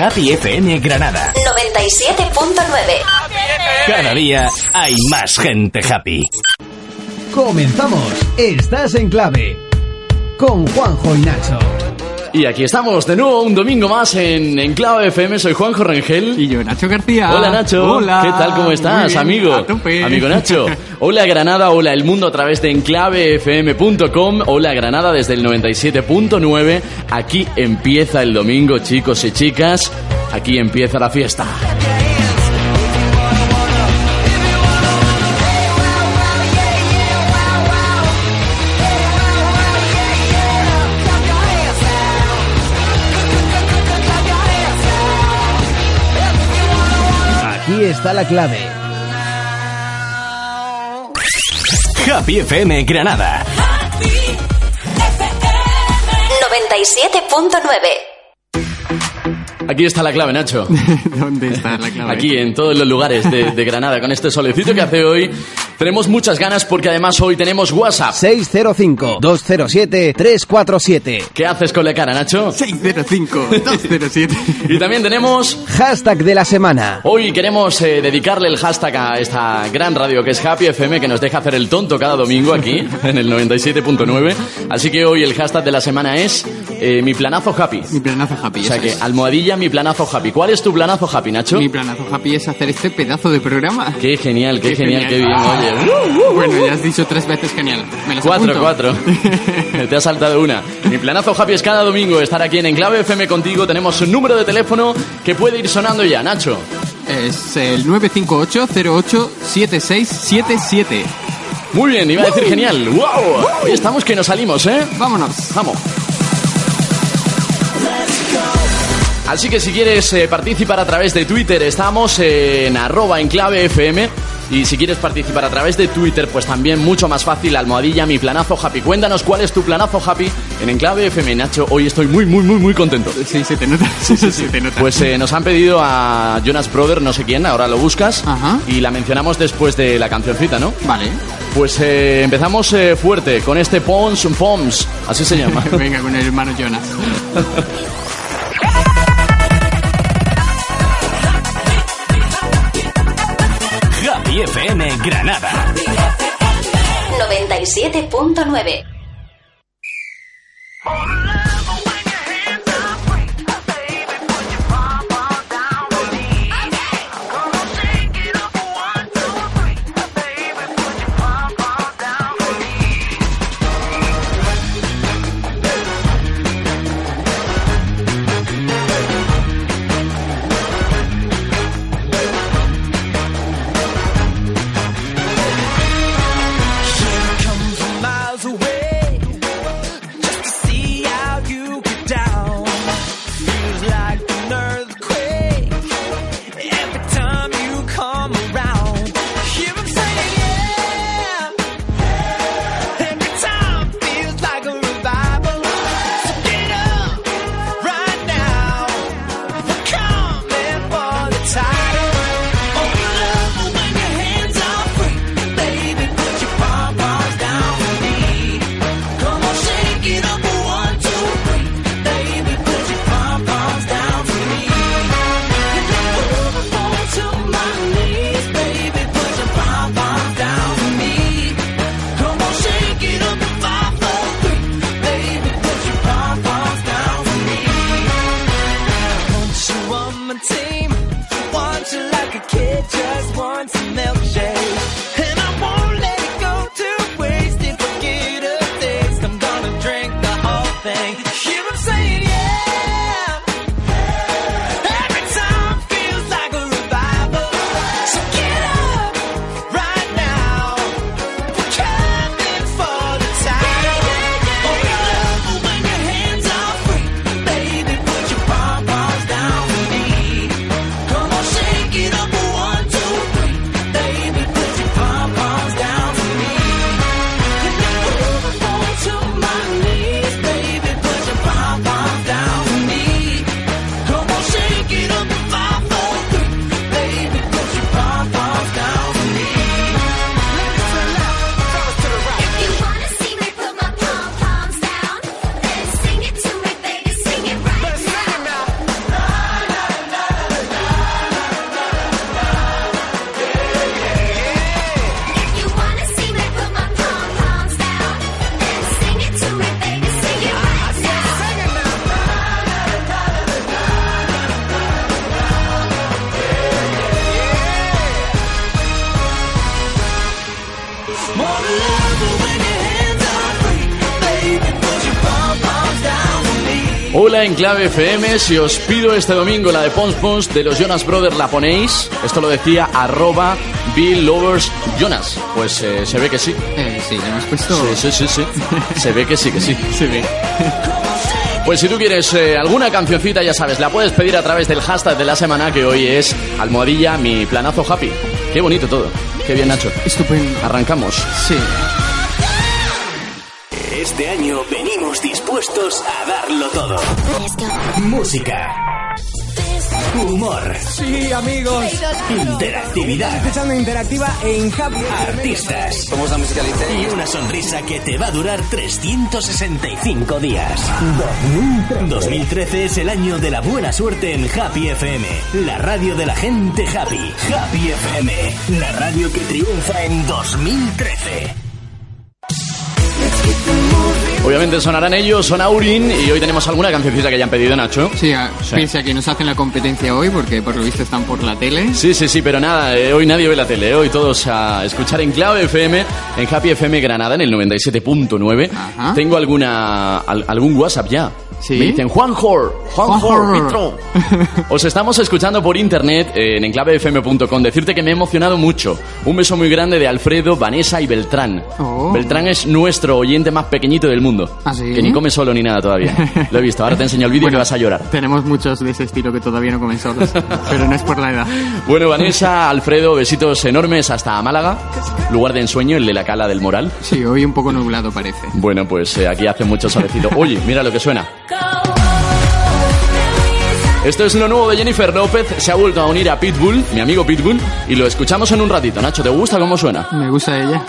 Happy FM Granada. 97.9. Cada día hay más gente happy. Comenzamos. Estás en clave. Con Juanjo y Nacho. Y aquí estamos de nuevo un domingo más en, en Clave FM. Soy Juanjo Rengel. Y yo, Nacho García. Hola Nacho. Hola. ¿Qué tal? ¿Cómo estás, bien, amigo? a tope. Amigo Nacho. Hola Granada, hola el mundo a través de enclavefm.com. Hola Granada desde el 97.9. Aquí empieza el domingo, chicos y chicas. Aquí empieza la fiesta. Está la clave. Happy FM Granada. 97.9. Aquí está la clave, Nacho. ¿Dónde está la clave? Aquí en todos los lugares de, de Granada con este solecito que hace hoy. Tenemos muchas ganas porque además hoy tenemos WhatsApp. 605-207-347. ¿Qué haces con la cara, Nacho? 605-207. Y también tenemos Hashtag de la semana. Hoy queremos eh, dedicarle el hashtag a esta gran radio que es Happy FM, que nos deja hacer el tonto cada domingo aquí, en el 97.9. Así que hoy el hashtag de la semana es eh, mi planazo happy. Mi planazo happy. O sea que es. almohadilla mi planazo happy. ¿Cuál es tu planazo happy, Nacho? Mi planazo happy es hacer este pedazo de programa. Qué genial, qué, Qué genial, genial. qué bien, oye. Bueno, ya has dicho tres veces genial. ¿Me las Cuatro, apunto? cuatro. Te ha saltado una. Mi planazo happy es cada domingo estar aquí en Enclave FM contigo. Tenemos un número de teléfono que puede ir sonando ya, Nacho. Es el 958-08-7677. Muy bien, iba a decir genial. ¡Wow! Hoy estamos que nos salimos, ¿eh? Vámonos. Vamos. Así que si quieres eh, participar a través de Twitter, estamos en arroba enclave FM. Y si quieres participar a través de Twitter, pues también mucho más fácil, almohadilla, mi planazo happy. Cuéntanos cuál es tu planazo happy en enclave FM. Nacho, hoy estoy muy, muy, muy, muy contento. Sí, se te nota. Sí, sí, se te nota. Pues eh, nos han pedido a Jonas Brother, no sé quién, ahora lo buscas. Ajá. Y la mencionamos después de la cancioncita, ¿no? Vale. Pues eh, empezamos eh, fuerte con este Pons Poms, así se llama. Venga, con el hermano Jonas. FM Granada. 97.9. Hola en clave FM, si os pido este domingo la de Pons Pons de los Jonas Brothers, ¿la ponéis? Esto lo decía arroba Bill Lovers Jonas. Pues eh, se ve que sí. Eh, sí, hemos puesto... Sí, sí, sí, sí. Se ve que sí, que sí. Se ve. Pues si tú quieres eh, alguna cancioncita, ya sabes, la puedes pedir a través del hashtag de la semana que hoy es almohadilla mi planazo happy. Qué bonito todo. Qué bien, Nacho. Estupendo. Arrancamos. Sí. Este año venimos dispuestos a darlo todo. Música. Humor. Sí, amigos. Interactividad. Escuchando Interactiva en Happy Artistas. ¿Cómo la musicaliza? Y una sonrisa que te va a durar 365 días. 2013 es el año de la buena suerte en Happy FM. La radio de la gente happy. Happy FM. La radio que triunfa en 2013. Obviamente sonarán ellos, son Aurin, y hoy tenemos alguna cancioncita que hayan pedido, Nacho. Sí, Sí. piensa que nos hacen la competencia hoy porque por lo visto están por la tele. Sí, sí, sí, pero nada, eh, hoy nadie ve la tele, eh, hoy todos a escuchar en Clave FM, en Happy FM Granada, en el 97.9. Ajá. Tengo alguna al- algún WhatsApp ya. ¿Sí? Me dicen Juanjor, Juanjor, Juanjor. Vitro. Os estamos escuchando por internet eh, en enclavefm.com. Decirte que me he emocionado mucho. Un beso muy grande de Alfredo, Vanessa y Beltrán. Oh. Beltrán es nuestro oyente más pequeñito del mundo. ¿Ah, sí? Que ni come solo ni nada todavía. Lo he visto. Ahora te enseño el vídeo que vas a llorar. Tenemos muchos de ese estilo que todavía no comen solos, pero no es por la edad. Bueno, Vanessa, Alfredo, besitos enormes hasta Málaga, lugar de ensueño, el de la Cala del Moral. Sí, hoy un poco nublado parece. Bueno, pues eh, aquí hace mucho solecito. Oye, mira lo que suena. Esto es lo nuevo de Jennifer López. Se ha vuelto a unir a Pitbull, mi amigo Pitbull, y lo escuchamos en un ratito. Nacho, ¿te gusta cómo suena? Me gusta ella.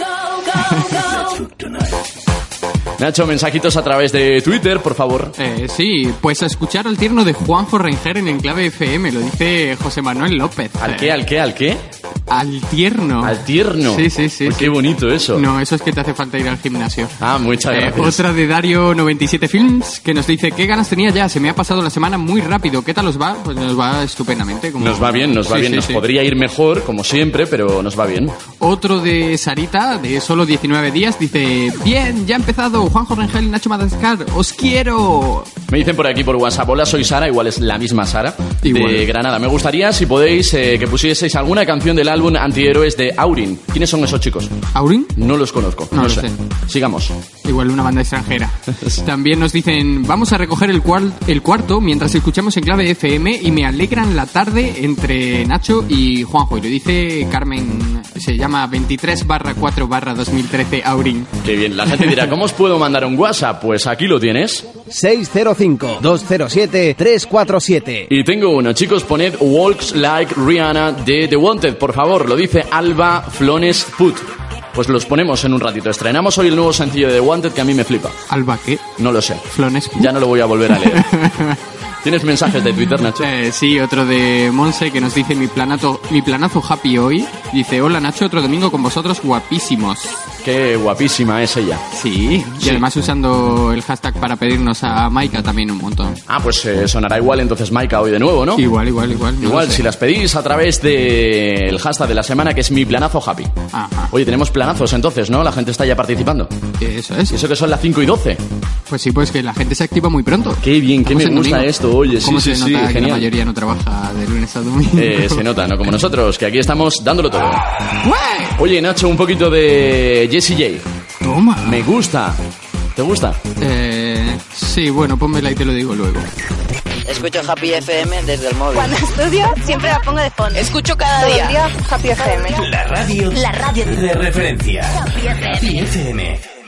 Nacho, mensajitos a través de Twitter, por favor. Eh, sí, pues a escuchar al tierno de Juanjo Renger en Enclave FM, lo dice José Manuel López. ¿Al qué, al qué, al qué? Al tierno. Al tierno. Sí, sí, sí. Pues sí. Qué bonito eso. No, eso es que te hace falta ir al gimnasio. Ah, muchas Eh, gracias. otra de Dario97 Films que nos dice qué ganas tenía ya, se me ha pasado la semana muy rápido, ¿qué tal os va? Pues nos va estupendamente. como- Nos va bien, nos va Sí, bien. sí, nos podría ir mejor, como siempre, pero nos va bien. Otro de Sarita, de solo 19 días, dice, bien, ya ha empezado, Juanjo Rengel y Nacho Madagascar, os quiero. Me dicen por aquí por WhatsApp, hola, soy Sara, igual es la misma Sara, Igual. de Granada. Me gustaría, si podéis, eh, que pusieseis alguna canción del álbum Antihéroes de Aurin. ¿Quiénes son esos chicos? ¿Aurin? No los conozco, No no, lo sé. sé. Sigamos. Igual una banda extranjera. También nos dicen, vamos a recoger el, cuar- el cuarto mientras escuchamos en clave FM y me alegran la tarde entre Nacho y Juanjo. Y lo dice Carmen, se llama 23 barra 4 barra 2013 Aurin. Qué bien, la gente dirá, ¿cómo os puedo mandar un WhatsApp? Pues aquí lo tienes. 605-207-347. Y tengo uno, chicos, poned Walks Like Rihanna de The Wanted, por favor, lo dice Alba Flones Put. Pues los ponemos en un ratito. Estrenamos hoy el nuevo sencillo de The Wanted que a mí me flipa. Alba, ¿qué? No lo sé. Flones. Ya no lo voy a volver a leer. ¿Tienes mensajes de Twitter, Nacho? Eh, sí, otro de Monse que nos dice mi planazo, mi planazo happy hoy. Dice, hola Nacho, otro domingo con vosotros guapísimos. Qué guapísima es ella. Sí, y Sí. además usando el hashtag para pedirnos a Maika también un montón. Ah, pues eh, sonará igual entonces Maika hoy de nuevo, ¿no? Igual, igual, igual. no Igual, si las pedís a través del hashtag de la semana que es mi planazo happy. Ajá. Oye, tenemos planazos entonces, ¿no? La gente está ya participando. Eso es. Eso que son las 5 y 12. Pues sí, pues que la gente se activa muy pronto. Qué bien, qué me gusta domingo. esto, oye, sí, ¿Cómo sí, se sí, nota que genial. la mayoría no trabaja de lunes a domingo? Eh, se nota, ¿no? Como nosotros, que aquí estamos dándolo todo. Oye, Nacho, un poquito de Jessie J. Toma. Me gusta. ¿Te gusta? Eh, sí, bueno, pónmela y te lo digo luego. Escucho Happy FM desde el móvil. Cuando estudio siempre la pongo de fondo. Escucho cada Todo día. día Happy FM. La radio, La radio. de referencia. Happy FM.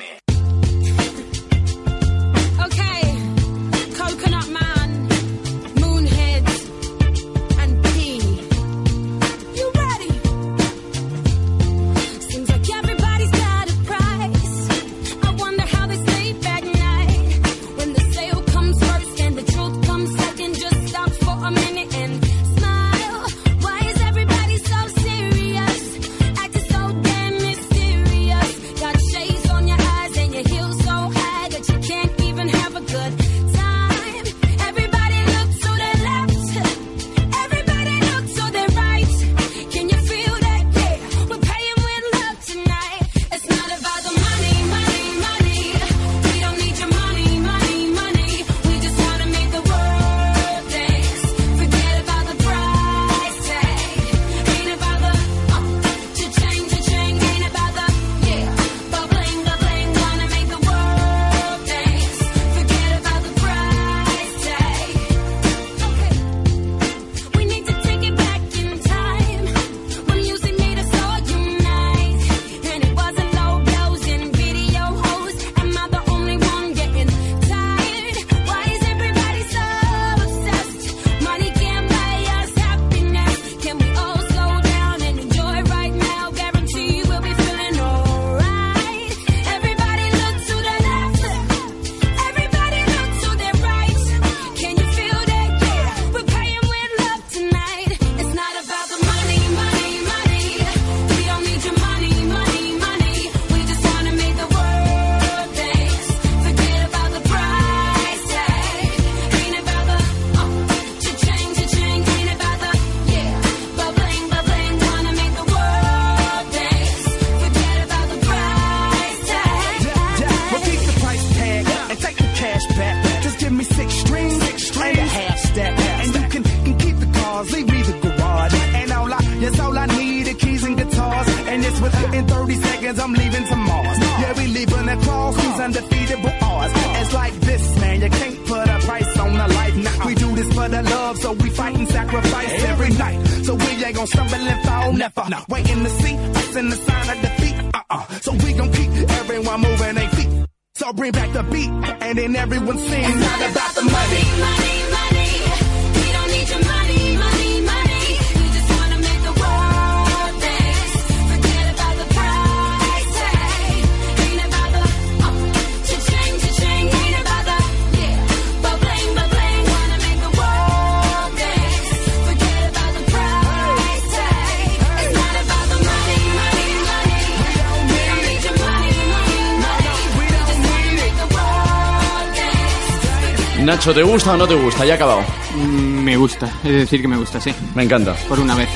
¿Te gusta o no te gusta? Ya he acabado. Mm, Me gusta, es decir que me gusta, sí. Me encanta. Por una vez.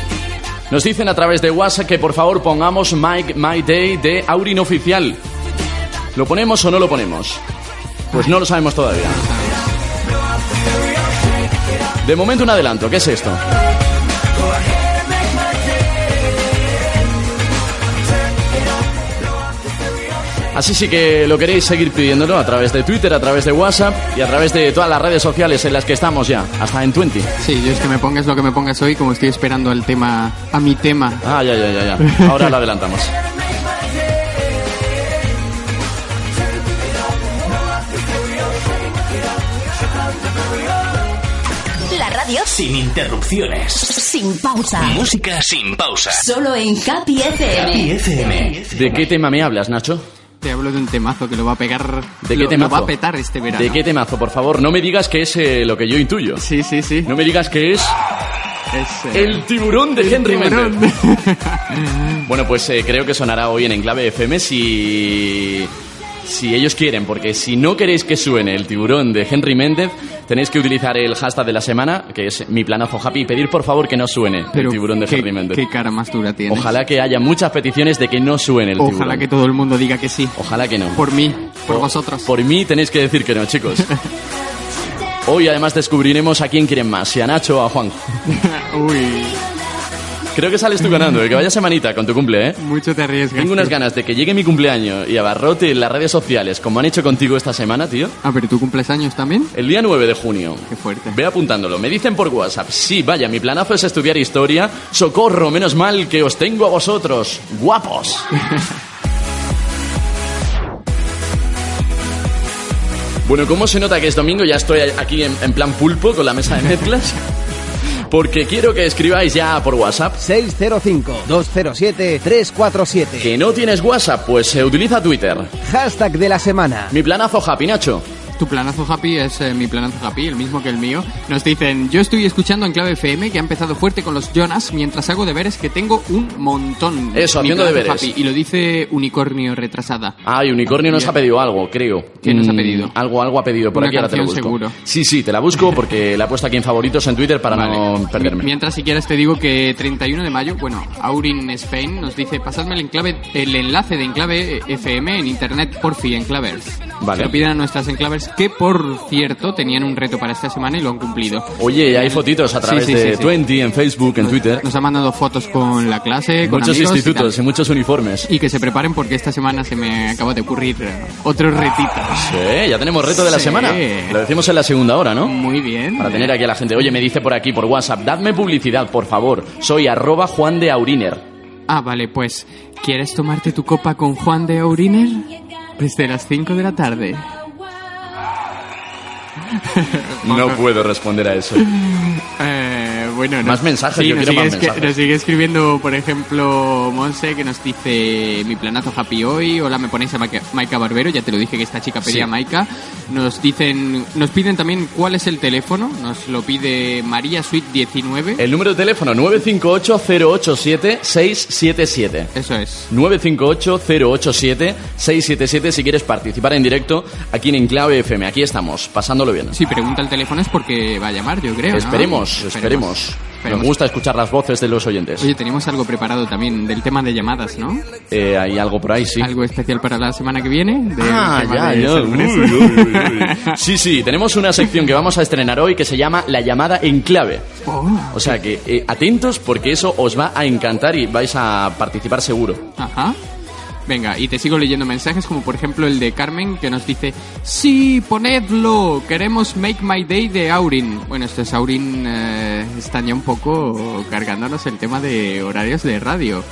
Nos dicen a través de WhatsApp que por favor pongamos Mike My Day de Aurin Oficial. ¿Lo ponemos o no lo ponemos? Pues no lo sabemos todavía. De momento un adelanto, ¿qué es esto? Así sí que lo queréis seguir pidiéndolo a través de Twitter, a través de WhatsApp y a través de todas las redes sociales en las que estamos ya, hasta en 20. Sí, yo es que me pongas lo que me pongas hoy, como estoy esperando al tema, a mi tema. Ah, ya, ya, ya, ya. Ahora lo adelantamos. La radio Sin interrupciones. sin pausa. Música sin pausa. Solo en Happy FM. FM. ¿De qué tema me hablas, Nacho? Hablo de un temazo que lo va a pegar. ¿De lo, qué temazo? Lo va a petar este verano. ¿De qué temazo, por favor? No me digas que es eh, lo que yo intuyo. Sí, sí, sí. No me digas que es Es, eh, el tiburón de el Henry tiburón. Méndez. Bueno, pues eh, creo que sonará hoy en Enclave FM si... Si ellos quieren, porque si no queréis que suene el tiburón de Henry Méndez, tenéis que utilizar el hashtag de la semana, que es mi planazo happy, y pedir por favor que no suene Pero el tiburón de qué, Henry qué cara más dura tiene. Ojalá que haya muchas peticiones de que no suene el tiburón. Ojalá que todo el mundo diga que sí. Ojalá que no. Por mí, por Por- vosotros. Por mí tenéis que decir que no, chicos. Hoy además descubriremos a quién quieren más, si a Nacho o a Juan. Uy, Creo que sales tú ganando, eh, que vaya semanita con tu cumple, ¿eh? mucho te arriesgas. Tengo unas ganas de que llegue mi cumpleaños y abarrote en las redes sociales, como han hecho contigo esta semana, tío. Ah, pero tú cumples años también. El día 9 de junio. Qué fuerte. Ve apuntándolo. Me dicen por WhatsApp. Sí, vaya, mi planazo es estudiar historia. Socorro, menos mal que os tengo a vosotros. Guapos. Bueno, ¿cómo se nota que es domingo? Ya estoy aquí en, en plan pulpo con la mesa de mezclas. Porque quiero que escribáis ya por WhatsApp. 605-207-347. Que no tienes WhatsApp, pues eh, utiliza Twitter. Hashtag de la semana. Mi planazo happy, Nacho. Tu planazo happy es eh, mi planazo happy, el mismo que el mío. Nos dicen, yo estoy escuchando en clave FM que ha empezado fuerte con los Jonas mientras hago deberes que tengo un montón. Eso, Mi haciendo deberes. happy. Y lo dice Unicornio retrasada. Ay, Unicornio nos ha pedido algo, creo. ¿Qué nos ha Mm, pedido? Algo, algo ha pedido. Por Una aquí ahora te lo busco. seguro. Sí, sí, te la busco porque la he puesto aquí en favoritos en Twitter para no Vale. perderme. Mi- Mientras si quieres te digo que 31 de mayo, bueno, Aurin Spain nos dice, pasadme el enclave, el enlace de enclave FM en internet por fin, enclavers. Vale. Se lo piden a nuestras enclavers que por cierto tenían un reto para esta semana y lo han cumplido. Oye, hay fotitos a través sí, de sí, sí. Twenty, en Facebook, en Twitter. Nos ha mandado fotos con la clase, con Muchos amigos institutos y, muchos uniformes. Y que se preparen porque esta semana se me acaba de ocurrir otro retito. Sí, ya tenemos reto de la semana. Lo decimos en la segunda hora, ¿no? Muy bien. Para tener aquí a la gente. Oye, me dice por aquí, por WhatsApp, dadme publicidad, por favor. Soy arroba Juan de Auriner. Ah, vale, pues, ¿quieres tomarte tu copa con Juan de Auriner? Desde las 5 de la tarde. No puedo responder a eso. Eh, bueno, Más mensajes, sí, yo nos quiero sigue más mensajes. Nos sigue escribiendo, por ejemplo, Monse, que nos dice mi planazo happy hoy. Hola, me ponéis a Maika, Maika Barbero. Ya te lo dije que esta chica pedía Sí. Maika. Nos dicen, nos piden también cuál es el teléfono. Nos lo pide María Suite 19. El número de teléfono 958-087-677. Eso es. 958-087-677 si quieres participar en directo aquí en Enclave FM. Aquí estamos, pasándolo bien. Si pregunta el teléfono es porque va a llamar, yo creo. ¿no? esperemos, esperemos, Esperemos. Nos gusta escuchar las voces de los oyentes. Oye, tenemos algo preparado también del tema de llamadas, ¿no? Eh, hay algo por ahí, sí. Algo especial para la semana que viene. Ah, ya, de ya. sorpresa. Uy, uy, uy, uy. Sí, sí, tenemos una sección que vamos a estrenar hoy que se llama La llamada en clave. Oh, O sea que eh, atentos porque eso os va a encantar y vais a participar seguro. ajá. Venga, y te sigo leyendo mensajes como por ejemplo el de Carmen que nos dice Sí, ponedlo, queremos Make My Day de Aurin. Bueno, estos Aurin eh, están ya un poco cargándonos el tema de horarios de radio.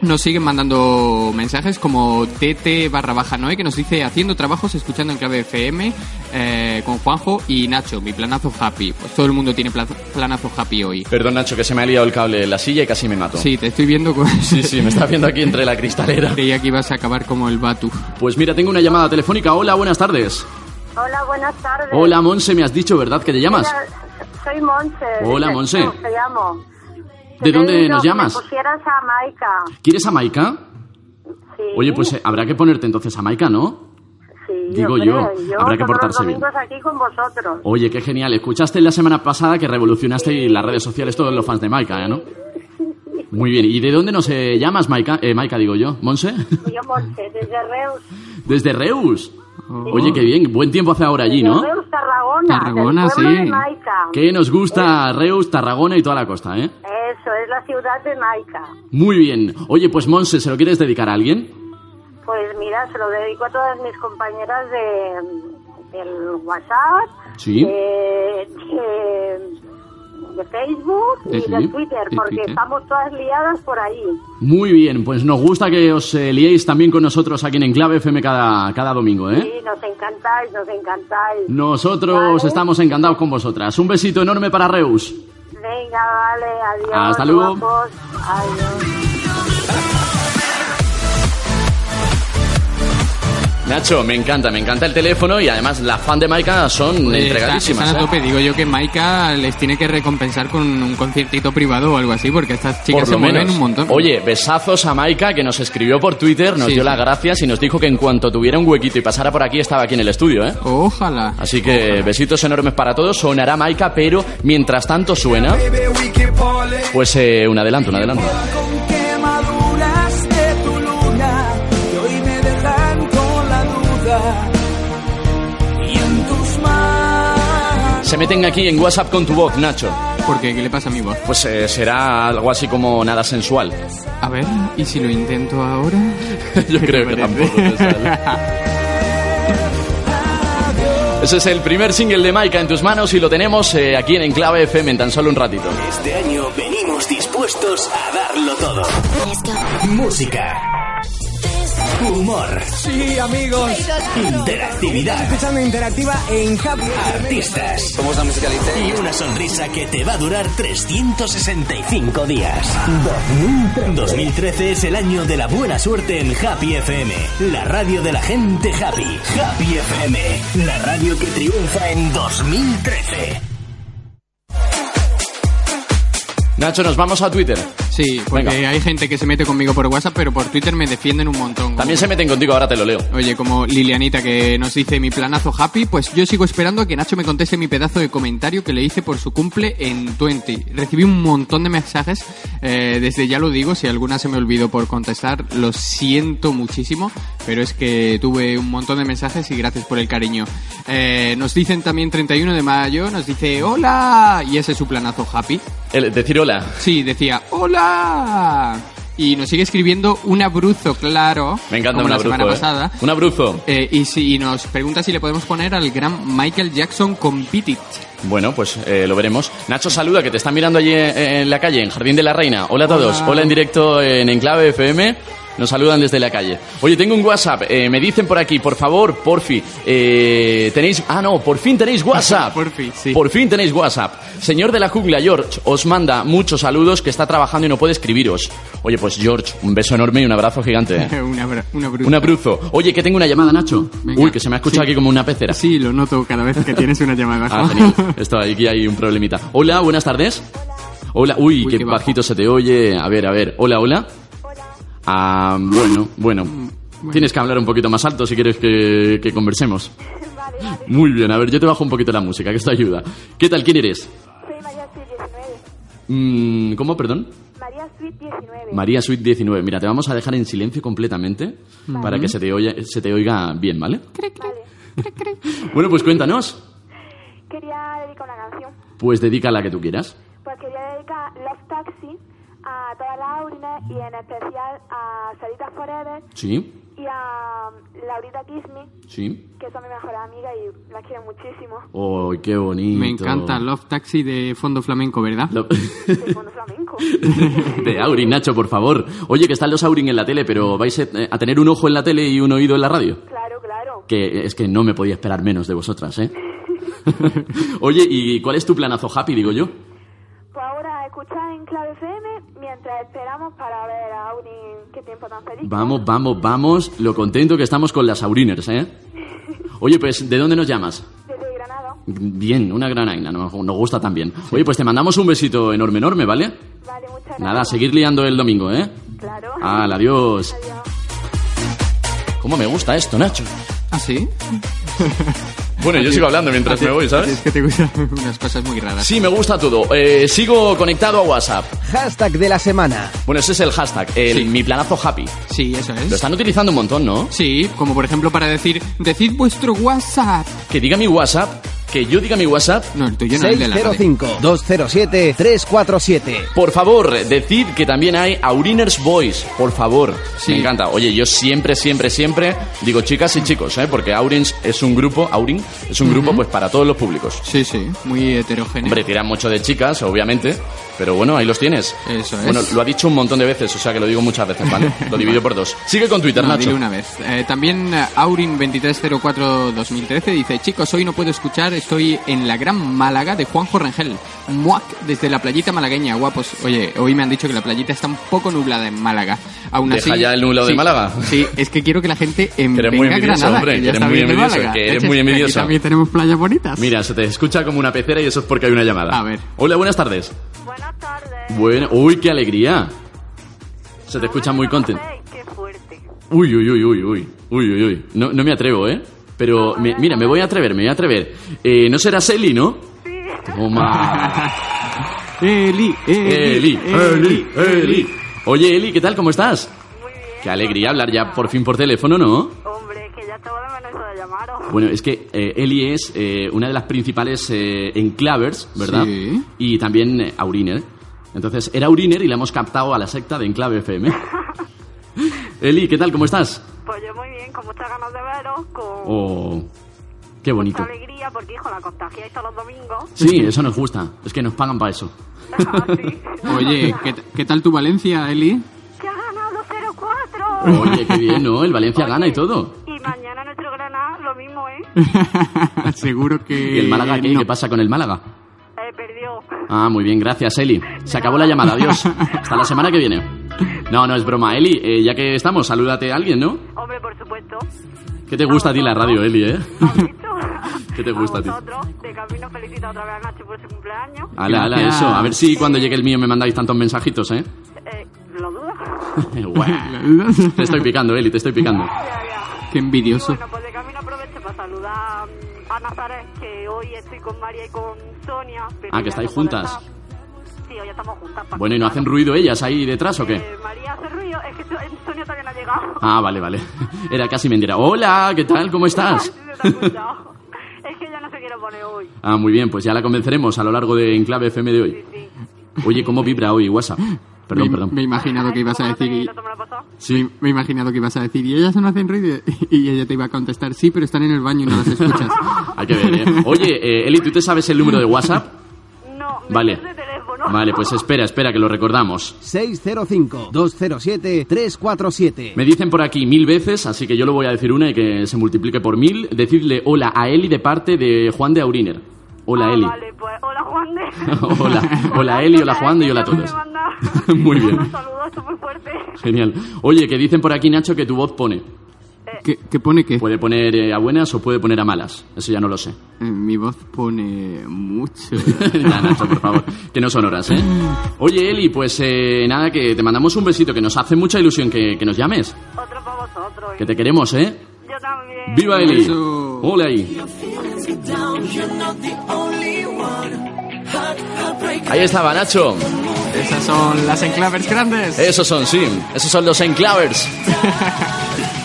Nos siguen mandando mensajes como TT barra baja Noé que nos dice haciendo trabajos, escuchando en clave FM eh, con Juanjo y Nacho, mi planazo happy. Pues todo el mundo tiene pla- planazo happy hoy. Perdón, Nacho, que se me ha liado el cable en la silla y casi me mato. Sí, te estoy viendo con... Sí, sí, me está viendo aquí entre la cristalera. Creía que ibas a acabar como el Batu. Pues mira, tengo una llamada telefónica. Hola, buenas tardes. Hola, buenas tardes. Hola, Monse, me has dicho, ¿verdad? que te llamas? Soy Monse. Hola, de Monse. Te llamo. ¿De dónde nos llamas? Me pusieras a Maika. ¿Quieres a Maika? Sí. Oye, pues eh, habrá que ponerte entonces a Maika, ¿no? Sí, digo yo, habrá que portarse los bien. domingos aquí con vosotros. Oye, qué genial. Escuchaste la semana pasada que revolucionaste las redes sociales todos los fans de Maika, ¿eh, ¿no? Muy bien. ¿Y de dónde nos eh, llamas, Maika? Eh, Maika, digo yo. ¿Monse? Yo, Monse, desde Reus. Desde Reus. Oye, qué bien. Buen tiempo hace ahora allí, ¿no? Reus, Tarragona. Tarragona, sí. de Maika. Que nos gusta Reus, Tarragona y toda la costa, ¿eh? Eso, es la ciudad de Maika. Muy bien. Oye, pues Monse, ¿se lo quieres dedicar a alguien? Pues mira, se lo dedico a todas mis compañeras de, del WhatsApp, Sí. de, de- de Facebook y sí, de Twitter, porque Twitter. estamos todas liadas por ahí. Muy bien. Pues nos gusta que os eh, liéis también con nosotros aquí en Enclave FM cada, cada domingo, ¿eh? Sí, nos encantáis, nos encantáis. Nosotros Vale. estamos encantados con vosotras. Un besito enorme para Reus. Venga, vale, adiós. Hasta luego. guapos. Adiós. Nacho, me encanta, me encanta el teléfono y además las fan de Maika son Eh, entregadísimas. están a ¿eh? tope. Digo yo que Maika les tiene que recompensar con un conciertito privado o algo así, porque estas chicas Por se mueven un montón. Oye, besazos a Maika que nos escribió por Twitter, nos Sí, dio sí. las gracias y nos dijo que en cuanto tuviera un huequito y pasara por aquí estaba aquí en el estudio, ¿eh? Ojalá. Así que besitos enormes para todos. Sonará Maika, pero mientras tanto suena, pues eh, un adelanto, un adelanto. Se meten aquí en WhatsApp con tu voz, Nacho. ¿Por qué? ¿Qué le pasa a mi voz? Pues eh, será algo así como nada sensual. A ver, ¿y si lo intento ahora? Yo creo que tampoco te sale. Ese es el primer single de Maika en tus manos y lo tenemos eh, aquí en Enclave FM en tan solo un ratito. Este año venimos dispuestos a darlo todo. Música. Humor. Sí, amigos. Interactividad. Escuchando Interactiva en Happy Artistas. Somos la musicalidad. Y una sonrisa que te va a durar 365 días. 2013 es el año de la buena suerte en Happy FM. La radio de la gente happy. Happy FM. La radio que triunfa en 2013. Nacho, nos vamos a Twitter. Sí, porque hay gente que se mete conmigo por WhatsApp, pero por Twitter me defienden un montón. También se meten contigo, ahora te lo leo. Oye, como Lilianita que nos dice mi planazo happy, pues yo sigo esperando a que Nacho me conteste mi pedazo de comentario que le hice por su cumple en 20. Recibí un montón de mensajes, eh, desde ya lo digo, si alguna se me olvidó por contestar, lo siento muchísimo, pero es que tuve un montón de mensajes y gracias por el cariño. Eh, nos dicen también 31 de mayo, nos dice hola, y ese es su planazo happy. El- decir hola. Sí, decía hola. Y nos sigue escribiendo un abruzo, claro. Me encanta como un la abruzo, semana ¿eh? pasada. Un abruzo. Eh, y, si, y nos pregunta si le podemos poner al gran Michael Jackson con Beat It. Bueno, pues eh, lo veremos. Nacho, saluda, que te están mirando allí en, en la calle, en Jardín de la Reina. Hola a todos. Hola. Hola en directo en Enclave FM. Nos saludan desde la calle. Oye, tengo un WhatsApp. Eh, me dicen por aquí, por favor, porfi. eh, tenéis. Ah, no, por fin tenéis WhatsApp. Porfi, sí. Por fin tenéis WhatsApp. Señor de la jungla, George, os manda muchos saludos que está trabajando y no puede escribiros. Oye, pues George, un beso enorme y un abrazo gigante. ¿eh? un, abra- un abruzo. Oye, que tengo una llamada, Nacho. Venga. Uy, que se me ha escuchado Sí. aquí como una pecera. Sí, lo noto cada vez que tienes una llamada. Ah, genial. Esto, aquí hay un problemita. Hola, buenas tardes. Hola, uy, Uy, qué, bajito se te oye. A ver, a ver. Hola, hola. Ah, bueno, bueno. Tienes que hablar un poquito más alto si quieres que, que conversemos. Muy bien, a ver, yo te bajo un poquito la música, que esto ayuda. ¿Qué tal? ¿Quién eres? Soy María Sweet 19. Mm, ¿Cómo, perdón? María Sweet 19. María Suite 19. Mira, te vamos a dejar en silencio completamente para que se te, oya- se te oiga bien, ¿vale? Bueno, pues cuéntanos. Quería dedicar una canción. Pues dedica la que tú quieras. Pues quería dedicar Aurines y en especial a Sarita Forever Sí, y a Laurita Kismi, sí. que son mis mejores amigas y las quiero muchísimo. ¡Ay, qué bonito! Me encanta Love Taxi de fondo flamenco, ¿verdad? Lo- De fondo flamenco. de Aurin, Nacho, por favor. Oye, que están los Aurin en la tele, pero vais eh, a tener un ojo en la tele y un oído en la radio. Claro, claro. Que es que no me podía esperar menos de vosotras, ¿eh? Oye, ¿y cuál es tu planazo happy, digo yo? Pues ahora escuchar en Clave mientras esperamos para ver a Aurin qué tiempo tan feliz. Vamos, vamos, vamos. Lo contento que estamos con las Auriners, ¿eh? Oye, pues, ¿de dónde nos llamas? Desde Granada. Bien, una gran aina, nos, nos gusta también. Oye, pues te mandamos un besito enorme, enorme, ¿vale? Vale, muchas gracias. Nada, a seguir liando el domingo, ¿eh? Claro. Al adiós. ¿Cómo me gusta esto, Nacho? ¿Ah, sí? Bueno, yo sigo hablando mientras me voy, ¿sabes? Es que te gustan unas cosas muy raras. Sí, me gusta todo. Eh, sigo conectado a WhatsApp. Hashtag de la semana. Bueno, ese es el hashtag, el mi planazo happy. Sí, eso es. Lo están utilizando un montón, ¿no? Sí, como por ejemplo para decir, decid vuestro WhatsApp. Que diga mi WhatsApp, que yo diga mi WhatsApp. No, el tuyo no, el de la radio. 605-207-347. Por favor, decid que también hay Auriners Boys, por favor. Sí. Me encanta. Oye, yo siempre, siempre, siempre digo chicas y chicos, ¿eh? Porque Aurins es un grupo, Aurin es un grupo pues para todos los públicos. Sí, sí, muy heterogéneo. Hombre, tiran mucho de chicas, obviamente, pero bueno, ahí los tienes. Eso es. Bueno, lo ha dicho un montón de veces, o sea que lo digo muchas veces, ¿vale? lo divido por dos. Sigue con Twitter, No, Nacho. dile una vez. Eh, también eh, Aurin2304-2013 dice, chicos, hoy no puedo escuchar, estoy en la gran Málaga de Juanjo Rengel. Muac, desde la playita malagueña, guapos. Oye, hoy me han dicho que la playita está un poco nublada en Málaga. Aún Deja así, ya el nublado de Málaga. Sí, es que quiero que la gente en Que eres muy envidioso, Granada, hombre, que eres muy envidioso, Málaga. que eres muy aquí envidioso. también tenemos playas bonitas. Mira, se te escucha como una pecera y eso es porque hay una llamada. A ver. Hola, buenas tardes. Buenas tardes. Bueno, uy, qué alegría. Se te escucha muy contento. Qué fuerte. Uy, uy, uy, uy, uy, uy, uy, uy. No, no me atrevo, ¿eh? Pero, me- mira, me voy a atrever, me voy a atrever. Eh, ¿No será Eli, no? Sí. Toma. Eli, Eli, Eli, Eli. Oye, Eli, ¿qué tal? ¿Cómo estás? Qué alegría hablar ya por fin por teléfono, ¿no? Bueno, es que eh, Eli es eh, una de las principales eh, enclavers, ¿verdad? Sí. Y también eh, Auriner. Entonces, era Auriner y la hemos captado a la secta de Enclave FM. Eli, ¿qué tal? ¿Cómo estás? Pues yo muy bien, con muchas ganas de veros, con Oh, qué bonito. mucha alegría, porque hijo, la contagiáis todos los domingos. Sí, eso nos gusta. Es que nos pagan para eso. Oye, ¿qué, ¿qué tal tu Valencia, Eli? ¡Que ha ganado 0-4! Oye, qué bien, ¿no? El Valencia gana y todo. Seguro que... ¿Y el Málaga qué? no. ¿Qué pasa con el Málaga? Eh, perdió. Ah, muy bien, gracias, Eli. Se acabó la llamada, adiós. Hasta la semana que viene. No, no es broma, Eli. eh, ya que estamos, salúdate a alguien, ¿no? Hombre, por supuesto. ¿Qué te gusta a ti la radio, Eli, eh? ¿Qué te gusta a ti? Vosotros, de camino felicita otra vez a Nacho por su cumpleaños. Ala, ala, eso. A ver si cuando llegue el mío me mandáis tantos mensajitos, ¿eh? Eh, ¿Lo dudas? Guau. te estoy picando, Eli, te estoy picando. Qué envidioso. Bueno, pues Nazaret, que hoy estoy con María y con Sonia. pero Ah, que ya estáis juntas. Sí, hoy estamos juntas. Bueno, ¿y no hacen ruido ellas ahí detrás o qué? Eh, María hace ruido, es que So- Sonia todavía no ha llegado. Ah, vale, vale. Era casi mentira. Hola, ¿qué tal? ¿Cómo estás? Sí, es que ella no se quiere poner hoy. Ah, muy bien, pues ya la convenceremos a lo largo de Enclave FM de hoy. Oye, ¿cómo vibra hoy WhatsApp? Perdón, me, perdón. me he imaginado que ibas a decir... y- Sí. Me he imaginado que ibas a decir, y ellas no hacen ruido, y ella te iba a contestar, sí, pero están en el baño y no las escuchas. Hay que ver, ¿eh? Oye, eh, Eli, ¿tú te sabes el número de WhatsApp? No, Vale. Vale, pues espera, espera, que lo recordamos. 605-207-347. Me dicen por aquí mil veces, así que yo lo voy a decir una y que se multiplique por mil. Decidle hola a Eli de parte de Juan de Auriner. Hola, Eli. Vale, pues hola Juan de... hola, hola Eli, hola Juan de y hola a todos. Muy bien, Un saludo, esto muy fuerte. genial. Oye, que dicen por aquí, Nacho, que tu voz pone. ¿Qué, qué pone qué? Puede poner eh, a buenas o puede poner a malas. Eso ya no lo sé. Eh, mi voz pone mucho. ya, Nacho, por favor. Que no son horas, ¿eh? Oye, Eli, pues eh, nada, que te mandamos un besito, que nos hace mucha ilusión que, que nos llames. Otro para vosotros. Que te queremos, ¿eh? Yo también. ¡Viva Eli! Eso. ¡Hola ahí! Ahí estaba, Nacho. Esas son las enclavers grandes. Esos son, sí. Esos son los enclavers.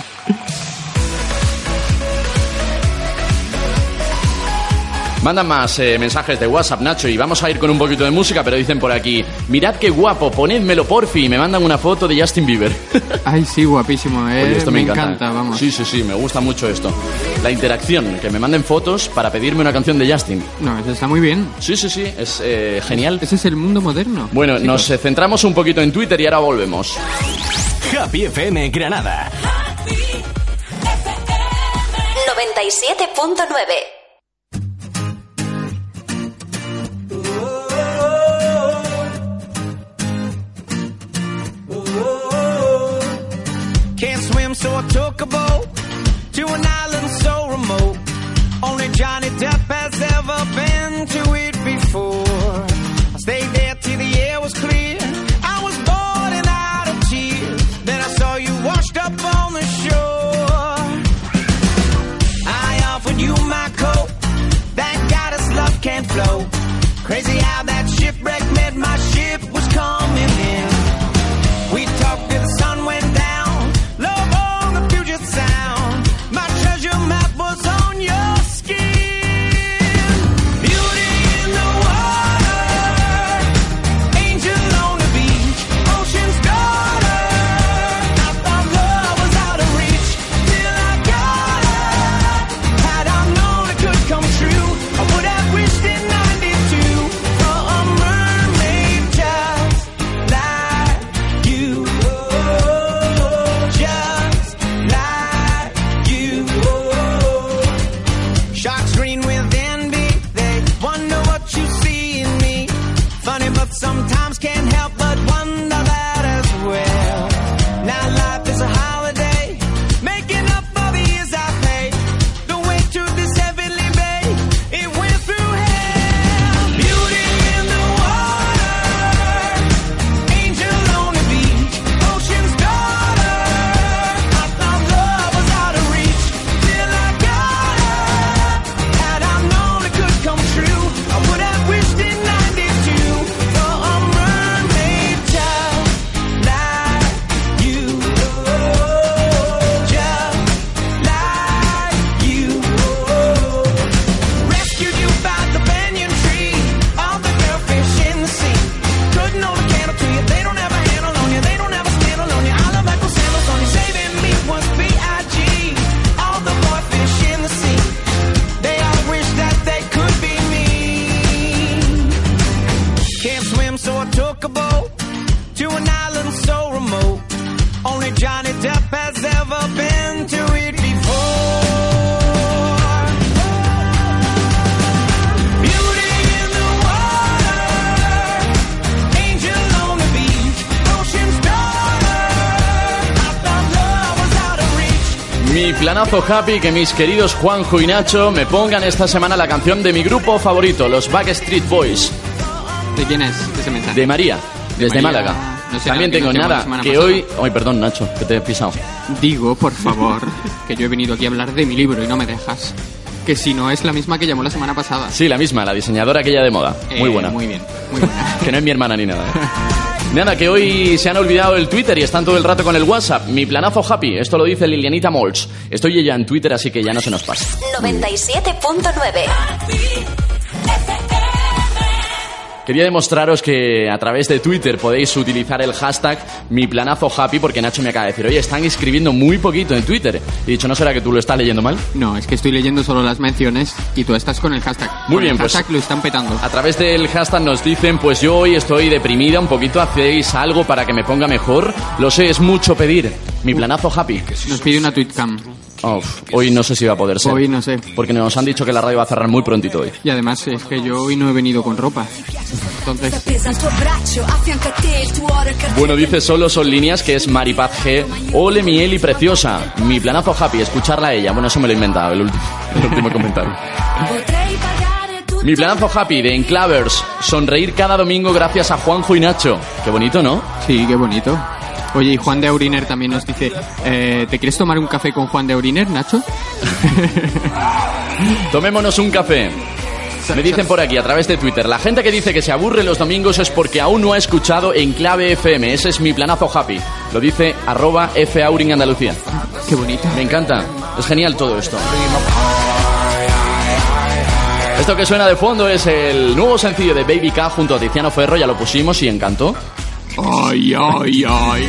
Mandan más eh, mensajes de WhatsApp, Nacho, y vamos a ir con un poquito de música, pero dicen por aquí, mirad qué guapo, ponedmelo porfi, y me mandan una foto de Justin Bieber. Ay, sí, guapísimo, ¿eh? Oye, esto me, encanta. encanta, vamos. Sí, sí, sí, me gusta mucho esto. La interacción, que me manden fotos para pedirme una canción de Justin. No, eso está muy bien. Sí, sí, sí, es eh, genial. Ese es el mundo moderno. Bueno, chicos. nos eh, centramos un poquito en Twitter y ahora volvemos. Happy FM Granada. 97.9 Can't so I took a boat to an island so remote. Only Johnny Depp has ever been to it before. I stayed there till the air was clear. I was bored and out of tears. Then I saw you washed up on the shore. I offered you my coat. Thank God his love can't flow. Crazy how that planazo happy que mis queridos Juanjo y Nacho me pongan esta semana la canción de mi grupo favorito, los Backstreet Boys, ¿De quién es ese mensaje? de María, desde María. Málaga. No será También tengo nada, que pasada. hoy... Ay, perdón, Nacho, que te he pisado. Digo, por favor, que yo he venido aquí a hablar de mi libro y no me dejas. Que si no es la misma que llamó la semana pasada. Sí, la misma, la diseñadora aquella de moda. Muy Eh, buena. Muy bien, muy buena. que no es mi hermana ni nada. Nada, que hoy se han olvidado el Twitter y están todo el rato con el WhatsApp. Mi planazo happy, esto lo dice Lilianita Molch. Estoy ella en Twitter, así que ya no se nos pasa. 97.9 Quería demostraros que a través de Twitter podéis utilizar el hashtag mi planazo happy porque Nacho me acaba de decir, oye, están escribiendo muy poquito en Twitter. Y he dicho, ¿no será que tú lo estás leyendo mal? No, es que estoy leyendo solo las menciones y tú estás con el hashtag. Muy Con bien, el pues- hashtag lo están petando. A través del hashtag nos dicen, pues yo hoy estoy deprimida un poquito, ¿hacéis algo para que me ponga mejor? Lo sé, es mucho pedir. Mi planazo happy. Nos pide una tweetcam. Hoy no sé si va a poder ser. Hoy no sé. Porque nos han dicho que la radio va a cerrar muy prontito hoy. Y además es que yo hoy no he venido con ropa. Entonces, Bueno, dice solo son líneas que es Maripaz G. Ole mi Eli preciosa. Mi planazo happy, escucharla a ella. Bueno, eso me lo he inventado, el último, el último comentario. Mi planazo happy de Enclavers. Sonreír cada domingo gracias a Juanjo y Nacho. Qué bonito, ¿no? sí, qué bonito. Oye, y Juan de Auriner también nos dice, eh, ¿te quieres tomar un café con Juan de Auriner, Nacho? Tomémonos un café. Me dicen por aquí, a través de Twitter, la gente que dice que se aburre los domingos es porque aún no ha escuchado Enclave FM. Ese es mi planazo happy. Lo dice arroba F Auring Andalucía. Qué bonito. Me encanta. Es genial todo esto. Esto que suena de fondo es el nuevo sencillo de Baby K junto a Tiziano Ferro, ya lo pusimos y encantó. Ay, ay, ay.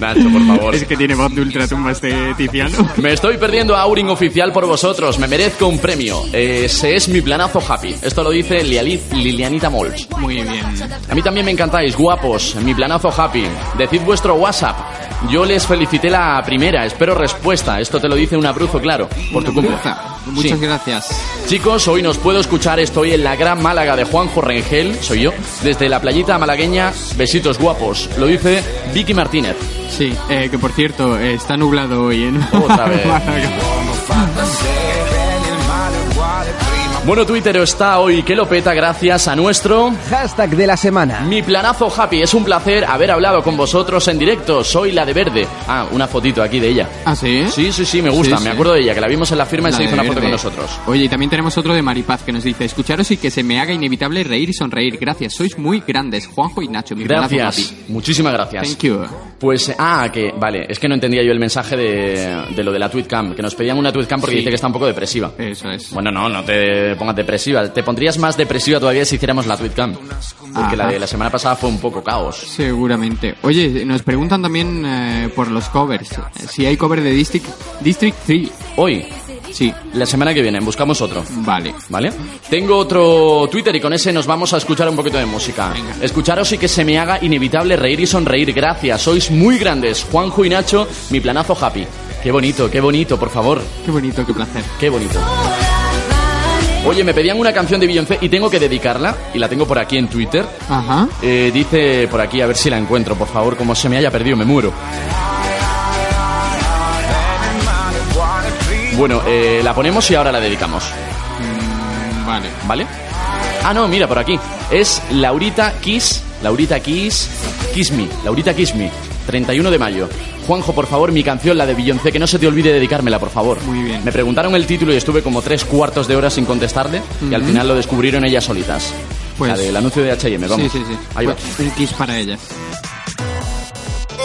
Nacho, por favor. Es que tiene voz de ultratumba este Tiziano. Me estoy perdiendo a Aurin oficial por vosotros. Me merezco un premio. Ese es mi planazo happy. Esto lo dice Liali- Lilianita Mols. Muy bien. A mí también me encantáis, guapos. Mi planazo happy. Decid vuestro WhatsApp. Yo les felicité la primera. Espero respuesta. Esto te lo dice un abruzo, claro. Por tu cumple. Muchas Sí. gracias. Chicos, hoy nos puedo escuchar. Estoy en la gran Málaga de Juanjo Rengel. Soy yo. Desde la playita malagueña. Besitos guapos. Lo dice Vicky Martínez. Sí, eh, que por cierto, eh, está nublado hoy en Otra vez. Bueno, Twitter está hoy que lo peta gracias a nuestro hashtag de la semana. Mi planazo happy. Es un placer haber hablado con vosotros en directo. Soy la de verde. Ah, una fotito aquí de ella. ¿Ah, sí? Sí, sí, sí, me gusta. Sí, me sí. acuerdo de ella, que la vimos en la firma y se hizo una foto verde. con nosotros. Oye, y también tenemos otro de Maripaz que nos dice, escucharos y que se me haga inevitable reír y sonreír. Gracias, sois muy grandes, Juanjo y Nacho. Mi planazo Gracias. happy. Muchísimas gracias. Thank you. Pues, ah, que, vale, es que no entendía yo el mensaje de, de lo de la tweetcam, que nos pedían una tweetcam porque Sí. dice que está un poco depresiva. Eso es. Bueno, no, no te pongas depresiva. Te pondrías más depresiva todavía si hiciéramos la tweetcam. Porque la de la semana pasada fue un poco caos. Seguramente. Oye, nos preguntan también eh, por los covers. Si hay cover de District, District 3. Hoy, Sí. la semana que viene, buscamos otro. Vale. ¿Vale? Tengo otro Twitter y con ese nos vamos a escuchar un poquito de música. Escucharos y que se me haga inevitable reír y sonreír. Gracias, sois muy grandes. Juanjo y Nacho, mi planazo happy. Qué bonito, qué bonito, por favor. Qué bonito, qué placer. Qué bonito. Oye, me pedían una canción de Beyoncé y tengo que dedicarla, y la tengo por aquí en Twitter. Ajá. Eh, dice por aquí, a ver si la encuentro, por favor, como se me haya perdido, me muero. Bueno, eh, la ponemos y ahora la dedicamos. Mm, vale. ¿Vale? Ah, no, mira, por aquí. Es Laurita Kiss. Laurita Kiss. Kiss Me. Laurita Kiss Me. 31 de mayo. Juanjo, por favor, mi canción, la de Beyoncé, que no se te olvide dedicármela, por favor. Muy bien. Me preguntaron el título y estuve como tres cuartos de hora sin contestarle y al final lo descubrieron ellas solitas. Pues- la del anuncio de H&M, vamos. Sí, sí, sí. Ahí va. Pues, un kiss para ellas.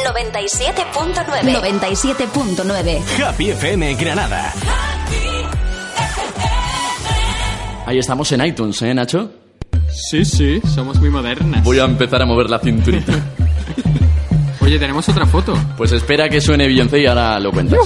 97.9. 97.9. Happy FM Granada. Ahí estamos en iTunes, ¿eh, Nacho? Sí, sí, somos muy modernas. Voy a empezar a mover la cinturita. Oye, tenemos otra foto. pues espera que suene Beyoncé y ahora lo cuentas.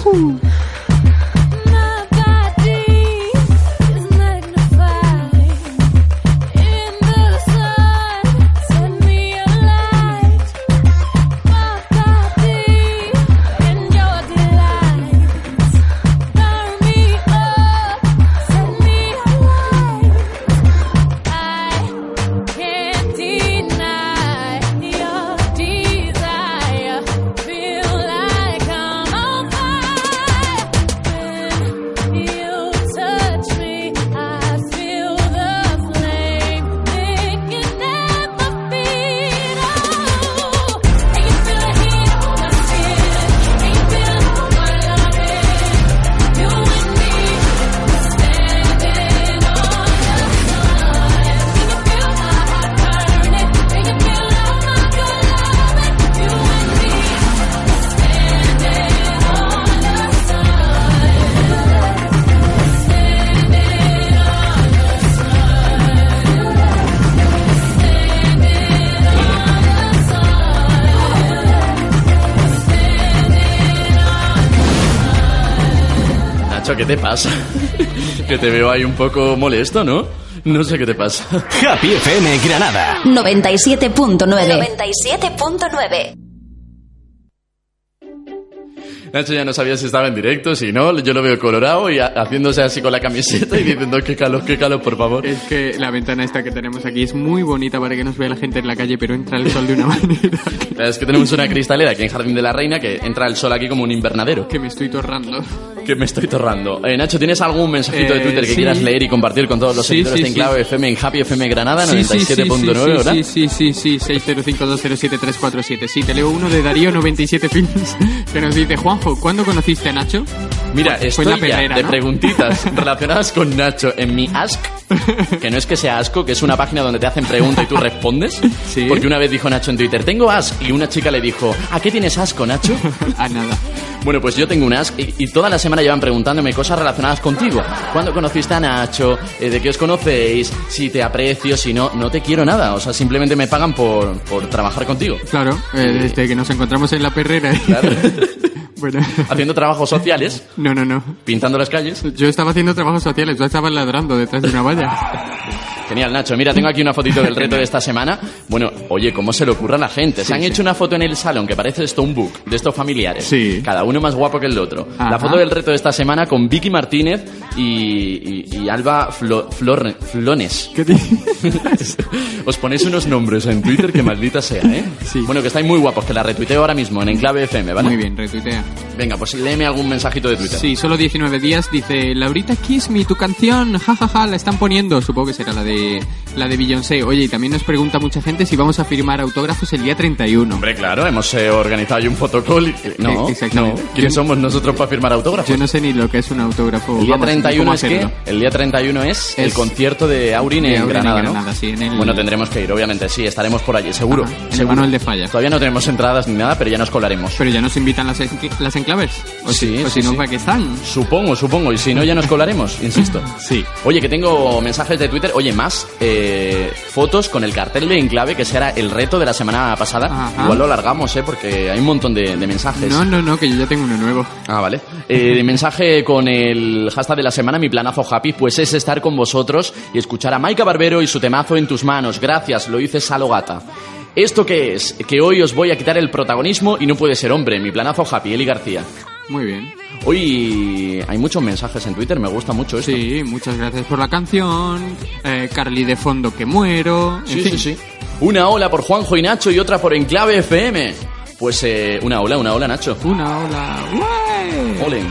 Que te veo ahí un poco molesto, ¿no? No sé qué te pasa. Happy FM Granada. 97.9. 97.9. Nacho ya no sabía si estaba en directo, si no, yo lo veo colorado y ha- haciéndose así con la camiseta y diciendo qué calor, qué calor, por favor. Es que la ventana esta que tenemos aquí es muy bonita para que nos vea la gente en la calle, pero entra el sol de una manera Es que tenemos una cristalera aquí en Jardín de la Reina que entra el sol aquí como un invernadero. que me estoy torrando. Que me estoy torrando. Eh, Nacho, ¿tienes algún mensajito de Eh, Twitter que sí. quieras leer y compartir con todos los Sí, seguidores sí, de. Enclave FM en Happy FM Granada Sí, sí, sí, 97.9, sí, ¿verdad? Sí, sí, sí, sí, 605207347. Sí, te leo uno de Darío 97 Films que nos dice, Juanjo, ¿cuándo conociste a Nacho? Mira, Fue estoy ya perrera, de ¿no? preguntitas relacionadas con Nacho en mi Ask, que no es que sea asco, que es una página donde te hacen preguntas y tú respondes. Sí. Porque una vez dijo Nacho en Twitter, tengo Ask, y una chica le dijo, ¿a qué tienes asco, Nacho? A nada. Bueno, pues yo tengo unas y, y toda la semana llevan preguntándome cosas relacionadas contigo. ¿Cuándo conociste a Nacho? Eh, ¿De qué os conocéis? Si te aprecio, si no, no te quiero nada. O sea, simplemente me pagan por, por trabajar contigo. Claro, eh, desde que nos encontramos en la perrera. Claro. bueno, Haciendo trabajos sociales, no, no, no. pintando las calles. Yo estaba haciendo trabajos sociales, yo estaba ladrando detrás de una valla. Genial, Nacho. Mira, tengo aquí una fotito del reto de esta semana. Bueno, oye, ¿cómo se le ocurre a la gente? Se han hecho una foto en el salón que parece Stonebook, de estos familiares. Sí. Cada uno más guapo que el otro. La Ajá. foto del reto de esta semana con Vicky Martínez y, y- y Alba Flo- Flor- Flones. ¿Qué? Os ponéis unos nombres en Twitter que maldita sea, ¿eh? Sí. Bueno, que estáis muy guapos, que la retuiteo ahora mismo en Enclave FM, ¿vale? Muy bien, retuitea. Venga, pues léeme algún mensajito de Twitter. Sí, solo 19 días. Dice, Laurita Kiss Me, tu canción, jajaja, la están poniendo. Supongo que será la de la de Beyoncé. Oye, y también nos pregunta mucha gente si vamos a firmar autógrafos el día 31. Hombre, claro, hemos eh, organizado ahí un fotocall. y- No, Eh, exactamente. no. ¿Quiénes Yo- somos nosotros para firmar autógrafos? Yo no sé ni lo que es un autógrafo. El día vamos, ni 31 cómo es que el día 31 es, el concierto de Aurin de en Granada, ¿no? Granada, sí, en el- Bueno, tendremos que ir, obviamente, sí, estaremos por allí, seguro. Ajá, en el seguro. Manuel de Falla. Todavía no tenemos entradas ni nada, pero ya nos colaremos. Pero ya nos invitan las, encl- las enclaves. O Sí, si, o sí, si no. ¿para qué están? Supongo, supongo, y si no ya nos colaremos, insisto. Sí. Oye, que tengo mensajes de Twitter, oye, más eh, fotos con el cartel de Enclave, que será el reto de la semana pasada. Ajá. Igual lo alargamos, ¿eh? Porque hay un montón de, de mensajes. No, no, no, que yo ya tengo uno nuevo. Ah, vale. Eh, mensaje con el hashtag de la semana, mi planazo happy, pues es estar con vosotros y escuchar a Maika Barbero y su temazo en tus manos. Gracias, lo hice Salo Gata. ¿Esto qué es? Que hoy os voy a quitar el protagonismo y no puede ser hombre. Mi planazo happy, Eli García. Muy bien. Hoy hay muchos mensajes en Twitter, me gusta mucho esto. Sí, muchas gracias por la canción. Eh, Carly de fondo que muero. En Sí, fin. sí, sí. Una ola por Juanjo y Nacho y otra por Enclave FM. Pues eh, una ola, una ola, Nacho. Una ola. ¡Ué! Ole.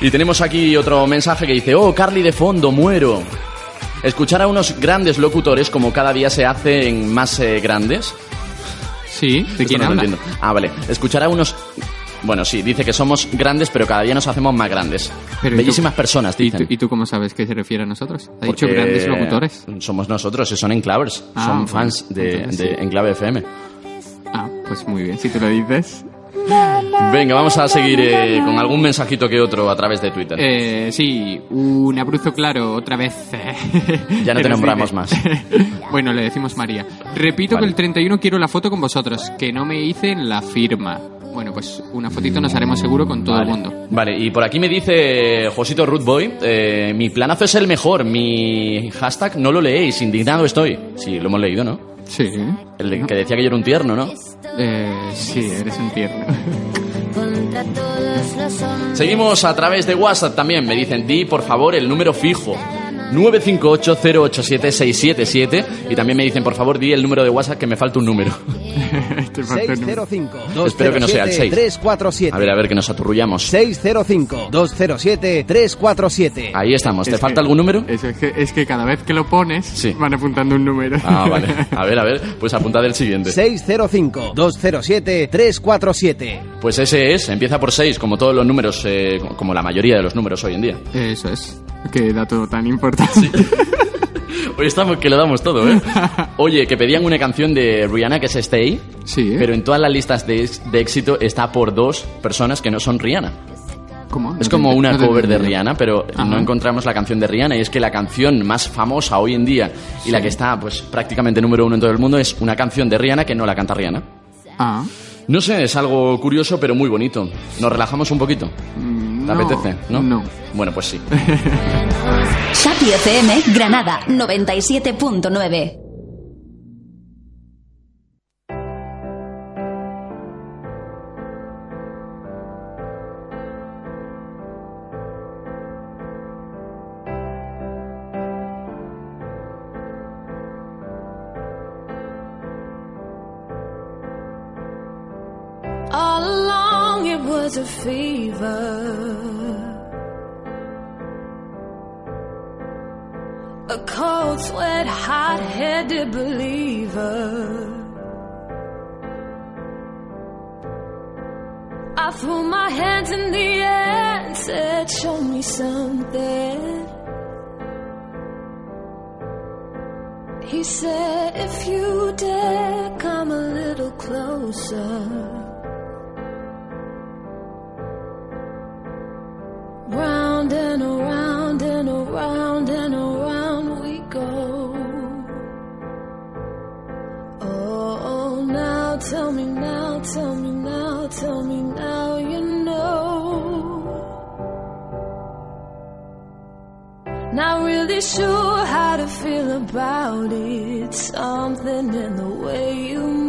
Y tenemos aquí otro mensaje que dice, oh, Carly de fondo, muero. Escuchar a unos grandes locutores como cada día se hacen más eh, grandes. Sí, ¿de quién no lo habla? entiendo. Ah, vale. Escuchar a unos... Bueno, sí, dice que somos grandes, pero cada día nos hacemos más grandes. Pero ¿y tú- Bellísimas personas, ¿Y dicen. tú, ¿Y tú cómo sabes que se refiere a nosotros? Ha dicho grandes locutores. Somos nosotros, son enclavers. Ah, son bueno, fans de, entonces de sí. Enclave FM. Ah, pues muy bien, si tú lo dices. Venga, vamos a seguir eh, con algún mensajito que otro a través de Twitter. Eh, sí, un abrazo claro, otra vez. Ya no te nombramos más. bueno, le decimos María. Repito Vale. que el 31 quiero la foto con vosotros, que no me hice en la firma. Bueno, pues una fotito nos haremos seguro con todo vale. el mundo. Vale, y por aquí me dice Josito Rootboy, eh, mi planazo es el mejor, mi hashtag no lo leéis, indignado estoy. Sí, lo hemos leído, ¿no? Sí. El de- que decía que yo era un tierno, ¿no? Eh, sí, eres un tierno. Seguimos a través de WhatsApp también, me dicen, di por favor el número fijo. 958-087-677 y también me dicen, por favor, di el número de WhatsApp que me falta un número. Te falta un número. 605 Espero que no sea el 6. 347 A ver, a ver, que nos aturrullamos. 605 207 347 Ahí estamos, ¿te Es falta que- algún número? Eso es que, es que cada vez que lo pones, Sí. van apuntando un número. Ah, vale. A ver, a ver, pues apuntad el siguiente. 605 207 347 Pues ese es, empieza por 6, como todos los números, eh, como la mayoría de los números hoy en día. Eso es. Qué dato tan importante. Hoy estamos que lo damos todo, ¿eh? Oye, que pedían una canción de Rihanna que es Stay, Sí, ¿eh? pero en todas las listas de, de éxito está por dos personas que no son Rihanna. ¿Cómo? Es como te- una no cover de. Rihanna, pero Ajá. no encontramos la canción de Rihanna y es que la canción más famosa hoy en día y la que está pues prácticamente número uno en todo el mundo es una canción de Rihanna que no la canta Rihanna. Ah. No sé, es algo curioso pero muy bonito. ¿Nos relajamos un poquito? mm, ¿Te no, apetece? ¿No? No. Bueno, pues sí. Happy FM Granada 97.9. a fever. A cold sweat, hot headed believer. I threw my hands in the air and said, Show me something. He said, If you dare, come a little closer. Round and around and around and around we go. Oh, oh, now tell me now, tell me now, tell me now you know. Not really sure how to feel about it. Something in the way you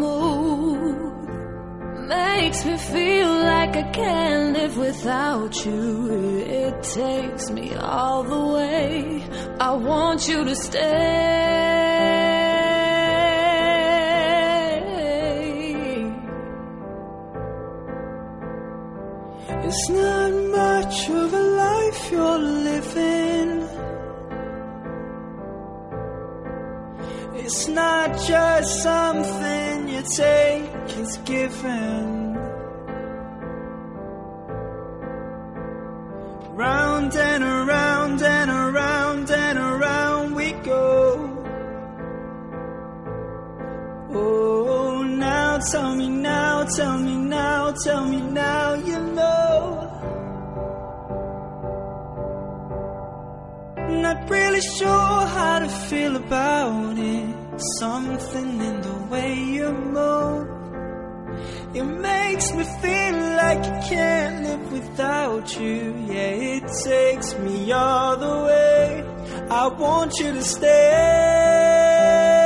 makes me feel like I can't live without you. It takes me all the way. I want you to stay. It's not much of a life you're living. It's not just something you take, it's given. Round and around and around and around we go. Oh, now tell me now, tell me now, tell me now you know. Not really sure how to feel about it. Something in the way you move. It makes me feel like I can't live without you. Yeah, it takes me all the way. I want you to stay.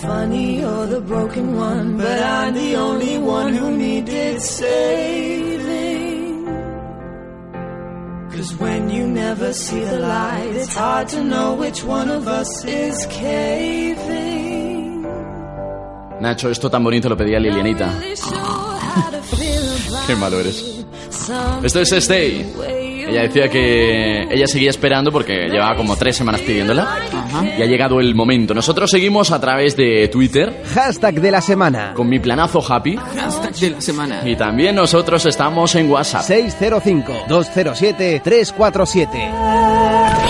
Funny, you're the broken one, but I'm the only one who needed saving. Cause when you never see the light, it's hard to know which one of us is caving. Nacho, esto tan bonito lo pedía Lilianita. Qué malo eres. Esto es Stay. Ella decía que ella seguía esperando porque llevaba como tres semanas pidiéndola. Y ha llegado el momento. Nosotros seguimos a través de Twitter Hashtag de la semana. con mi planazo happy. Hashtag de la semana. Y también nosotros estamos en WhatsApp. 605-207-347.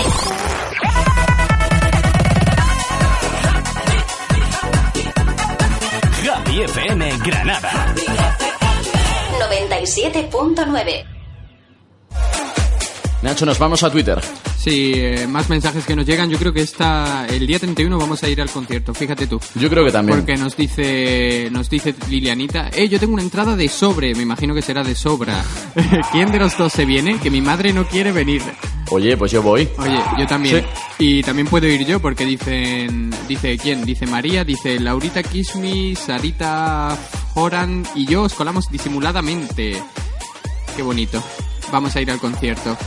Happy FM Granada. 97.9. Nacho, nos vamos a Twitter. Sí, eh, más mensajes que nos llegan. Yo creo que esta, el día 31 vamos a ir al concierto, fíjate tú. Yo creo que también. Porque nos dice, nos dice Lilianita, eh, yo tengo una entrada de sobre, me imagino que será de sobra. ¿Quién de los dos se viene? Que mi madre no quiere venir. Oye, pues yo voy. Oye, yo también. Y también puedo ir yo porque dicen, dice quién, dice María, dice Laurita Kismi, Sarita Joran y yo os colamos disimuladamente. Qué bonito. Vamos a ir al concierto.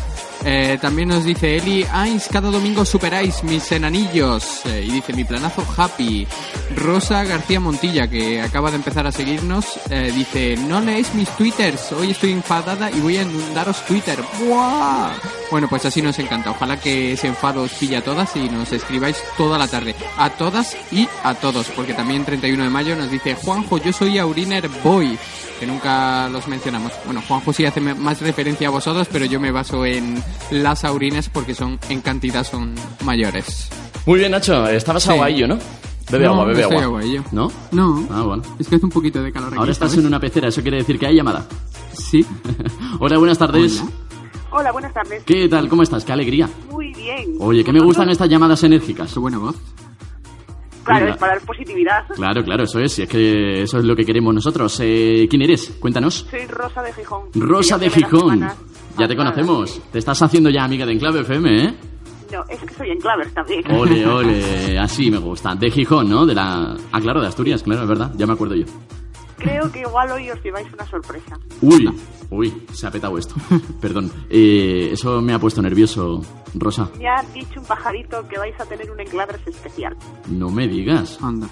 Eh, también nos dice Eli, Ais, cada domingo superáis mis enanillos. Eh, y dice mi planazo happy. Rosa García Montilla, que acaba de empezar a seguirnos, eh, dice, no leéis mis twitters, hoy estoy enfadada y voy a inundaros Twitter. ¡Buah! Bueno, pues así nos encanta. Ojalá que ese enfado os pille a todas y nos escribáis toda la tarde. A todas y a todos, porque también 31 de mayo nos dice Juanjo, yo soy Auriner Boy, que nunca los mencionamos. Bueno, Juanjo sí hace más referencia a vosotros, pero yo me baso en las aurines porque son en cantidad son mayores. Muy bien, Nacho. Estabas Sí. aguaillo, ¿no? Bebe No, agua, bebe no agua. aguaillo. ¿No? No, Ah, bueno. es que hace un poquito de calor aquí. Ahora estás ¿sabes? en una pecera, eso quiere decir que hay llamada. Sí. Hola, buenas tardes. Hola. Hola, buenas tardes. ¿Qué tal? ¿Cómo estás? Qué alegría. Muy bien. Oye, que me gustan estas llamadas enérgicas. Qué buena voz. Claro, es para dar positividad. Claro, claro, eso es. Y es que eso es lo que queremos nosotros. Eh, ¿Quién eres? Cuéntanos. Soy Rosa de Gijón. Rosa de Gijón. Ya te conocemos. Te estás haciendo ya amiga de Enclave FM, ¿eh? No, es que soy en Clavers también. Ole, ole. Así me gusta. De Gijón, ¿no? De la... Ah, claro, de Asturias, claro, es verdad. Ya me acuerdo yo. Creo que igual hoy os lleváis una sorpresa. Uy, uy, se ha petado esto. Perdón. Eh, eso me ha puesto nervioso, Rosa. Me ha dicho un pajarito que vais a tener un Enclavers especial. No me digas. Anda.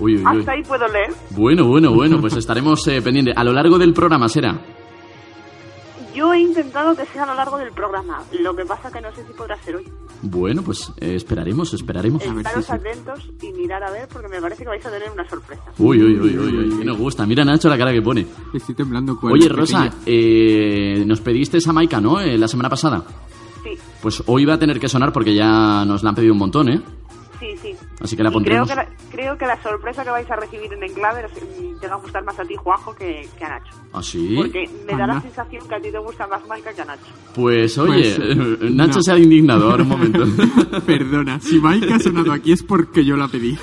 Uy, uy, uy. Hasta ahí puedo leer. Bueno, bueno, bueno, pues estaremos eh, pendientes. A lo largo del programa será. Yo he intentado que sea a lo largo del programa. Lo que pasa que no sé si podrá ser hoy. Bueno, pues eh, esperaremos, esperaremos. Estaros atentos y mirar a ver porque me parece que vais a tener una sorpresa. Uy, uy, uy, uy, uy, que nos gusta. Mira, Nacho, la cara que pone. Estoy temblando. Oye, Rosa, eh, nos pediste esa Maika, ¿no? Eh, la semana pasada. Sí, Pues hoy va a tener que sonar porque ya nos la han pedido un montón, ¿eh? sí, sí. Así que la Y creo pondremos. que, la, creo que la sorpresa que vais a recibir en Enclave va a gustar más a ti, Juanjo, que, que a Nacho. ¿Ah, sí? Porque me da la sensación que a ti te gusta más Maika que a Nacho. Pues oye, Pues, eh, Nacho no. se ha indignado ahora un momento. Perdona, si Mike ha sonado aquí es porque yo la pedí.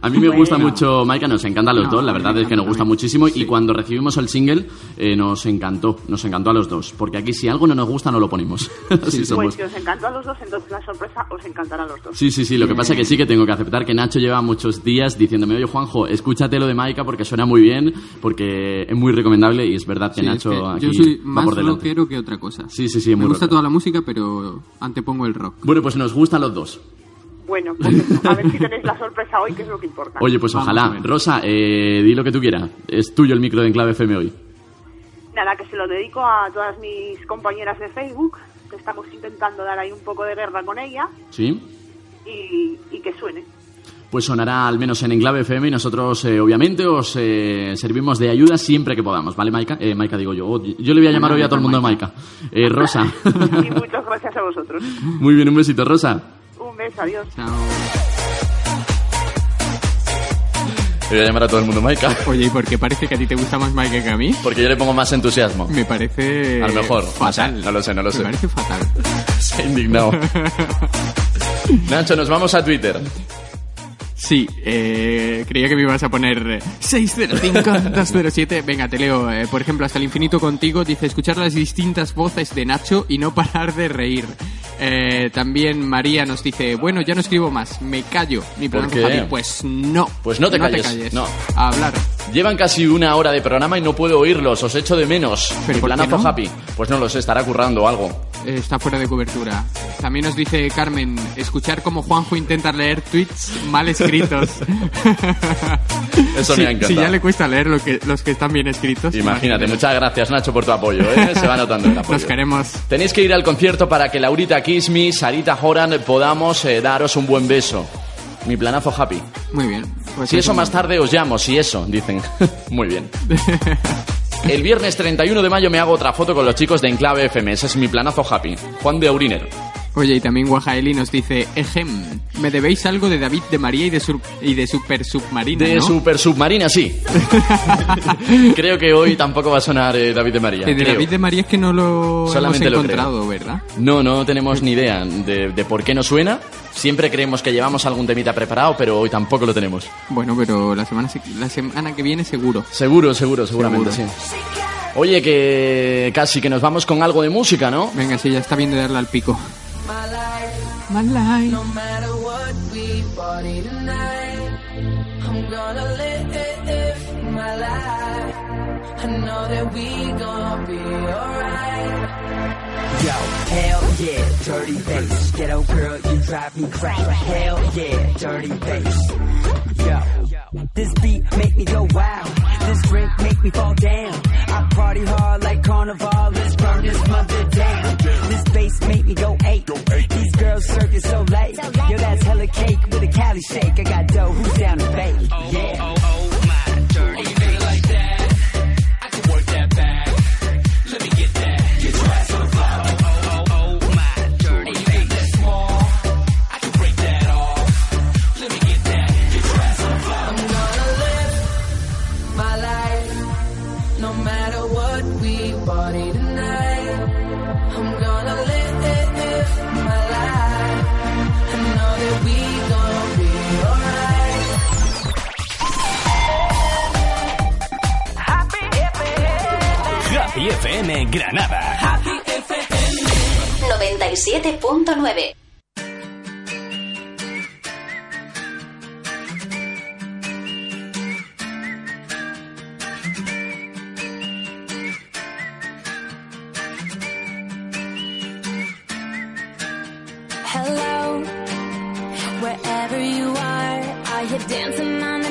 A mí me Bueno. gusta mucho Maika, nos encantan los No, dos, la a verdad es que nos encanta gusta muchísimo y cuando recibimos el single eh, nos encantó, nos encantó a los dos, porque aquí si algo no nos gusta no lo ponemos. Somos. Pues si os encantó a los dos, entonces la sorpresa os encantará a los dos. Sí, sí, sí, lo que pasa es que sí que tengo que aceptar que Nacho lleva muchos días diciéndome, oye Juanjo, escúchate lo de Maika porque suena muy bien, porque es muy recomendable y es verdad que Sí, Nacho es que aquí yo soy va más por delante. rockero que otra cosa. Sí, sí, sí, muy Me gusta rockero. toda la música, pero antepongo el rock. Bueno, pues nos gustan los dos. Bueno, pues a ver si tenéis la sorpresa hoy, que es lo que importa. Oye, pues Vamos ojalá. Rosa, eh, di lo que tú quieras. Es tuyo el micro de Enclave FM hoy. Nada, que se lo dedico a todas mis compañeras de Facebook, que estamos intentando dar ahí un poco de guerra con ella ¿Sí? y, y que suene. Pues sonará al menos en Enclave FM y nosotros, eh, obviamente, os eh, servimos de ayuda siempre que podamos, ¿vale, Maika? Eh, Maika, digo yo. Yo le voy a llamar hoy a todo el mundo Maika. Eh, Rosa. Y muchas gracias a vosotros. Muy bien, un besito, Rosa. Un beso, adiós. Chao. Le voy a llamar a todo el mundo Maika. Oye, ¿y por qué parece que a ti te gusta más Mike que a mí? Porque yo le pongo más entusiasmo. Me parece... A lo mejor. Fatal. No lo sé, no lo sé. Me parece fatal. Se ha indignado. Nacho, nos vamos a Twitter. Sí, eh, creía que me ibas a poner eh, 605-207. Venga, te leo. eh, por ejemplo, hasta el infinito contigo dice escuchar las distintas voces de Nacho y no parar de reír. Eh, también María nos dice, bueno, ya no escribo más, me callo. Mi ¿Por plan qué? Javi, pues no. Pues no te calles, no. A hablar. Llevan casi una hora de programa y no puedo oírlos, os echo de menos. ¿Pero Mi por qué planazo no? happy. Pues no lo sé, estará currando o algo. Eh, está fuera de cobertura. También nos dice Carmen, escuchar como Juanjo intenta leer tweets mal escritos. Eso Si- me ha encantado. Si ya le cuesta leer lo que, los que están bien escritos. Imagínate, muchas gracias Nacho por tu apoyo, ¿eh? se va notando el apoyo. Nos queremos. Tenéis que ir al concierto para que Laurita Kismi, Sarita Horan podamos eh, daros un buen beso. Mi planazo happy. Muy bien. Pues Si eso más tarde os llamo, si eso, dicen. Muy bien. El viernes 31 de mayo me hago otra foto con los chicos de Enclave FM. Ese es mi planazo happy. Juan de Auriner. Oye, y también Guajaeli nos dice, ejem, me debéis algo de David de María y de, sur- y de Super Submarina, De ¿no? Super Submarina, sí. Creo que hoy tampoco va a sonar eh, David de María. De creo. David de María es que no lo Solamente hemos lo encontrado, ¿verdad? No, no tenemos ni idea de, de por qué no suena. Siempre creemos que llevamos algún temita preparado, pero hoy tampoco lo tenemos. Bueno, pero la semana, se- la semana que viene seguro. Seguro, seguro, seguramente Seguro. sí. Oye, que casi que nos vamos con algo de música, ¿no? Venga, sí, ya está bien de darle al pico. My life. No matter what we party tonight, I'm gonna live my life. I know that we gonna be alright. Yo, hell yeah, dirty bass. Ghetto girl, you drive me crazy. Hell yeah, dirty bass. Yo, this beat make me go wild. This drink make me fall down. I party hard like carnival. Let's burn this mother down. This bass make me go eight. These girls circus so late. Yo, that's hella cake with a Cali shake. I got dough. Who's down to bake? Oh, oh, oh, yeah. Happy FM Granada. 97.9 Hello, wherever you are, are you dancing on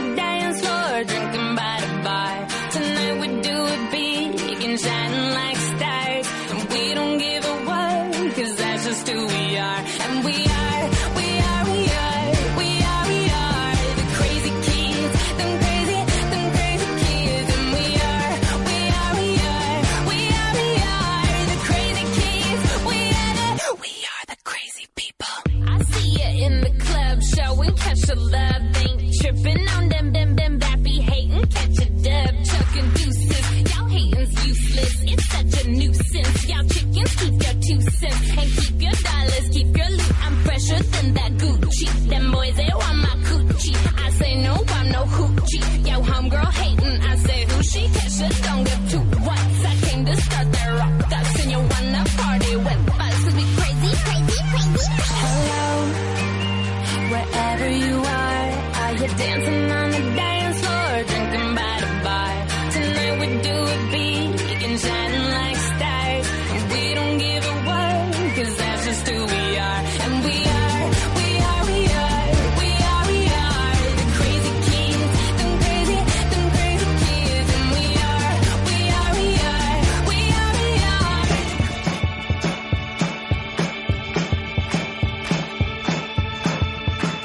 two cents. And keep your dollars, keep your loot. I'm fresher than that Gucci. Them boys, they want my coochie. I say no, I'm no hoochie. Yo,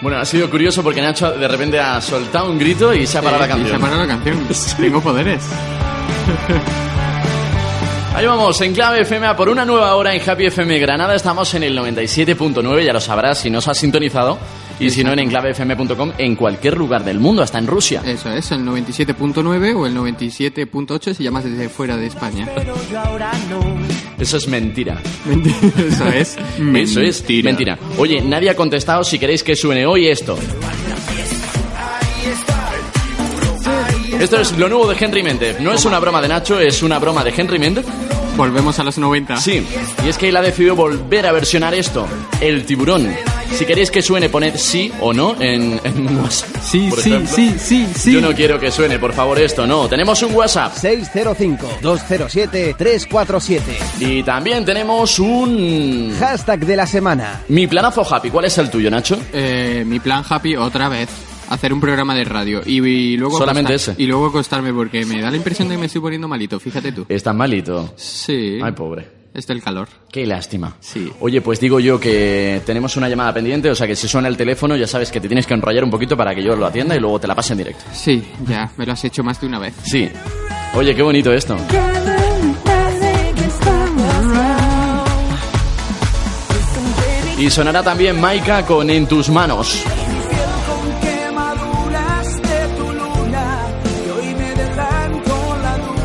Bueno, ha sido curioso porque Nacho de repente ha soltado un grito y se ha parado Eh, la y canción. Se ha parado la canción. Tengo poderes. Ahí vamos, en Clave FM a por una nueva hora en Happy FM Granada. Estamos en el 97.9, ya lo sabrás si nos has sintonizado. Y si no, en enclavefm.com, en cualquier lugar del mundo, hasta en Rusia. Eso es, el 97.9 o el 97.8 si llamas desde fuera de España. Eso es mentira. Eso es Eso es mentira. Oye, nadie ha contestado si queréis que suene hoy esto. Esto es lo nuevo de Henry Méndez. No es una broma de Nacho, es una broma de Henry Méndez. Volvemos a los 90. Sí, y es que él ha decidido volver a versionar esto, el tiburón. Si queréis que suene, poned sí o no en, en WhatsApp. Sí, por sí, ejemplo. sí, sí, sí. Yo no quiero que suene, por favor, esto, no. Tenemos un WhatsApp 605-207-347. y también tenemos un... Hashtag de la semana. Mi planazo happy. ¿Cuál es el tuyo, Nacho? Eh, mi plan happy otra vez. Hacer un programa de radio y, y luego Solamente acostar- ese. y luego acostarme porque me da la impresión de que me estoy poniendo malito, fíjate tú. Está malito. Sí. Ay, pobre. Es del calor. Qué lástima. Sí. Oye, pues digo yo que tenemos una llamada pendiente, o sea que si suena el teléfono ya sabes que te tienes que enrollar un poquito para que yo lo atienda y luego te la pase en directo. Sí, ya, me lo has hecho más de una vez. Sí. Oye, qué bonito esto. Y sonará también Maika con En tus manos.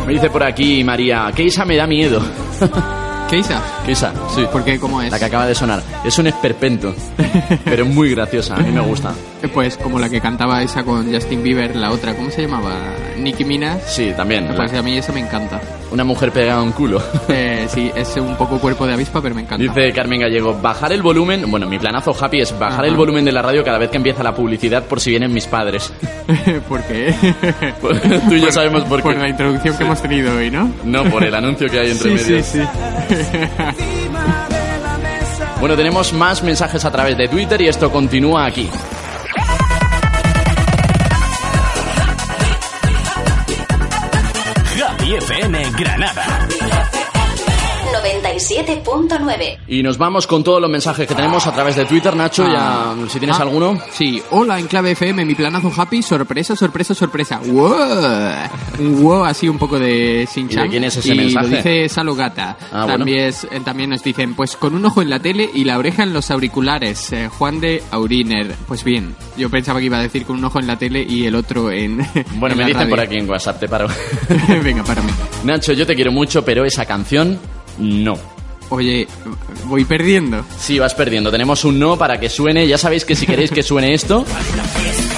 Me dice por aquí María, Keisa me da miedo. Keisa. Keisa, sí. ¿Por qué? ¿Cómo es? La que acaba de sonar. Es un esperpento, pero muy graciosa, a mí me gusta. Pues como la que cantaba esa con Justin Bieber, la otra, ¿cómo se llamaba? Nicki Minaj. Sí, también. Pues a mí esa me encanta. Una mujer pegada a un culo. Eh, sí, es un poco cuerpo de avispa, pero me encanta. Dice Carmen Gallego, bajar el volumen, bueno, mi planazo happy es bajar Ajá. el volumen de la radio cada vez que empieza la publicidad por si vienen mis padres. ¿Por qué? Pues Tú y yo sabemos por qué. Por la introducción que hemos tenido hoy, ¿no? No, por el anuncio que hay entre Sí, sí, sí. Bueno, tenemos más mensajes a través de Twitter y esto continúa aquí. 97.9. Y nos vamos con todos los mensajes que tenemos a través de Twitter, Nacho, ya si tienes Ah, alguno. Sí, hola en clave FM, mi planazo happy, sorpresa, sorpresa, sorpresa. ¡Wow! Wow así un poco de sin ¿Y de quién es ese y mensaje? lo dice Salogata. Ah, bueno. también, es- eh, también nos dicen, pues con un ojo en la tele y la oreja en los auriculares. eh, Juan de Auriner. Pues bien, yo pensaba que iba a decir con un ojo en la tele y el otro en. Bueno, en me la dicen radio. por aquí en WhatsApp, te paro. Venga, párame. Nacho, yo te quiero mucho, pero esa canción, no. Oye, voy perdiendo. Sí, vas perdiendo. Tenemos un no para que suene. Ya sabéis que si queréis que suene esto,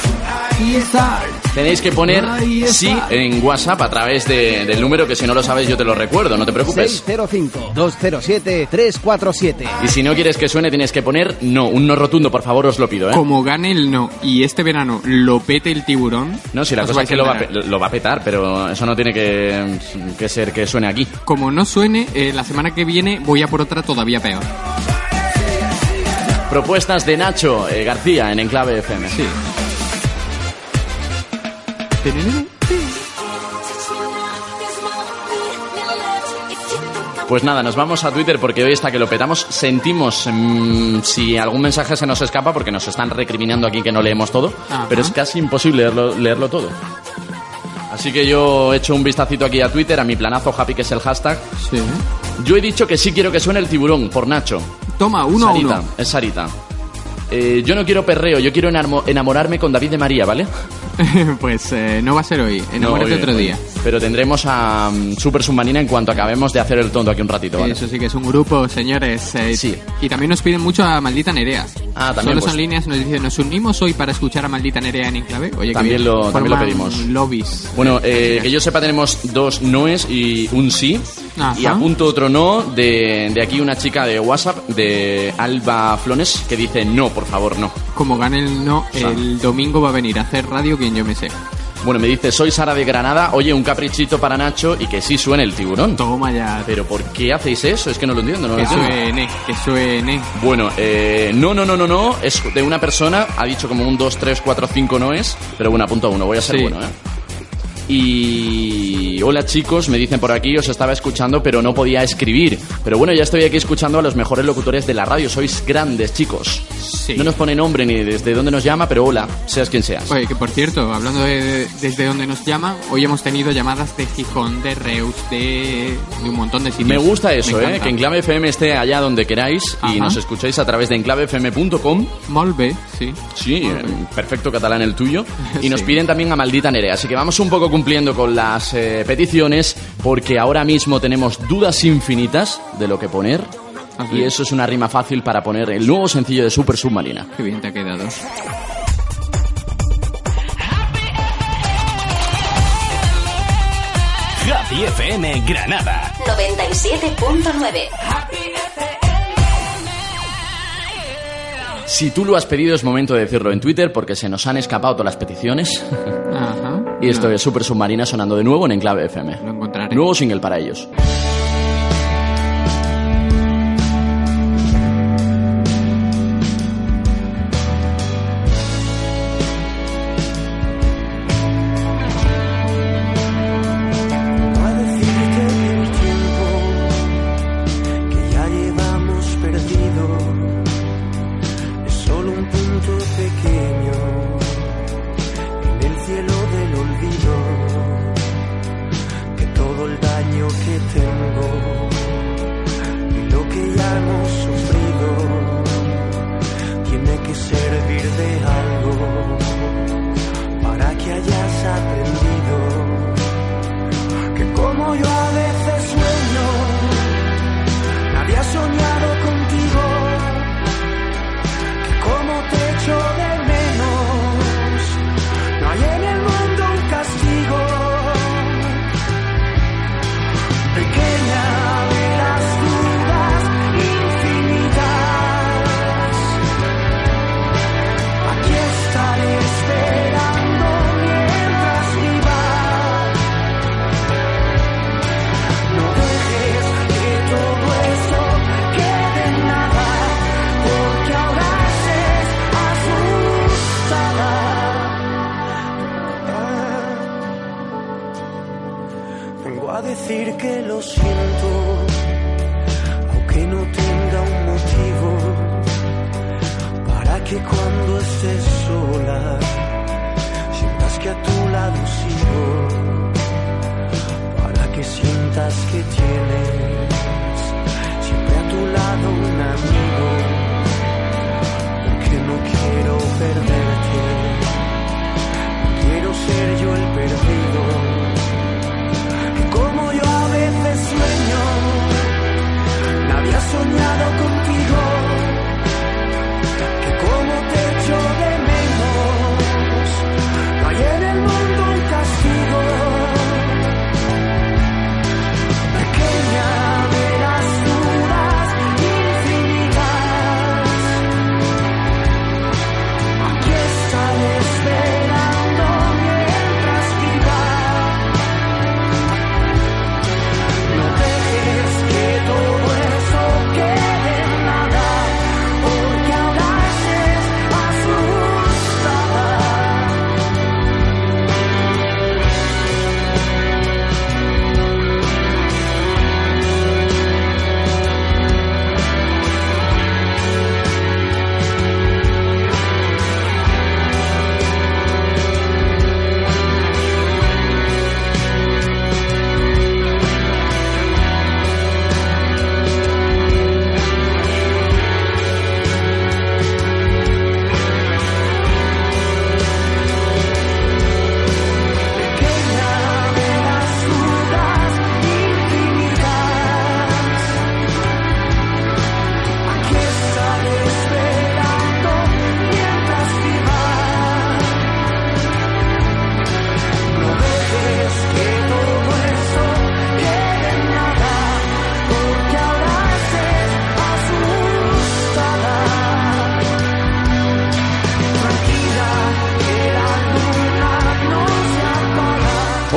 tenéis que poner sí en WhatsApp a través de- del número que si no lo sabes yo te lo recuerdo, no te preocupes. 605-207-347. Y si no quieres que suene tienes que poner no, un no rotundo, por favor, os lo pido, ¿eh? Como gane el no y este verano lo pete el tiburón. No, si la os cosa es que lo va, lo va a petar, pero eso no tiene que, que ser que suene aquí. Como no suene, eh, la semana que viene voy a por otra todavía peor. Propuestas de Nacho eh, García en Enclave FM. Sí. Pues nada, nos vamos a Twitter porque hoy está que lo petamos. Sentimos mm, si algún mensaje se nos escapa porque nos están recriminando aquí que no leemos todo, Ajá. pero es casi imposible leerlo, leerlo todo. Así que yo he hecho un vistacito aquí a Twitter, a mi planazo happy, que es el hashtag. Sí. Yo he dicho que sí quiero que suene el tiburón, por Nacho. Toma, uno Sarita, a uno. es Sarita. Eh, yo no quiero perreo, yo quiero enamorarme con David de María, ¿vale? pues eh, no va a ser hoy, enamórate No, otro día. Pero tendremos a mm, Super Submarina en cuanto acabemos de hacer el tonto aquí un ratito, ¿vale? Eso sí que es un grupo, señores. eh, Sí. Y también nos piden mucho a Maldita Nerea. Ah, también, Solo pues. son líneas, nos dicen, nos unimos hoy para escuchar a Maldita Nerea en Enclave. Oye, También bien. lo- también lo pedimos. lobbies. Bueno, eh, que yo sepa tenemos dos noes y un sí. Ajá. Y apunto otro no de, de aquí una chica de WhatsApp, de Alba Flones, que dice no, por favor, no. Como gane el no, sea. el domingo va a venir a hacer radio yo me sé. Bueno, me dice, soy Sara de Granada, oye, un caprichito para Nacho y que sí suene el tiburón. Toma ya. Pero ¿por qué hacéis eso? Es que no lo entiendo, no lo Que entiendo. suene, que suene. Bueno, eh, no, no, no, no, no, es de una persona, ha dicho como un 2, 3, 4, 5 no es, pero bueno, apunto a uno, voy a ser Sí. bueno, ¿eh? Y hola chicos, me dicen por aquí, os estaba escuchando pero no podía escribir. Pero bueno, ya estoy aquí escuchando a los mejores locutores de la radio, sois grandes chicos. Sí. No nos pone nombre ni desde dónde nos llama, pero hola, seas quien seas. Oye, que por cierto, hablando de, desde donde nos llaman, hoy hemos tenido llamadas de Gijón, de Reus, de, de un montón de sitios. Me gusta eso, Me ¿eh? Que Enclave FM esté allá donde queráis y Ajá. nos escucháis a través de enclavefm.com. Molt bé, sí. Sí, perfecto catalán el tuyo. Y nos Sí. piden también a Maldita Nerea. Así que vamos un poco cumpliendo con las eh, peticiones porque ahora mismo tenemos dudas infinitas de lo que poner. Ah. Y eso es una rima fácil para poner el nuevo sencillo de Super Submarina. Qué bien te ha quedado. Happy FM Granada. 97.9. Si tú lo has pedido es momento de decirlo en Twitter porque se nos han escapado todas las peticiones. Ajá. Y esto es Super Submarina sonando de nuevo en Enclave FM. Lo encontraré. Nuevo single para ellos.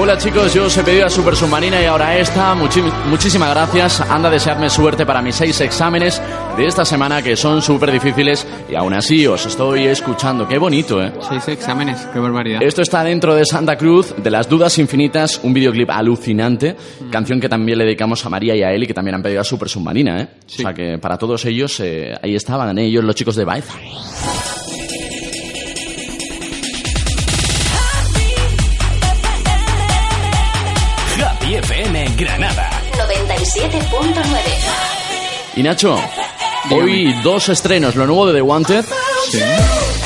Hola chicos, yo os he pedido a Super Submarina y ahora esta. Muchísimas gracias. Anda a desearme suerte para mis seis exámenes de esta semana que son súper difíciles y aún así os estoy escuchando. Qué bonito, ¿eh? Seis exámenes, qué barbaridad. Esto está dentro de Santa Cruz, de las dudas infinitas, un videoclip alucinante, canción que también le dedicamos a María y a Eli, que también han pedido a Super Submarina, ¿eh? O sea que para todos ellos, eh, ahí estaban ellos, los chicos de Baeza. Y Nacho, hoy dos estrenos, lo nuevo de The Wanted.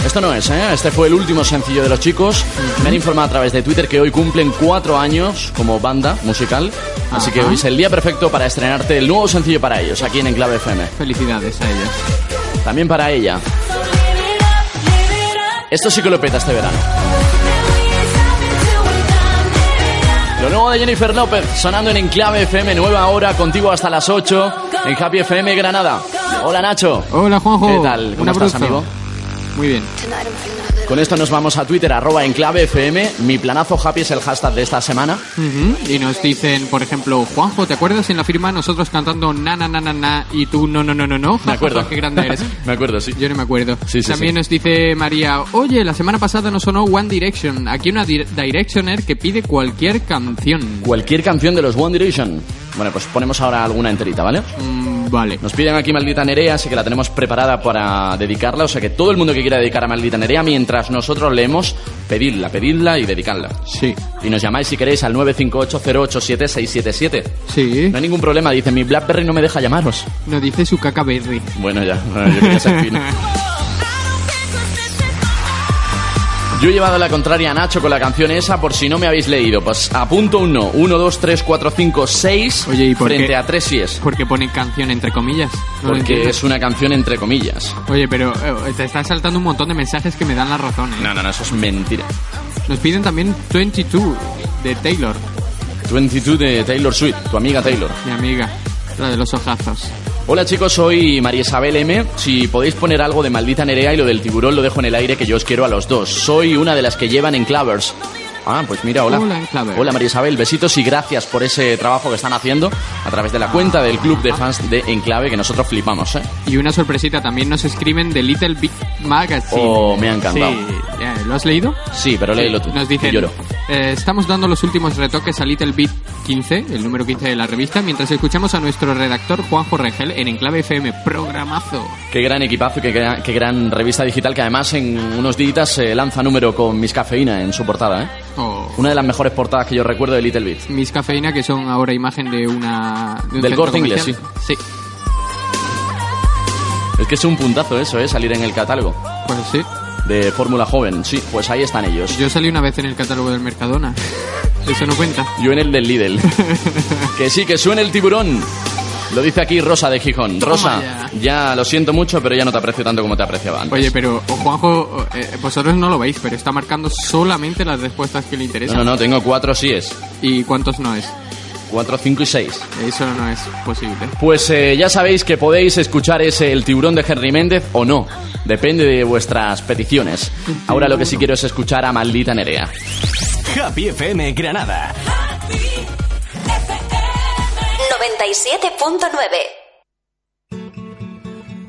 Esto no es, ¿eh? Este fue el último sencillo de los chicos. Me han informado a través de Twitter que hoy cumplen cuatro años como banda musical. Así que hoy es el día perfecto para estrenarte el nuevo sencillo para ellos, aquí en Enclave FM. Felicidades a ellos. También para ella. Esto sí que lo peta este verano. Lo nuevo de Jennifer López, sonando en Enclave FM, nueva hora, contigo hasta las 8, en Happy FM Granada. Hola Nacho. Hola Juanjo. ¿Qué tal? ¿Cómo estás, amigo? Muy bien. Con esto nos vamos a Twitter, arroba Enclave FM. Mi planazo happy es el hashtag de esta semana. Y nos dicen, por ejemplo, Juanjo, ¿te acuerdas en la firma nosotros cantando na na na na na y tú no no no no no? Me acuerdo. Qué grande eres. Me acuerdo, sí. Yo no me acuerdo. Sí, sí, También sí. nos dice María, oye, la semana pasada nos sonó One Direction. Aquí una dir- Directioner que pide cualquier canción. Cualquier canción de los One Direction. Bueno, pues ponemos ahora alguna enterita, ¿vale? Mm, vale. Nos piden aquí Maldita Nerea, así que la tenemos preparada para dedicarla. O sea que todo el mundo que quiera dedicar a Maldita Nerea, mientras nosotros leemos, pedidla, pedidla y dedicarla. Sí. Y nos llamáis si queréis al 958-087-677. Sí. No hay ningún problema, dice mi Blackberry no me deja llamaros. Nos dice su caca berry. Bueno, ya, bueno, yo quería ser fino. Yo he llevado la contraria a Nacho con la canción esa por si no me habéis leído. Pues apunto un no. 1, 2, 3, 4, 5, 6 Oye, ¿y por frente qué? a 3 sí es. Porque pone canción entre comillas. No Porque es una canción entre comillas. Oye, pero eh, te están saltando un montón de mensajes que me dan la razón. ¿eh? No, no, no, eso es mentira. Nos piden también 22 de Taylor, 22 de Taylor Swift, tu amiga Taylor. mi amiga, la de los ojazos. Hola chicos, soy María Isabel M. Si podéis poner algo de Maldita Nerea y lo del tiburón lo dejo en el aire que yo os quiero a los dos. Soy una de las que llevan en Clavers. Ah, pues mira, hola. Hola, María Isabel, besitos y gracias por ese trabajo que están haciendo a través de la cuenta del club de fans de Enclave que nosotros flipamos, ¿eh? Y una sorpresita, también nos escriben de Little Big Magazine. Oh, me ha encantado. Sí, ya, ¿lo has leído? Sí, pero léelo tú. Nos dicen, lloro. eh, estamos dando los últimos retoques a Little Bit 15, el número 15 de la revista, mientras escuchamos a nuestro redactor Juanjo Rengel en Enclave FM. Programazo. Qué gran equipazo, qué, gran- qué gran revista digital que además en unos días se lanza número con Miss Cafeína en su portada, ¿eh? Oh, Una de las mejores portadas que yo recuerdo de Little Bit. Miss Cafeína, que son ahora imagen de una... de un Del Corte Inglés. Sí, Es que es un puntazo eso, ¿eh? Salir en el catálogo pues sí. de Fórmula Joven. Sí, pues ahí están ellos. Yo salí una vez en el catálogo del Mercadona. Eso no cuenta. Yo en el del Lidl. que sí, que suene el tiburón. Lo dice aquí Rosa de Gijón. Toma Rosa, ya. lo siento mucho, pero ya no te aprecio tanto como te apreciaba antes. Oye, pero Juanjo, eh, vosotros no lo veis, pero está marcando solamente las respuestas que le no, interesan. no, no, tengo cuatro síes. ¿Y cuántos no es? Cuatro, cinco y seis. Eso no es posible. Pues eh, ya sabéis que podéis escuchar ese El tiburón de Henry Méndez o no. Depende de vuestras peticiones. Ahora lo que sí quiero es escuchar a Maldita Nerea. Happy FM Granada. 97.9.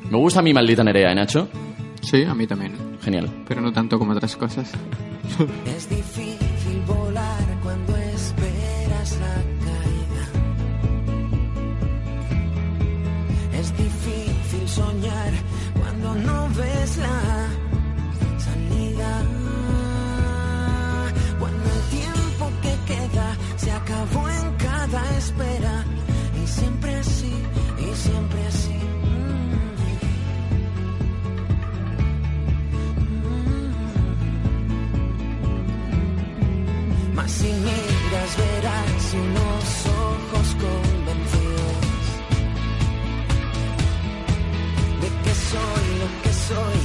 Me gusta mi Maldita Nerea, ¿eh, Nacho? Sí, a mí también. Genial. Pero no tanto como otras cosas. Es difícil volar cuando esperas la caída. Es difícil soñar cuando no ves la salida. Cuando el Mas si miras verás unos ojos convencidos de que soy lo que soy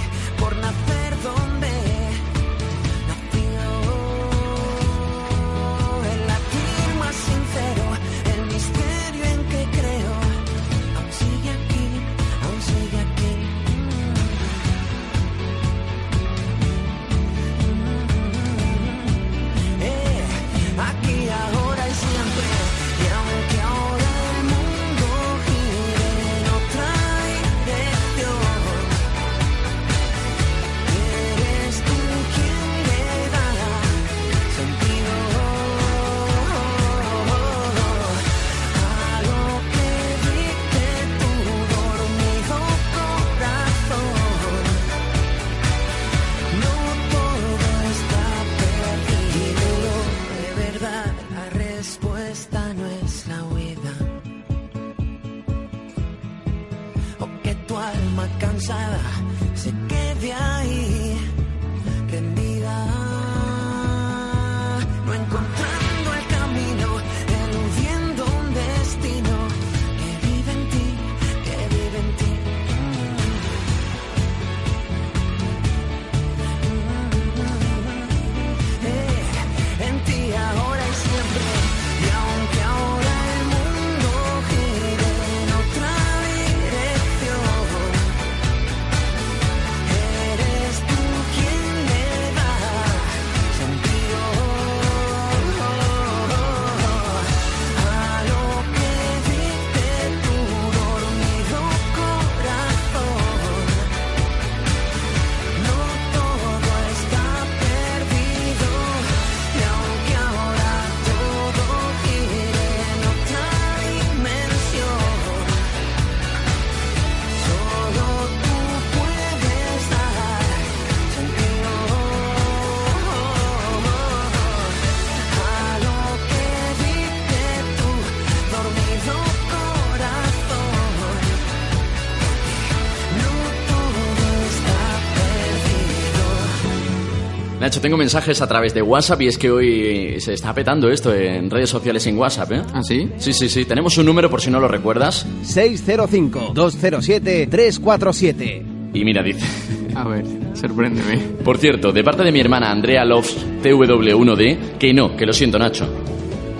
Nacho, tengo mensajes a través de WhatsApp y es que hoy se está petando esto en redes sociales en WhatsApp, ¿eh? ¿Ah, sí? Sí, sí, sí. Tenemos un número por si no lo recuerdas. 605-207-347. Y mira, dice. A ver, sorpréndeme. Por cierto, de parte de mi hermana Andrea Loves TW1D, que no, que lo siento, Nacho.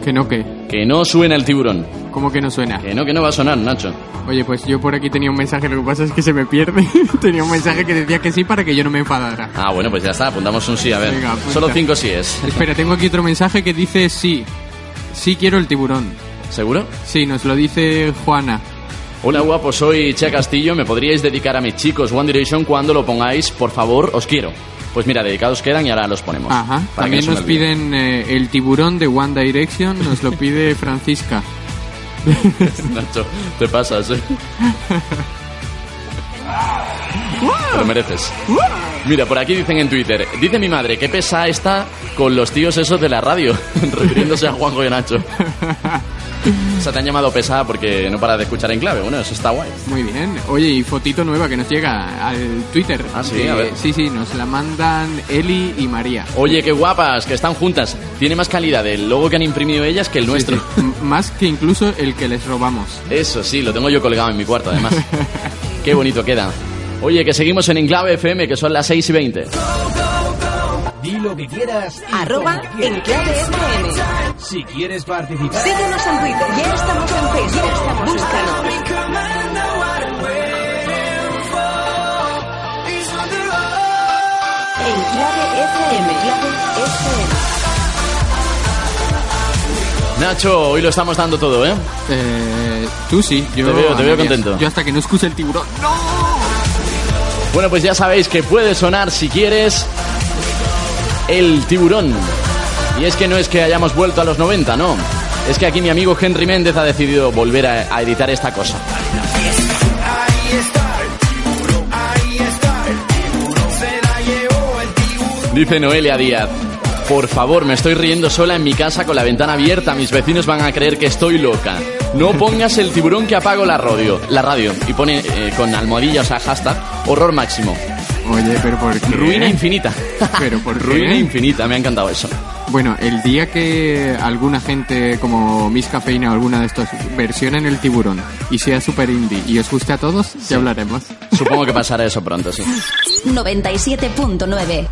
Que no, que. Que no suena el tiburón. ¿Cómo que no suena? Que no, que no va a sonar, Nacho. Oye, pues yo por aquí tenía un mensaje, lo que pasa es que se me pierde. tenía un mensaje que decía que sí para que yo no me enfadara. Ah, bueno, pues ya está, apuntamos un sí, a ver. Venga. Solo cinco síes. Espera, tengo aquí otro mensaje que dice sí. Sí quiero el tiburón. ¿Seguro? Sí, nos lo dice Juana. Hola guapo, soy Che Castillo. ¿Me podríais dedicar a mis chicos One Direction cuando lo pongáis? Por favor, os quiero. Pues mira, dedicados quedan y ahora los ponemos. Ajá. También nos piden eh, el tiburón de One Direction, nos lo pide Francisca. Nacho, te pasas, ¿eh? Te lo mereces. Mira, por aquí dicen en Twitter, dice mi madre, qué pesa está con los tíos esos de la radio, refiriéndose a Juanjo y Nacho. O sea, te han llamado pesada porque no para de escuchar en clave. Bueno, eso está guay. Muy bien. Oye, y fotito nueva que nos llega al Twitter. Ah, sí, Que- a ver. Sí, sí, nos la mandan Eli y María. Oye, qué guapas, que están juntas. Tiene más calidad el logo que han imprimido ellas que el nuestro. Sí, sí. M- Más que incluso el que les robamos. Eso sí, lo tengo yo colgado en mi cuarto, además. qué bonito queda. Oye, que seguimos en Enclave FM, que son las 6 y 20. Di lo que Arroba quieras. Enclave FM. Si quieres participar. Síguenos en Twitter. Ya estamos en Facebook. Búscanos. Enclave FM. Enclave FM. Nacho, hoy lo estamos dando todo, ¿eh? Eh, tú sí, yo. Te veo- te veo contento. Yo hasta que no escuche el tiburón. ¡No! Bueno, pues ya sabéis que puede sonar si quieres el tiburón. Y es que no es que hayamos vuelto a los 90, no. Es que aquí mi amigo Henry Méndez ha decidido volver a, a editar esta cosa. Dice Noelia Díaz. Por favor, me estoy riendo sola en mi casa con la ventana abierta. Mis vecinos van a creer que estoy loca. No pongas el tiburón que apago la radio. La radio. Y pone eh, con almohadilla, o sea, hashtag, horror máximo. Oye, pero ¿por qué? Ruina infinita. ¿Pero por qué? Ruina infinita, me ha encantado eso. Bueno, el día que alguna gente como Miss Cafeína o alguna de estos versionen el tiburón y sea super indie y os guste a todos, ya hablaremos. Supongo que pasará eso pronto, sí. 97.9.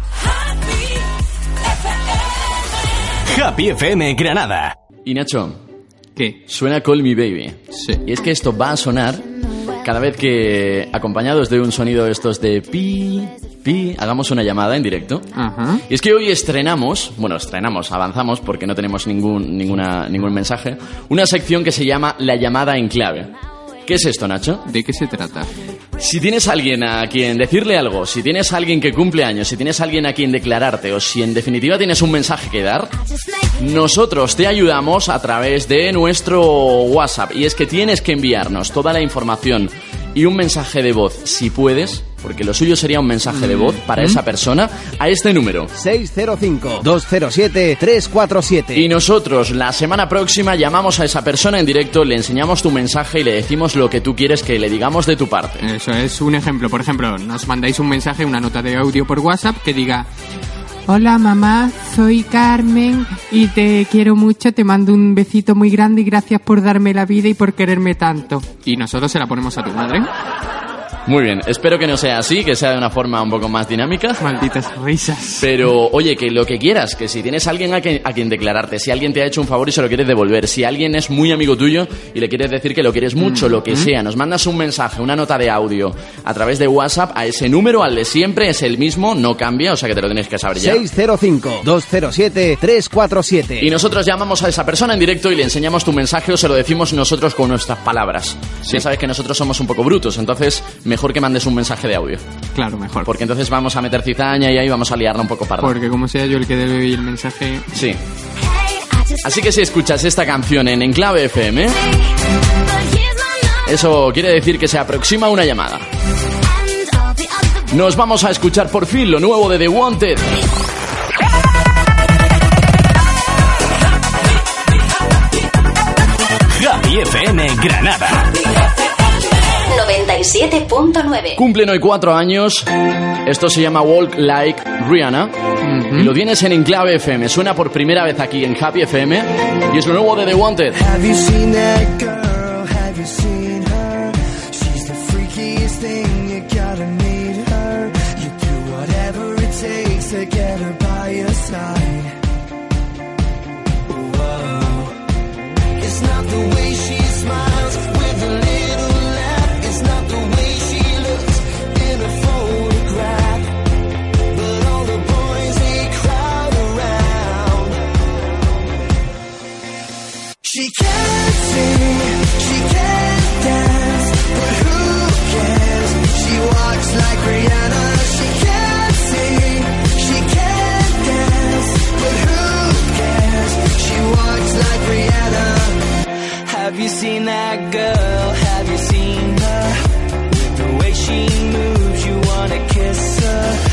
Happy FM Granada. Y Nacho, ¿Qué? suena Call Me Baby. Sí. Y es que esto va a sonar cada vez que, acompañados de un sonido de estos de pi, pi, hagamos una llamada en directo. Ajá. Y es que hoy estrenamos, bueno, estrenamos, avanzamos porque no tenemos ningún, ninguna, ningún mensaje, una sección que se llama La llamada en clave. ¿Qué es esto, Nacho? ¿De qué se trata? Si tienes a alguien a quien decirle algo, si tienes a alguien que cumple años, si tienes a alguien a quien declararte o si en definitiva tienes un mensaje que dar, nosotros te ayudamos a través de nuestro WhatsApp y es que tienes que enviarnos toda la información y un mensaje de voz, si puedes, porque lo suyo sería un mensaje de voz para esa persona, a este número. 605-207-347. Y nosotros la semana próxima llamamos a esa persona en directo, le enseñamos tu mensaje y le decimos lo que tú quieres que le digamos de tu parte. Eso es un ejemplo. Por ejemplo, nos mandáis un mensaje, una nota de audio por WhatsApp que diga... Hola mamá, soy Carmen y te quiero mucho, te mando un besito muy grande y gracias por darme la vida y por quererme tanto. Y nosotros se la ponemos a tu madre. Muy bien, espero que no sea así, que sea de una forma un poco más dinámica. Malditas risas. Pero, oye, que lo que quieras, que si tienes alguien a quien, a quien declararte, si alguien te ha hecho un favor y se lo quieres devolver, si alguien es muy amigo tuyo y le quieres decir que lo quieres mucho, lo que sea, nos mandas un mensaje, una nota de audio a través de WhatsApp a ese número, al de siempre, es el mismo, no cambia, o sea que te lo tienes que saber ya. 605-207-347. Y nosotros llamamos a esa persona en directo y le enseñamos tu mensaje o se lo decimos nosotros con nuestras palabras. Ya sabes que nosotros somos un poco brutos, entonces mejor que mandes un mensaje de audio. Claro, mejor. Porque entonces vamos a meter cizaña y ahí vamos a liarla un poco parda. Porque como sea yo el que debe oír el mensaje... Sí. Así que si escuchas esta canción en Enclave FM, eso quiere decir que se aproxima una llamada. Nos vamos a escuchar por fin lo nuevo de The Wanted. Happy FM Granada. 97.9. Cumplen hoy cuatro años. Esto se llama Walk Like Rihanna. Y lo tienes en Enclave FM. Suena por primera vez aquí en Happy FM. Y es lo nuevo de The Wanted. Have you seen that girl? Have you seen Have you seen that girl? Have you seen her? The way she moves, you wanna kiss her.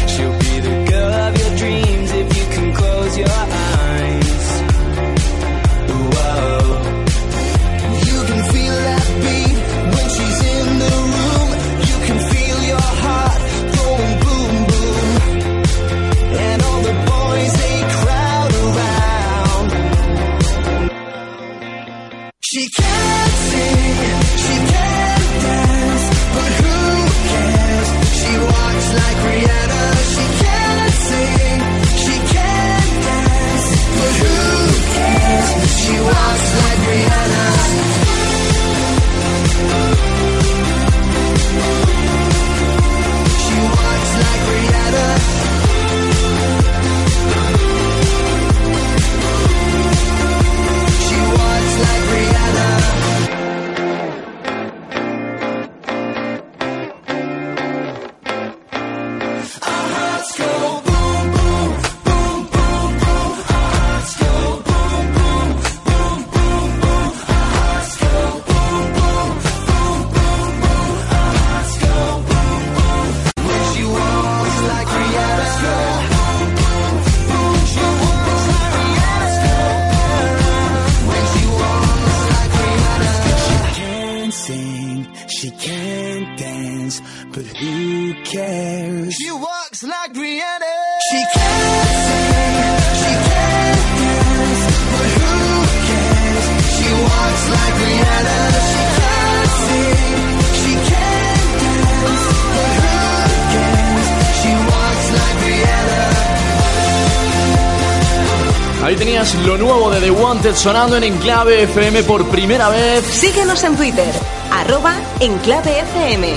Lo nuevo de The Wanted sonando en Enclave FM por primera vez. Síguenos en Twitter, arroba Enclave FM.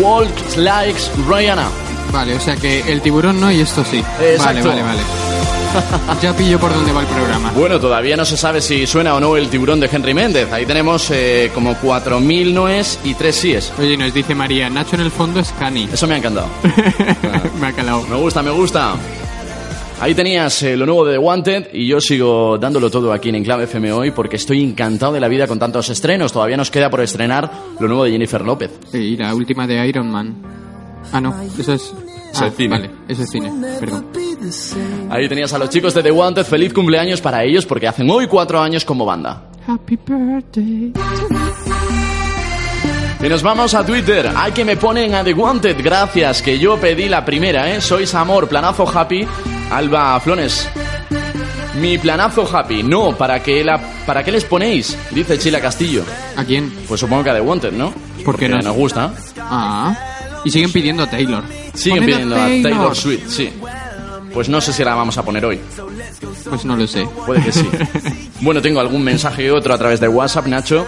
Walk Likes Rihanna. Vale, o sea que el tiburón no y esto sí. Vale, Exacto. vale, vale. Ya pillo por dónde va el programa. Bueno, todavía no se sabe si suena o no el tiburón de Henry Méndez. Ahí tenemos eh, como 4.000 noes y 3 síes. Oye, nos dice María, Nacho en el fondo es Cani. Eso me ha encantado. me ha calado. Me gusta, me gusta. Ahí tenías eh, lo nuevo de The Wanted y yo sigo dándolo todo aquí en Enclave FM hoy porque estoy encantado de la vida con tantos estrenos. Todavía nos queda por estrenar lo nuevo de Jennifer López. Y la última de Iron Man. Ah, no, eso es... Ah, cine. Vale, eso es cine, perdón. Ahí tenías a los chicos de The Wanted. Feliz cumpleaños para ellos porque hacen hoy cuatro años como banda. Happy birthday. Y nos vamos a Twitter. Hay que me ponen a The Wanted. Gracias, que yo pedí la primera, ¿eh? Sois amor, planazo happy. Alba Flones. Mi planazo happy. No, ¿para qué, la, ¿para qué les ponéis? Dice Chila Castillo. ¿A quién? Pues supongo que a The Wanted, ¿no? Porque nos... nos- gusta. Ah. Y siguen pidiendo a Taylor. Siguen pidiendo a Taylor Swift, sí. Pues no sé si la vamos a poner hoy. Pues no lo sé. Puede que sí. bueno, tengo algún mensaje y otro a través de WhatsApp, Nacho.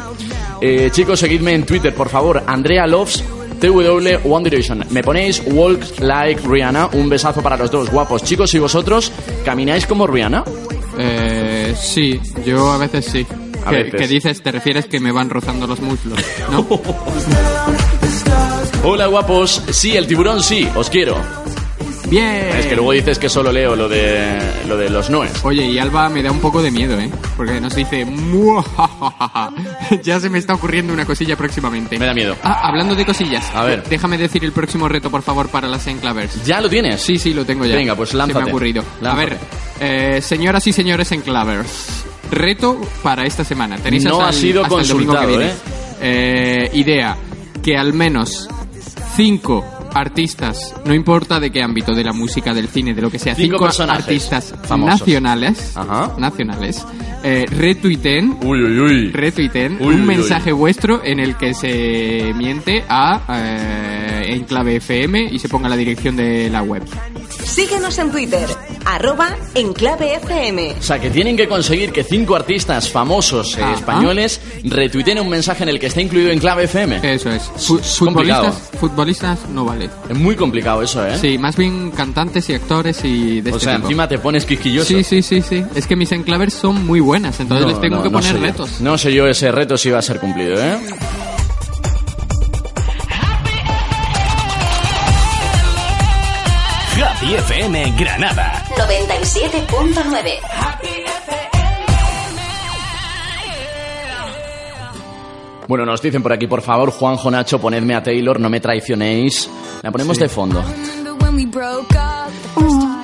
Eh, chicos, seguidme en Twitter, por favor. Andrea Loves TW One Direction. Me ponéis Walk Like Rihanna. Un besazo para los dos guapos. Chicos, ¿y vosotros camináis como Rihanna? Eh, sí, yo a veces sí. A ¿Qué, veces. qué dices? ¿Te refieres que me van rozando los muslos? ¿No? Hola, guapos. Sí, el tiburón sí. Os quiero. Bien. Es que luego dices que solo leo lo de, lo de los noes. Oye, y Alba me da un poco de miedo, ¿eh? Porque nos dice... "Muajajaja". ya se me está ocurriendo una cosilla próximamente. Me da miedo. Ah, hablando de cosillas. A ver. Déjame decir el próximo reto, por favor, para las enclavers. ¿Ya lo tienes? Sí, sí, lo tengo ya. Venga, pues Se me lánzate. ha ocurrido. Lánzate. A ver, eh, señoras y señores enclavers. Reto para esta semana. Tenéis No hasta ha el- sido el domingo que consultado, viene. Eh, idea, que al menos cinco artistas, no importa de qué ámbito, de la música, del cine, de lo que sea, Cinco artistas famosos. nacionales, Ajá. nacionales, eh, retuiten, Uy, uy, uy. retuiten Uy, un uy, mensaje vuestro en el que se miente a eh, Enclave FM y se ponga la dirección de la web. Síguenos en Twitter, arroba Enclave FM. O sea, que tienen que conseguir que cinco artistas famosos eh, españoles retuiten un mensaje en el que está incluido en clave FM. Eso es. Complicado. futbolistas, futbolistas no vale. Es muy complicado eso, ¿eh? Sí, más bien cantantes y actores y de O este sea, tipo. encima te pones quisquilloso. Sí, sí, sí, sí. Es que mis enclavers son muy buenas, entonces No, les tengo no, que no poner sé yo. retos. No sé yo ese reto si va a ser cumplido, ¿eh? Happy FM Granada. 97.9. Bueno, nos dicen por aquí, por favor, Juanjo Nacho, ponedme a Taylor, no me traicionéis. La ponemos Sí. de fondo.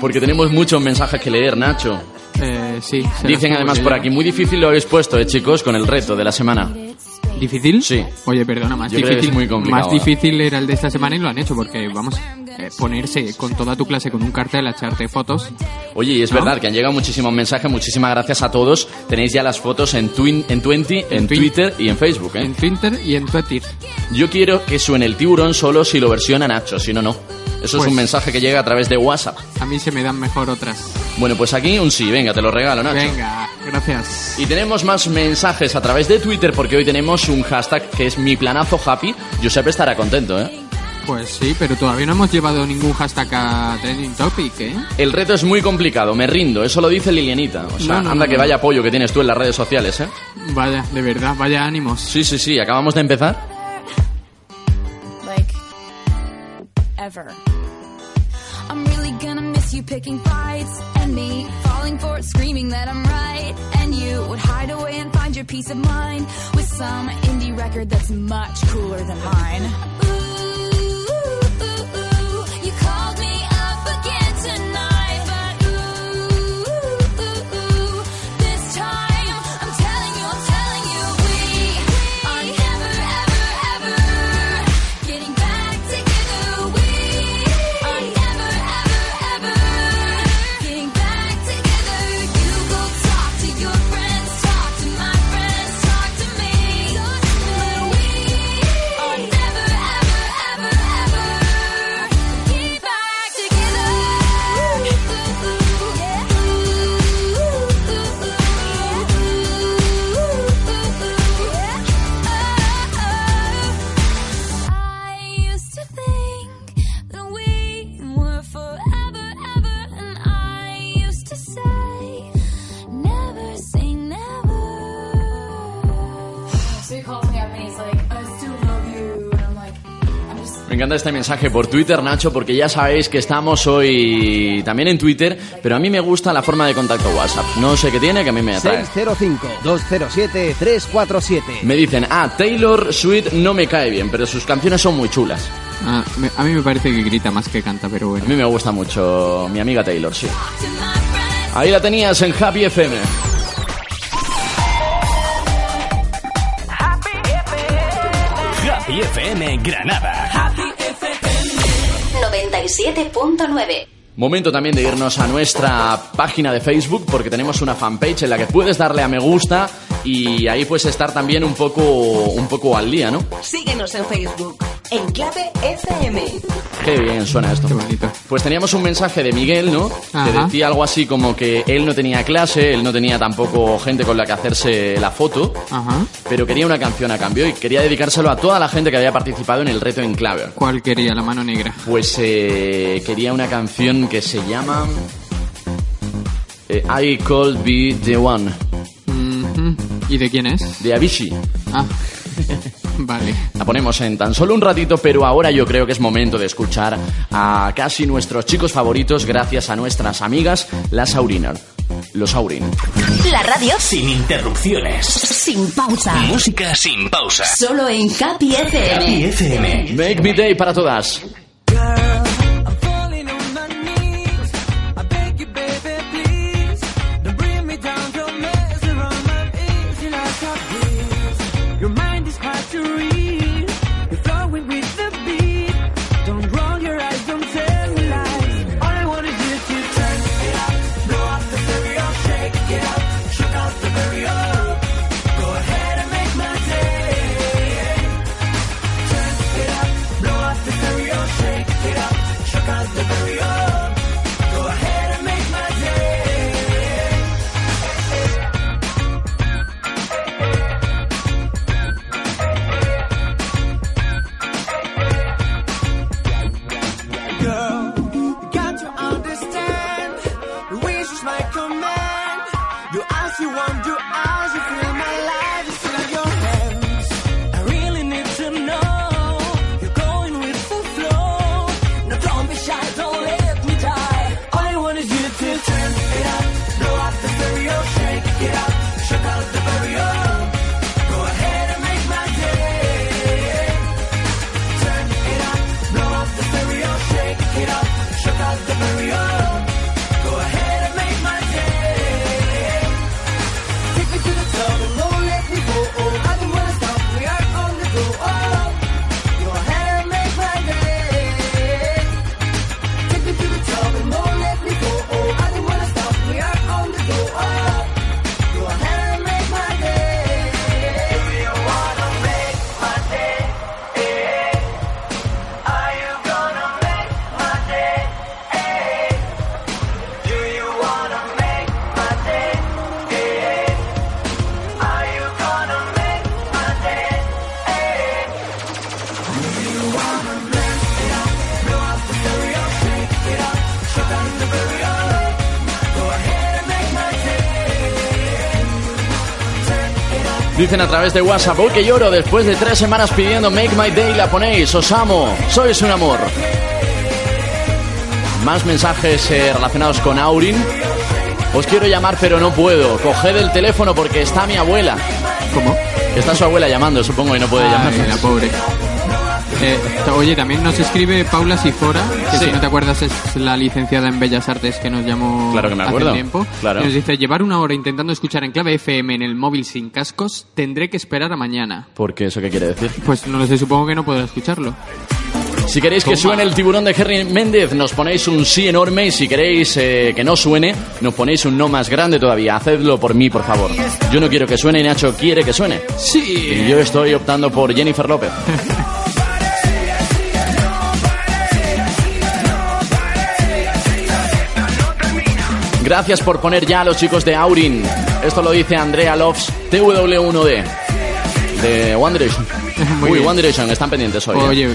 Porque tenemos muchos mensajes que leer, Nacho. Eh, sí. Dicen además por aquí, muy difícil lo habéis puesto, eh, chicos, con el reto de la semana. ¿Difícil? Sí. Oye, perdona, más Yo creo que difícil. es muy complicado, más ¿eh? difícil era el de esta semana y lo han hecho porque, vamos, eh, ponerse con toda tu clase con un cartel a echarte fotos. Oye, y es ¿No? verdad que han llegado muchísimos mensajes, muchísimas gracias a todos. Tenéis ya las fotos en, twin, en 20, en, Twitter y en Facebook, ¿eh? En Twitter y en Twitter. Yo quiero que suene el tiburón solo si lo versiona Nacho, si no, no. Eso es Pues- un mensaje que llega a través de WhatsApp. A mí se me dan mejor otras. Bueno, pues aquí un sí, venga, te lo regalo, Nacho. Venga, gracias. Y tenemos más mensajes a través de Twitter porque hoy tenemos un hashtag que es mi planazo happy. Josep estará contento, ¿eh? Pues sí, pero todavía no hemos llevado ningún hashtag a Trending Topic, ¿eh? El reto es muy complicado, me rindo, eso lo dice Lilianita. O sea, No, no, anda no, que no. vaya apoyo que tienes tú en las redes sociales, ¿eh? Vaya, de verdad, vaya ánimos. Sí, sí, sí, acabamos de empezar. like ever. I'm really gonna miss you picking fights and me falling for it, screaming that I'm right. And you would hide away and find your peace of mind with some indie record that's much cooler than mine. Ooh, Me encanta este mensaje por Twitter, Nacho, porque ya sabéis que estamos hoy también en Twitter, pero a mí me gusta la forma de contacto WhatsApp. No sé qué tiene, que a mí me atrae. 605-207-347. Me dicen, ah, Taylor Swift no me cae bien, pero sus canciones son muy chulas. Ah, me- a mí me parece que grita más que canta, pero bueno. A mí me gusta mucho mi amiga Taylor, sí. Ahí la tenías en Happy FM. Happy FM Granada. 97.9. Momento también de irnos a nuestra página de Facebook porque tenemos una fanpage en la que puedes darle a me gusta y ahí puedes estar también un poco, un poco al día, ¿no? Síguenos en Facebook. En clave FM. Qué bien suena esto. Pues teníamos un mensaje de Miguel, ¿no? Que decía algo así como que él no tenía clase, él no tenía tampoco gente con la que hacerse la foto, Ajá. pero quería una canción a cambio y quería dedicárselo a toda la gente que había participado en el reto en clave. ¿Cuál quería? La mano negra. Pues eh, quería una canción que se llama eh, I Could Be The One. ¿Y de quién es? de Avicii. Ah, vale. La ponemos en tan solo un ratito, pero ahora yo creo que es momento de escuchar a casi nuestros chicos favoritos gracias a nuestras amigas, las Auriner. Los Aurin. La radio Sin interrupciones. sin pausa. Música sin pausa. Solo en Happy FM. Happy FM. Make me day para todas. Dicen a través de WhatsApp, hoy que lloro después de tres semanas pidiendo Make My Day, la ponéis, os amo, sois un amor. Más mensajes eh, relacionados con Aurin. Os quiero llamar pero no puedo. Coged el teléfono porque está mi abuela. ¿Cómo? Está su abuela llamando, supongo, y no puede llamar. La pobre. Eh, oye, también nos escribe Paula Sifora, que Sí. si no te acuerdas es la licenciada en Bellas Artes que nos llamó Claro que me hace tiempo. Claro. Y nos dice, llevar una hora intentando escuchar en clave FM en el móvil sin cascos, tendré que esperar a mañana. Porque eso qué quiere decir. Pues no lo sé, supongo que no podrá escucharlo. Si queréis que suene el tiburón de Henry Méndez, nos ponéis un sí enorme y si queréis eh, que no suene, nos ponéis un no más grande todavía. Hacedlo por mí, por favor. Yo no quiero que suene y Nacho quiere que suene. Sí. Y yo estoy optando por Jennifer López. Gracias por poner ya a los chicos de Aurin. Esto lo dice Andrea Loves, TW1D. De One Direction. Muy Uy, bien. One Direction, están pendientes hoy. ¿eh? Oye,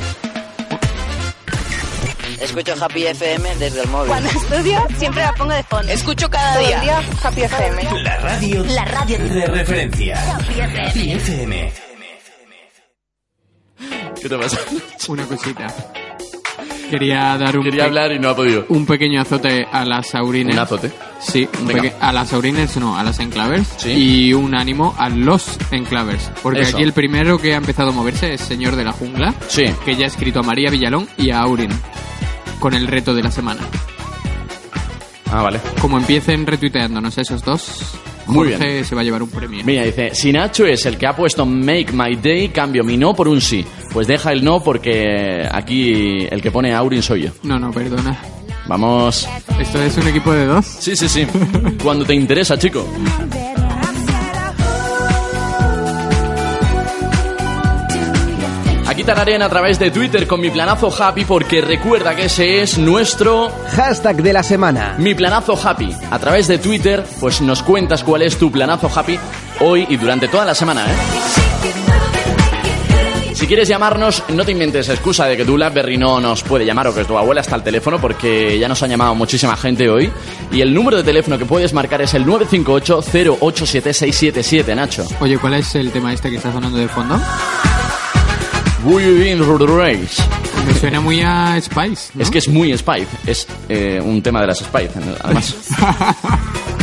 Escucho Happy FM desde el móvil. Cuando estudio, siempre la pongo de fondo. Escucho cada Todo día. Happy FM. La radio, La radio de referencia. Happy FM. Happy FM. ¿Qué te pasa? Una cosita. Quería dar un, Quería hablar y no ha podido. un pequeño azote a las aurines. ¿Un azote? Sí, un Venga. peque- a las aurines no, a las enclavers. Sí. Y un ánimo a los enclavers. Porque Eso. aquí el primero que ha empezado a moverse es Señor de la Jungla. Sí. Que ya ha escrito a María Villalón y a Aurin. Con el reto de la semana. Ah, vale. Como empiecen retuiteándonos esos dos, Muy bien. se va a llevar un premio. Mira, dice, si Nacho es el que ha puesto Make My Day, cambio mi no por un sí. Pues deja el no porque aquí el que pone Aurin soy yo. No, no, perdona. Vamos. ¿Esto es un equipo de dos? Sí, sí, sí. Cuando te interesa, chico. Aquí a través de Twitter con mi planazo happy porque recuerda que ese es nuestro Hashtag de la semana. mi planazo happy. A través de Twitter, pues nos cuentas cuál es tu planazo happy hoy y durante toda la semana, ¿eh? Si quieres llamarnos, no te inventes excusa de que tu Blackberry no nos puede llamar o que tu abuela está al teléfono porque ya nos ha llamado muchísima gente hoy. Y el número de teléfono que puedes marcar es el 958-087677, Nacho. Oye, ¿cuál es el tema este que está sonando de fondo? Race. Me suena muy a Spice. ¿no? Es que es muy Spice. Es eh, un tema de las Spice, además.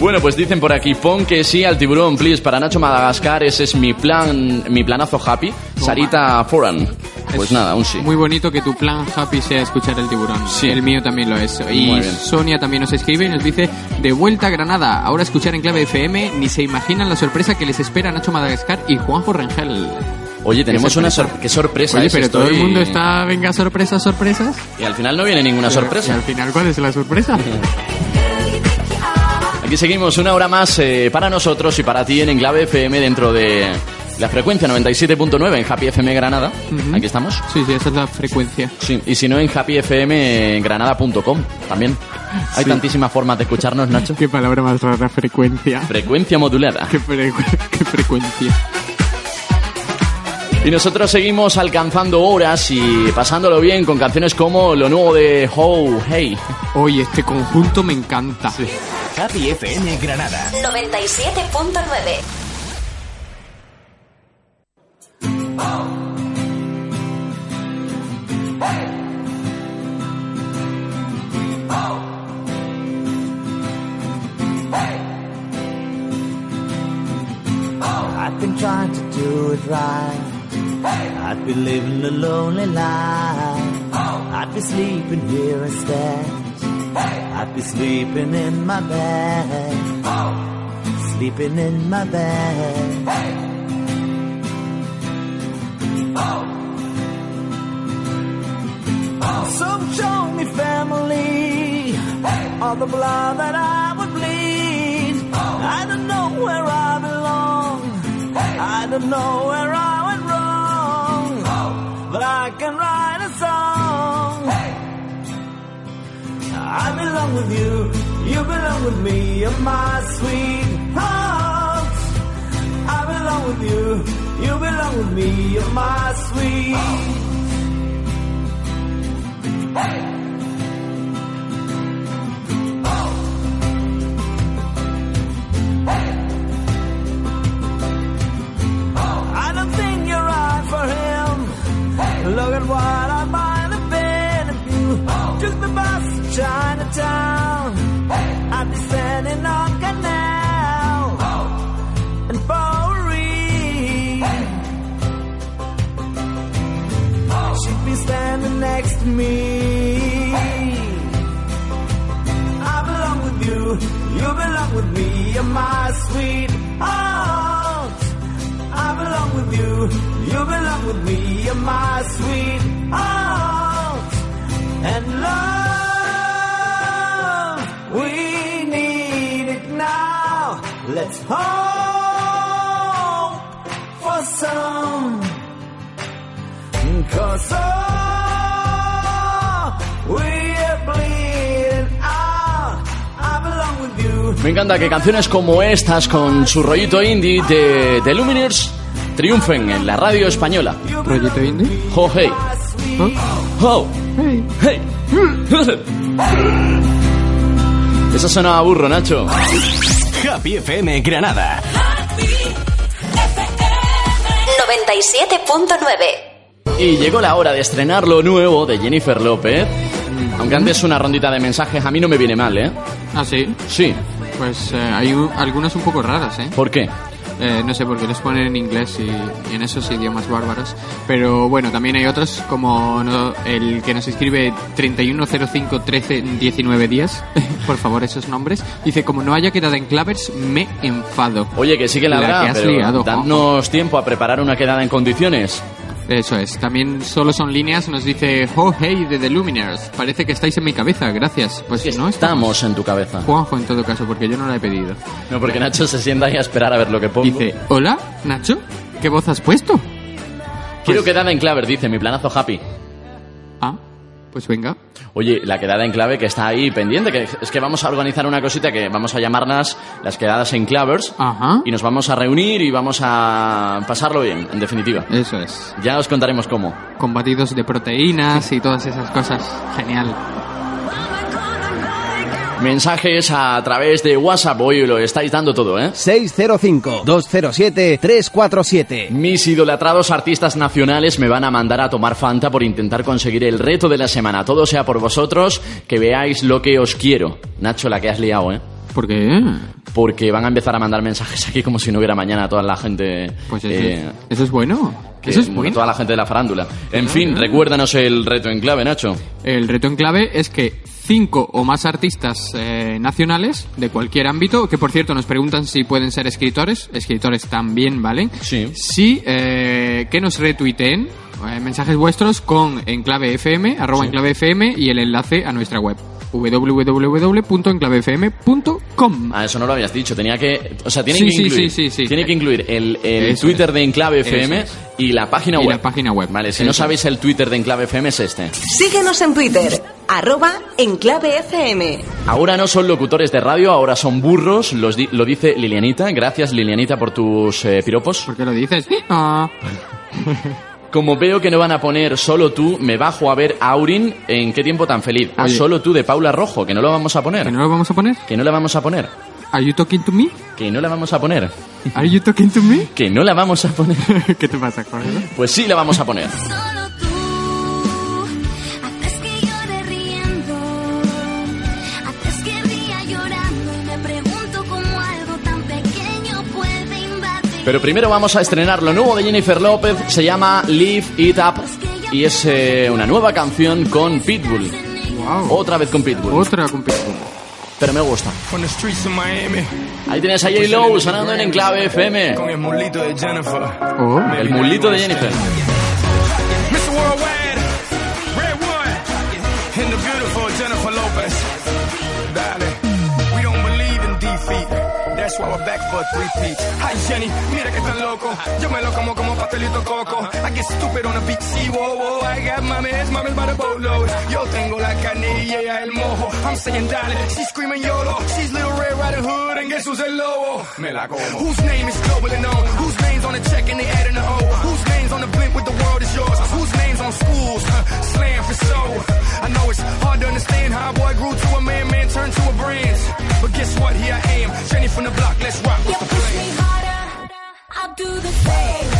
Bueno, pues dicen por aquí, pon que sí al tiburón, please, para Nacho Madagascar, ese es mi plan, mi planazo happy. Sarita Foran. Pues Es nada, un sí. Muy bonito que tu plan happy sea escuchar el tiburón. Sí. El mío también lo es. Y. Sonia también nos escribe y nos dice, de vuelta a Granada, ahora escuchar en clave FM, ni se imaginan la sorpresa que les espera Nacho Madagascar y Juanjo Rengel. Oye, tenemos Qué una sorpresa. sor- qué sorpresa Oye, es, pero todo el mundo está, venga, sorpresas, sorpresas. Y al final no viene ninguna Y sorpresa. al final, ¿cuál es la sorpresa? Aquí seguimos una hora más eh, para nosotros y para ti en Enclave FM dentro de la frecuencia 97.9 en Happy FM Granada. Aquí estamos. Sí, sí, esa es la frecuencia. Sí, y si no en happyfmgranada.com también. Hay Sí. tantísimas formas de escucharnos, Nacho. Qué palabra más rara, frecuencia. Frecuencia modulada. Qué, fre- qué frecuencia. Y nosotros seguimos alcanzando horas y pasándolo bien con canciones como lo nuevo de Ho Hey. Oye, este conjunto me encanta. Happy FM Granada. 97.9. I've been trying to do it right. I've been living a lonely life. I'd be sleeping here instead. I'd be sleeping in my bed. Sleeping in my bed. So show me family, all the blood that I would bleed. I don't know where I belong. I don't know where I went wrong, but I can write a song. I belong with you, you belong with me, you're my sweetheart. I belong with you, you belong with me, you're my sweet. I Look at what I might have been if you took the bus to Chinatown. I'd be standing on Canal and Bowery. She'd be standing next to me. I belong with you, you belong with me, you're my sweetheart. I belong with you, you belong with me, you're my sweetheart. And love, we need it now. Let's hope for some. Cause oh, we're bleeding out. I belong with you. Me encanta que canciones como estas, con su rollito indie de The Lumineers, triunfen en la radio española. ¿Rollito indie? Ho hey. Ho hey. Eso sonaba burro, Nacho. Happy FM Granada. 97.9 Y llegó la hora de estrenar lo nuevo de Jennifer López. Aunque antes una rondita de mensajes a mí no me viene mal, ¿eh? ¿Ah, sí? Sí. Pues eh, hay un- algunas un poco raras, ¿eh? ¿Por qué? Eh, no sé, porque les ponen en inglés y, y en esos idiomas bárbaros. Pero bueno, también hay otros, como no- el que nos escribe 31051319 días. Por favor, esos nombres. Dice, como no haya quedado en clavers, me enfado. Oye, que sí que la, has pero liado, dadnos tiempo a preparar una quedada en condiciones. Eso es. También solo son líneas. Nos dice, oh, hey, de The Luminaires. Parece que estáis en mi cabeza. Gracias. Pues no Estamos en tu cabeza. Juanjo, en todo caso, porque yo no la he pedido. No, porque Nacho se sienta ahí a esperar a ver lo que pongo. Dice, hola, Nacho. ¿Qué voz has puesto? Quiero quedada en clave, dice mi planazo happy. Ah, pues venga. Oye, la quedada en clave que está ahí pendiente, que es que vamos a organizar una cosita que vamos a llamarlas las quedadas en clavers. Ajá. Y nos vamos a reunir y vamos a pasarlo bien, en definitiva. Eso es. Ya os contaremos cómo. Con batidos de proteínas y todas esas cosas. Genial. Mensajes a través de WhatsApp, hoy lo estáis dando todo, ¿eh? 605-207-347. Mis idolatrados artistas nacionales me van a mandar a tomar Fanta por intentar conseguir el reto de la semana. Todo sea por vosotros, que veáis lo que os quiero. Nacho, la que has liado, ¿eh? ¿Por qué? Porque van a empezar a mandar mensajes aquí como si no hubiera mañana a toda la gente. Pues eso, eh, eso es bueno. que- Eso es bueno, toda la gente de la farándula. En Claro. fin, recuérdanos el reto en clave, Nacho. El reto en clave es que cinco o más artistas eh, nacionales de cualquier ámbito, que por cierto nos preguntan si pueden ser escritores, escritores también valen, Sí. sí, eh, que nos retuiteen eh, mensajes vuestros con enclave FM, arroba enclave FM y el enlace a nuestra web www.enclavefm.com Ah, eso no lo habías dicho. Tenía que. O sea, tiene Sí, que sí, incluir. sí, sí, sí. Tiene que incluir el, el Twitter es. de Enclave FM es. y la página Y web. la página web. Vale, si no sabéis el Twitter de Enclave FM es este. Síguenos en Twitter, arroba Enclave FM. Ahora no son locutores de radio, ahora son burros. Los di- lo dice Lilianita. Gracias, Lilianita, por tus eh, piropos. ¿Por qué lo dices? Ah. Como veo que no van a poner solo tú, me bajo a ver Aurin en qué tiempo tan feliz. A Oye. solo tú de Paula Rojo, que no lo vamos a poner. ¿Que no lo vamos a poner? Que no la vamos a poner. ¿Are you talking to me? Que no la vamos a poner. ¿Are you talking to me? Que no la vamos a poner. ¿Qué te pasa, Jorge? Pues sí la vamos a poner. Pero primero vamos a estrenar lo nuevo de Jennifer López. Se llama Live It Up. Y es eh, una nueva canción con Pitbull. Wow. Otra vez con Pitbull. Otra con Pitbull. Pero me gusta. From the streets of Miami. Ahí tienes a J-Lo sonando en Enclave FM. Con el mulito de Jennifer. Oh. El mulito de Jennifer. That's why we're back for three feet. Hi Jenny, mira que tan loco. Yo me lo como como pastelito coco. I get stupid on the beach, see, whoa, whoa. I got mames, mames by the boatload. Yo tengo la ella el mojo. I'm saying dale, she's screaming YOLO. She's little Red Riding Hood and guess who's el lobo? Me la como. Whose name is globally known? Whose name's on the check and they adding the O? Whose name's on the blimp with the world is yours? Whose name's on schools? Huh, Slam for show. I know it's hard to understand how a boy grew to a man, man turned to a brand. But guess what? Here I am, Jenny from the block. Let's rock. You the push me harder, I'll do the same.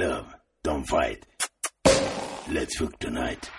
Love, don't fight. Let's fuck tonight.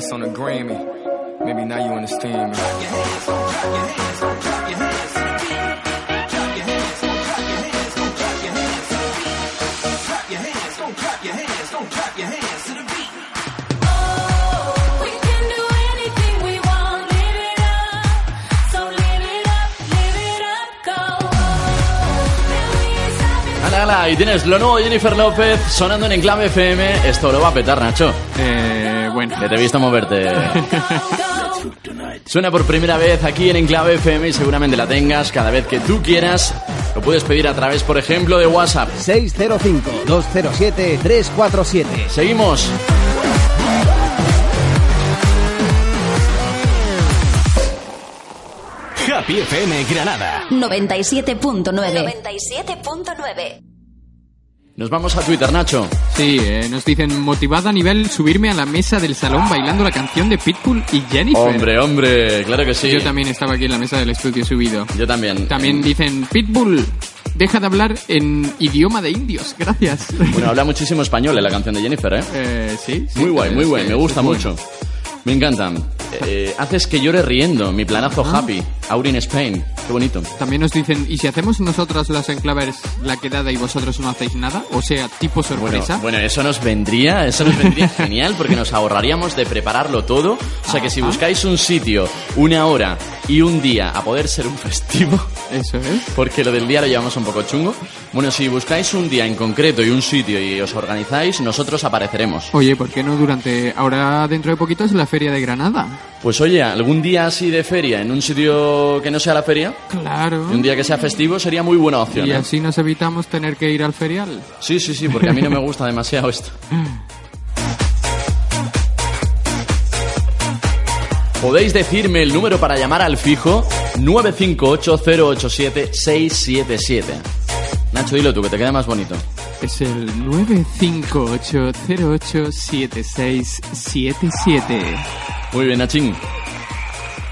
This on a Grammy. Maybe now you understand me. Y tienes lo nuevo de Jennifer López sonando en Enclave FM. Esto lo va a petar, Nacho. Eh, bueno. Que te he visto moverte. Suena por primera vez aquí en Enclave FM y seguramente la tengas cada vez que tú quieras. Lo puedes pedir a través, por ejemplo, de WhatsApp. 605-207-347. Seguimos. Happy FM Granada. 97.9. 97.9. Nos vamos a Twitter, Nacho. Sí, eh, nos dicen motivada a nivel subirme a la mesa del salón bailando la canción de Pitbull y Jennifer. Hombre, hombre, claro que sí. Yo también estaba aquí en la mesa del estudio subido. Yo también. También dicen Pitbull, deja de hablar en idioma de indios, gracias. Bueno, habla muchísimo español en la canción de Jennifer, ¿eh? Eh, sí, sí, Muy guay, muy guay, me gusta bueno. Me encantan. Eh, haces que llore riendo, mi planazo Ah. happy. Aurin Spain, qué bonito. También nos dicen, ¿y si hacemos nosotras las enclavers la quedada y vosotros no hacéis nada? O sea, tipo Bueno, sorpresa. bueno, eso nos vendría, eso nos vendría genial porque nos ahorraríamos de prepararlo todo. O sea que si buscáis un sitio, una hora y un día a poder ser un festivo, Eso es. porque lo del día lo llevamos un poco chungo. Bueno, si buscáis un día en concreto y un sitio y os organizáis, nosotros apareceremos. Oye, ¿por qué no durante... Ahora dentro de poquito es la feria de Granada? Pues oye, algún día así de feria en un sitio que no sea la feria, Claro. y un día que sea festivo sería muy buena opción. Y ¿eh? así nos evitamos tener que ir al ferial. Sí, sí, sí, porque a mí no me gusta demasiado esto. Podéis decirme el número para llamar al fijo 958-087-677. Nacho, dilo tú, que te queda más bonito. Es el 958087677. Muy bien, Nachín.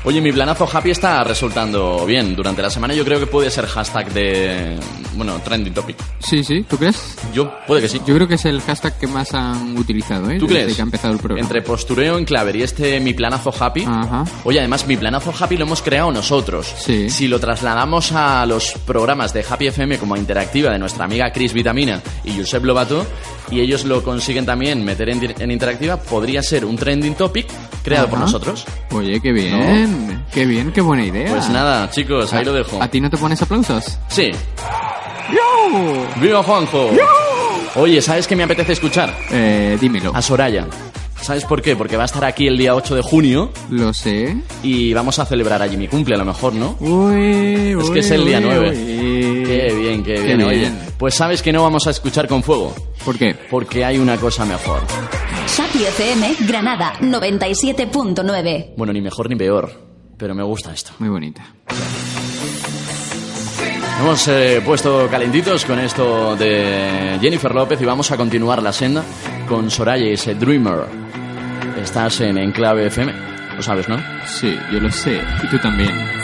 Oye, mi planazo happy está resultando bien. Durante la semana yo creo que puede ser hashtag de... Bueno, trending topic. Sí, sí, ¿tú crees? Yo, puede que sí. Yo creo que es el hashtag que más han utilizado, ¿eh? ¿Tú Desde crees? que ha empezado el programa. Entre postureo en claver y este mi planazo happy. Ajá. Oye, además mi planazo happy lo hemos creado nosotros. Sí. Si lo trasladamos a los programas de Happy FM como interactiva de nuestra amiga Chris Vitamina y Josep Lobato y ellos lo consiguen también meter en, interactiva, podría ser un trending topic creado por nosotros. Oye, qué bien. Qué bien, qué buena idea. Pues nada, chicos, ahí lo dejo. ¿A ti no te pones aplausos? Sí. ¡Yo! ¡Viva Juanjo! Oye, ¿sabes qué me apetece escuchar? Eh, dímelo. A Soraya. ¿Sabes por qué? Porque va a estar aquí el día 8 de junio Lo sé. y vamos a celebrar allí mi cumple a lo mejor, ¿no? Uy, Es uy, que es el día uy, 9. uy. Qué bien, qué Qué bien. Oye, bien. pues sabes que no vamos a escuchar con fuego. ¿Por qué? Porque hay una cosa mejor. Happy FM Granada 97.9. Bueno, ni mejor ni peor. Pero me gusta esto. Muy bonita. Hemos eh, puesto calentitos con esto de Jennifer López y vamos a continuar la senda con Soraya y ese Dreamer. Estás en Enclave FM. Lo sabes, ¿no? Sí, yo lo sé. Y tú también.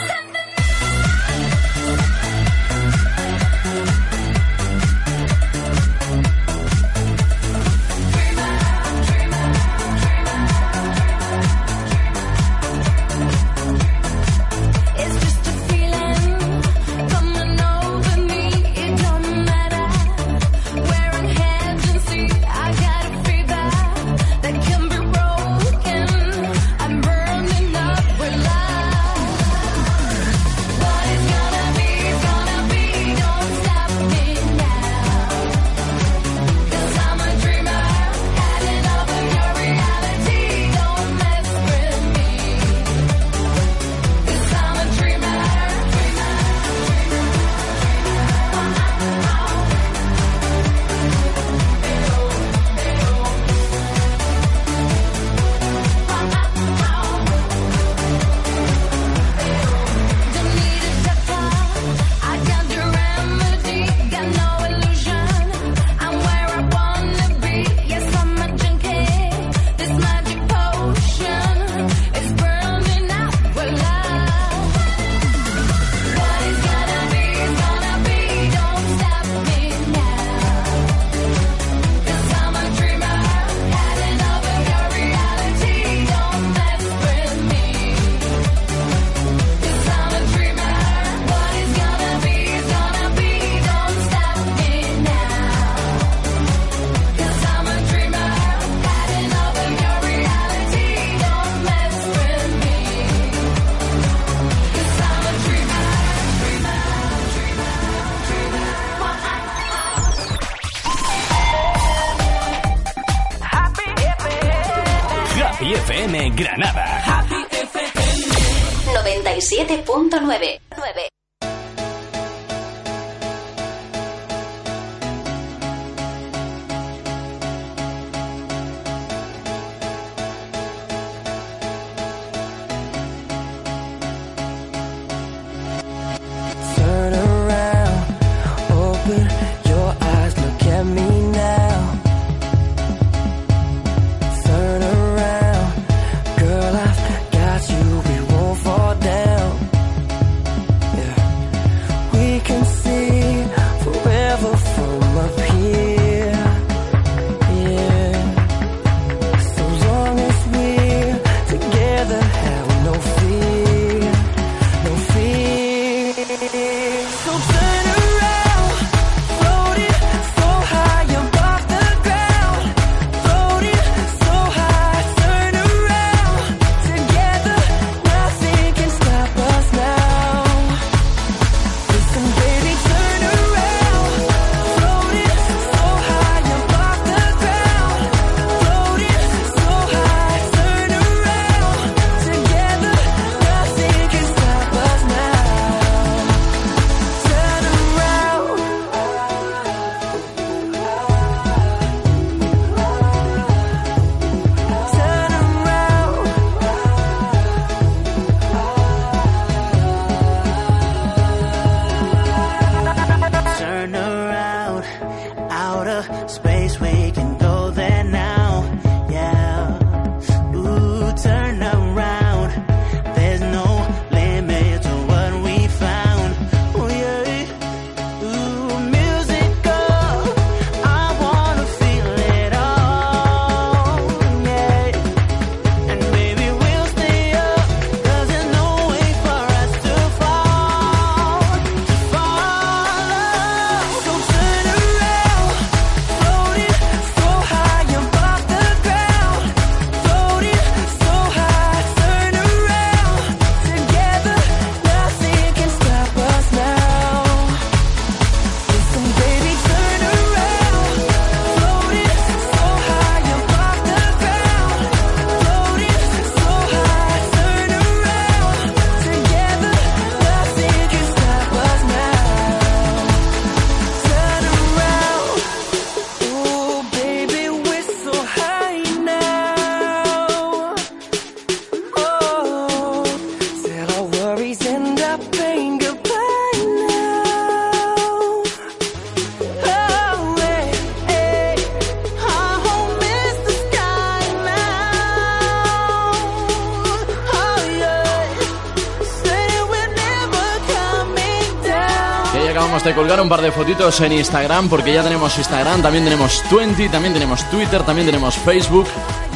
Colgar un par de fotitos en Instagram, porque ya tenemos Instagram, también tenemos Twenty, también tenemos Twitter, también tenemos Facebook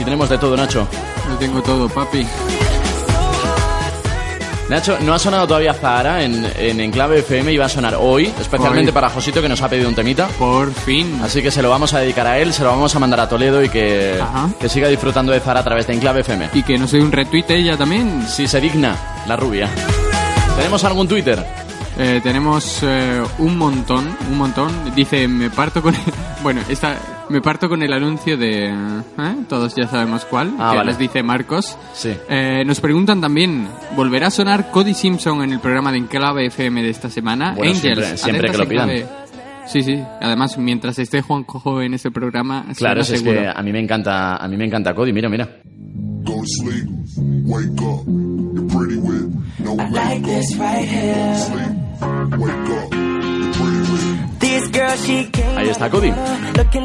y tenemos de todo, Nacho. Lo tengo todo, papi. Nacho, no ha sonado todavía Zahara en, en Enclave FM y va a sonar hoy, especialmente Hoy. para Josito que nos ha pedido un temita. Por fin. Así que se lo vamos a dedicar a él, se lo vamos a mandar a Toledo y que, que siga disfrutando de Zahara a través de Enclave FM. Y que no soy un retweet ella también. Si se digna, la rubia. ¿Tenemos algún Twitter? Eh, tenemos eh, un montón, un montón. Dice, me parto con... bueno, esta, me parto con el anuncio de... ¿eh? Todos ya sabemos cuál. Ah, que vale. nos dice Marcos. Sí. Eh, nos preguntan también, ¿volverá a sonar Cody Simpson en el programa de Enclave FM de esta semana? Bueno, Angels, siempre- que lo pidan. Sí, sí. Además, mientras esté Juan Cojo en ese programa, Claro, si es seguro. que a mí me encanta, a mí me encanta Cody, mira, mira. Go to sleep, wake up, you're pretty with no I like this right here. Ahí está Cody.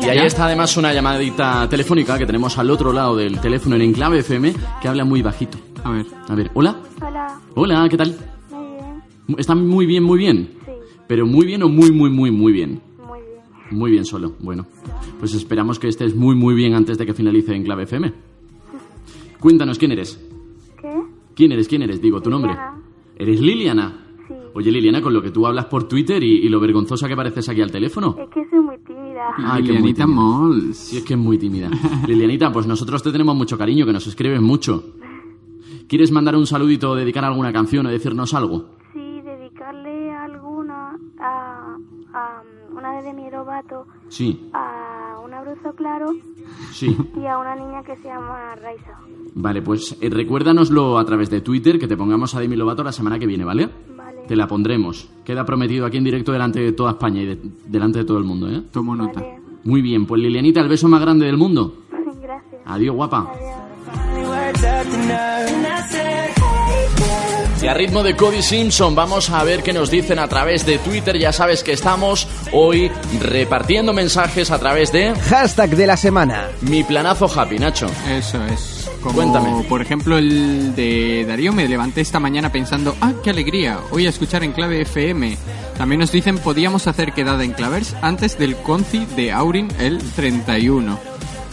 Y ahí está además una llamadita telefónica que tenemos al otro lado del teléfono en Enclave FM que habla muy bajito. A ver. A ver, hola. Hola, Hola, ¿qué tal? muy bien, ¿Está muy bien, muy bien? sí, Pero muy bien o muy, muy, muy, muy bien. muy bien. Muy bien solo. Bueno, pues esperamos que estés muy, muy bien antes de que finalice Enclave FM. Cuéntanos, ¿quién eres? ¿Qué? ¿Quién eres? ¿Quién eres? Digo, tu nombre. Liliana. ¿Eres Liliana? Oye, Liliana, con lo que tú hablas por Twitter y, y lo vergonzosa que pareces aquí al teléfono. Es que soy muy tímida. Muy Lilianita. Mols. Sí, es que es muy tímida. Lilianita, pues nosotros te tenemos mucho cariño, que nos escribes mucho. ¿Quieres mandar un saludito o dedicar alguna canción o decirnos algo? Sí, dedicarle alguna a, a una de mi Robato Sí. a una Abruzzo Claro Sí. y a una niña que se llama Raisa. Vale, pues eh, recuérdanoslo a través de Twitter, que te pongamos a Demi Lovato la semana que viene, ¿vale? Vale. Te la pondremos. Queda prometido aquí en directo delante de toda España y de- delante de todo el mundo, ¿eh? Tomo nota. Muy bien, pues Lilianita, el beso más grande del mundo. Gracias. Adiós, guapa. Y a ritmo de Cody Simpson, vamos a ver qué nos dicen a través de Twitter. Ya sabes que estamos hoy repartiendo mensajes a través de Hashtag de la semana. mi planazo happy, Nacho. Eso es. Como, Cuéntame. por ejemplo, el de Darío, me levanté esta mañana pensando, ah, qué alegría, hoy a escuchar en clave FM. También nos dicen, podíamos hacer quedada en clavers antes del conci de Aurin el 31.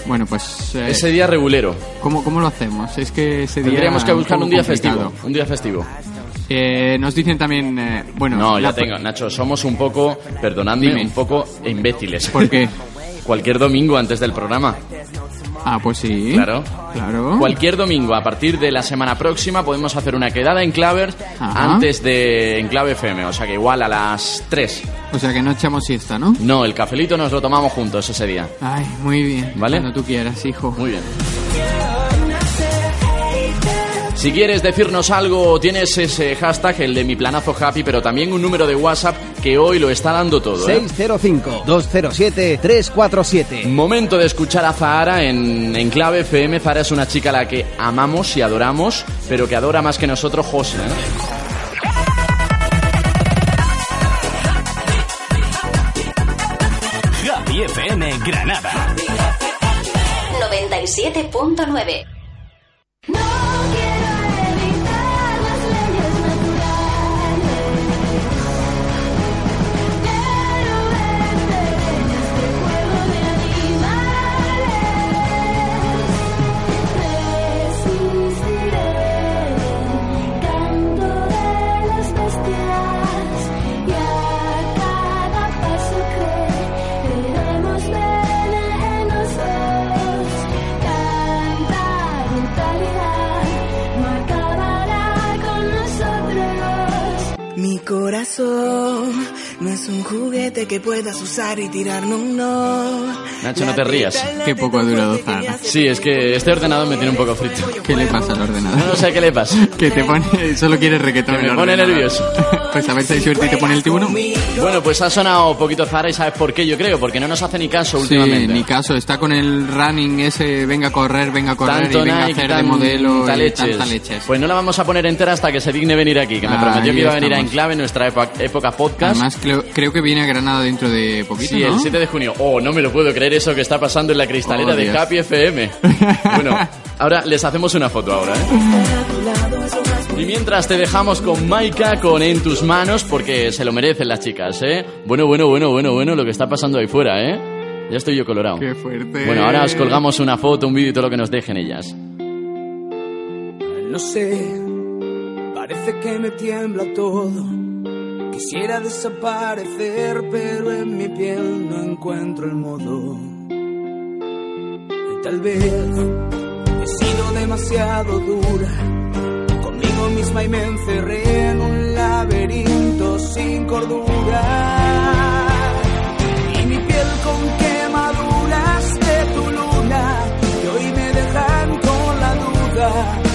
Bueno, pues... eh, Ese día regulero. ¿cómo, ¿Cómo lo hacemos? Es que ese día... Tendríamos que buscar poco un día complicado. festivo. Un día festivo. Eh, nos dicen también, eh, bueno... No, ya tengo, Nacho, somos un poco, perdonadme, Dime. un poco imbéciles. ¿Por qué? Cualquier domingo antes del programa. Ah, pues sí. Claro. Claro. Cualquier domingo a partir de la semana próxima podemos hacer una quedada en Clavers Ajá. antes de en Clave FM, o sea que igual a las 3. O sea que no echamos siesta, ¿no? No, el cafelito nos lo tomamos juntos ese día. Ay, muy bien. ¿Vale? Cuando tú quieras, hijo. Muy bien. Si quieres decirnos algo, tienes ese hashtag, el de mi planazo happy, pero también un número de WhatsApp que hoy lo está dando todo. ¿eh? 605-207-347. Momento de escuchar a Zahara en, en clave FM. Zahara es una chica a la que amamos y adoramos, pero que adora más que nosotros José. ¿eh? Happy FM Granada. 97.9. no es un juguete que puedas usar y tirar, no, no. Nacho, no te rías. Qué poco ha durado Zara. Sí, es que este ordenador me tiene un poco frito. ¿Qué le pasa al ordenador? No sé qué le pasa. Que te pone, solo quiere reggaetón. Que me el pone ordenador. nervioso. Pues a ver si hay suerte y te pone el tiburón. Bueno, pues ha sonado un poquito Zara y sabes por qué, yo creo, porque no nos hace ni caso Sí, últimamente. ni caso. Está con el running ese, venga a correr, venga a correr Tanto y venga Nike, a hacer de tan- modelo tanta y leches. tanta leches. Pues no la vamos a poner entera hasta que se digne venir aquí, que me Ahí prometió que iba a venir a estamos. Enclave en nuestra época, época podcast. Además, creo, creo que viene a Granada dentro de poquito, Sí, ¿no? el 7 de junio. Oh, no me lo puedo creer eso que está pasando en la cristalera Oh, de. Happy FM. bueno, ahora les hacemos una foto ahora, ¿eh? Y mientras te dejamos con Maika con En tus manos, porque se lo merecen las chicas, ¿eh? Bueno, bueno, bueno, bueno, bueno, lo que está pasando ahí fuera, ¿eh? Ya estoy yo colorado. Qué fuerte. Bueno, ahora os colgamos una foto, un vídeo y todo lo que nos dejen ellas. No sé, parece que me tiembla todo. Quisiera desaparecer, pero en mi piel no encuentro el modo. Y tal vez he sido demasiado dura. Conmigo misma y me encerré en un laberinto sin cordura. Y mi piel con quemaduras de tu luna, que hoy me dejan con la duda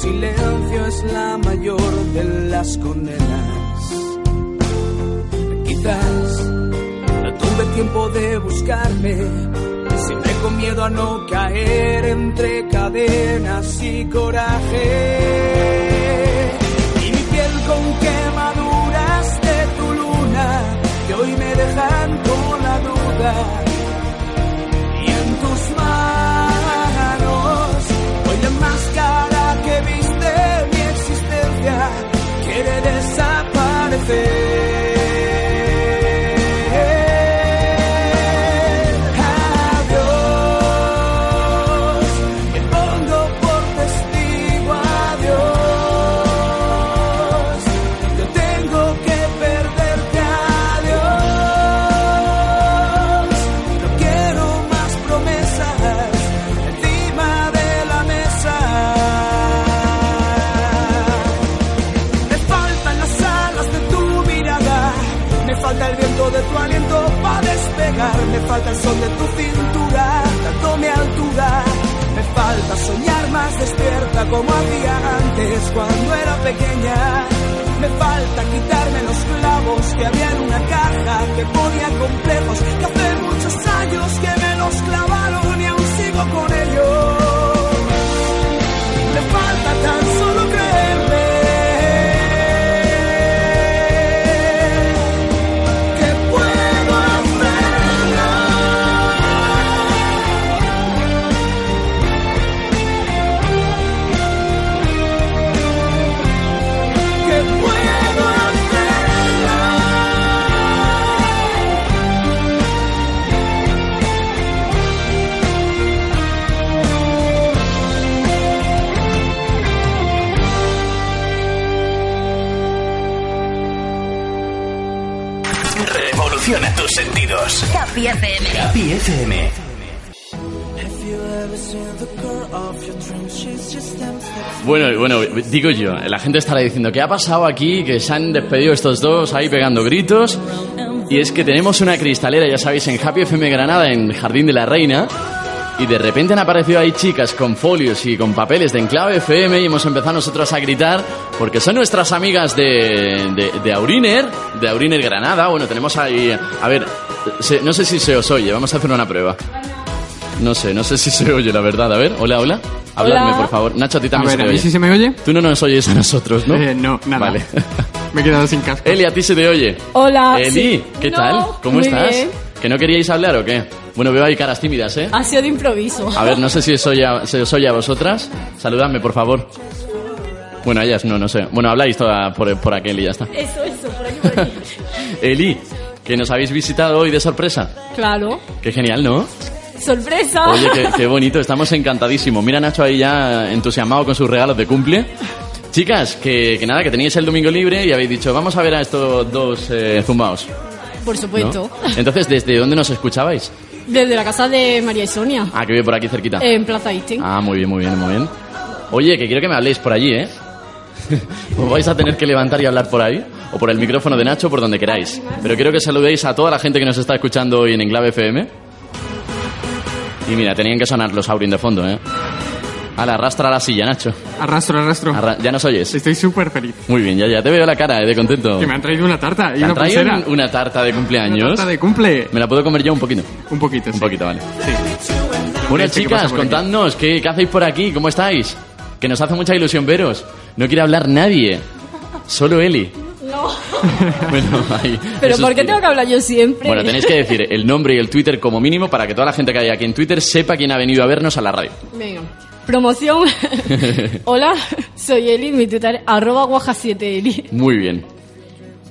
silencio es la mayor de las condenas. Quizás no tuve tiempo de buscarme, siempre Tengo miedo a no caer entre cadenas y coraje. Y mi piel con quemaduras de tu luna que hoy me dejan con la duda. Desaparecer. Falta el sol de tu cintura, dándome altura. Me falta soñar más despierta como hacía antes cuando era pequeña. Me falta quitarme los clavos que había en una caja que ponía complejos, que hace muchos años que me los clavaron y aún sigo con ellos. Me falta tan solo sentidos. Happy FM. Happy FM. Bueno, bueno, digo yo, la gente estará diciendo, ¿qué ha pasado aquí? Que se han despedido estos dos ahí pegando gritos. Y es que tenemos una cristalera, ya sabéis, en Happy FM Granada, en Jardín de la Reina. Y de repente han aparecido ahí chicas con folios y con papeles de Enclave FM y hemos empezado nosotros a gritar porque son nuestras amigas de, de, de Auriner, de Auriner Granada. Bueno, tenemos ahí... A ver, se- no sé si se os oye, vamos a hacer una prueba. No sé, no sé si se oye, la verdad. A ver, hola, hola. Habladme, Hola. por favor. Nacho, a ti también A se ver, te ¿a mí oye. sí se me oye? Tú no nos oyes a nosotros, ¿no? Eh, no, nada. Vale. Me he quedado sin casco. Eli, a ti se te oye. Hola. Eli, sí. ¿qué No, tal? ¿Cómo muy estás? bien. ¿Que no queríais hablar o qué? Bueno, veo ahí caras tímidas, ¿eh? Ha sido de improviso. A ver, no sé si os oye a, os oye a vosotras. Saludadme, por favor. Bueno, ellas no, no sé. Bueno, habláis toda por, por aquel y ya está. Eso, eso, por aquí, por aquí. Eli, que nos habéis visitado hoy de sorpresa. claro. Qué genial, ¿no? Sorpresa. Oye, qué, qué bonito, estamos encantadísimos. Mira a Nacho ahí ya entusiasmado con sus regalos de cumple. Chicas, que, que nada, que teníais el domingo libre y habéis dicho, vamos a ver a estos dos eh, zumbaos. Por ¿no? supuesto. Entonces, ¿desde dónde nos escuchabais? Desde la casa de María y Sonia. Ah, que vive por aquí cerquita. En Plaza Isten. Ah, muy bien, muy bien, muy bien. Oye, que quiero que me habléis por allí, ¿eh? Os vais a tener que levantar y hablar por ahí, o por el micrófono de Nacho, por donde queráis. Pero quiero que saludéis a toda la gente que nos está escuchando hoy en Enclave FM. Y mira, tenían que sonar los Aurin de fondo, ¿eh? Ala, arrastra la silla, Nacho. Arrastro, arrastro. Arra- ¿Ya nos oyes? Estoy súper feliz. Muy bien, ya, ya te veo la cara, ¿eh? De contento. Que me han traído una tarta y ¿Te han una traído pulsera. un- una tarta de cumpleaños? Una tarta de cumple. ¿Me la puedo comer yo un poquito? Un poquito, Un poquito, vale. Sí. Bueno, Este, ¿qué chicas, pasa por aquí? contadnos, ¿qué, ¿qué hacéis por aquí? ¿Cómo estáis? Que nos hace mucha ilusión veros. No quiere hablar nadie. Solo Eli. No. Bueno, ahí. Pero ¿por qué tengo que hablar yo siempre? Bueno, tenéis que decir el nombre y el Twitter como mínimo para que toda la gente que hay aquí en Twitter sepa quién ha venido a vernos a la radio. Venga. Promoción. Hola, soy Eli, mi Twitter arroba guaja7eli. Muy bien.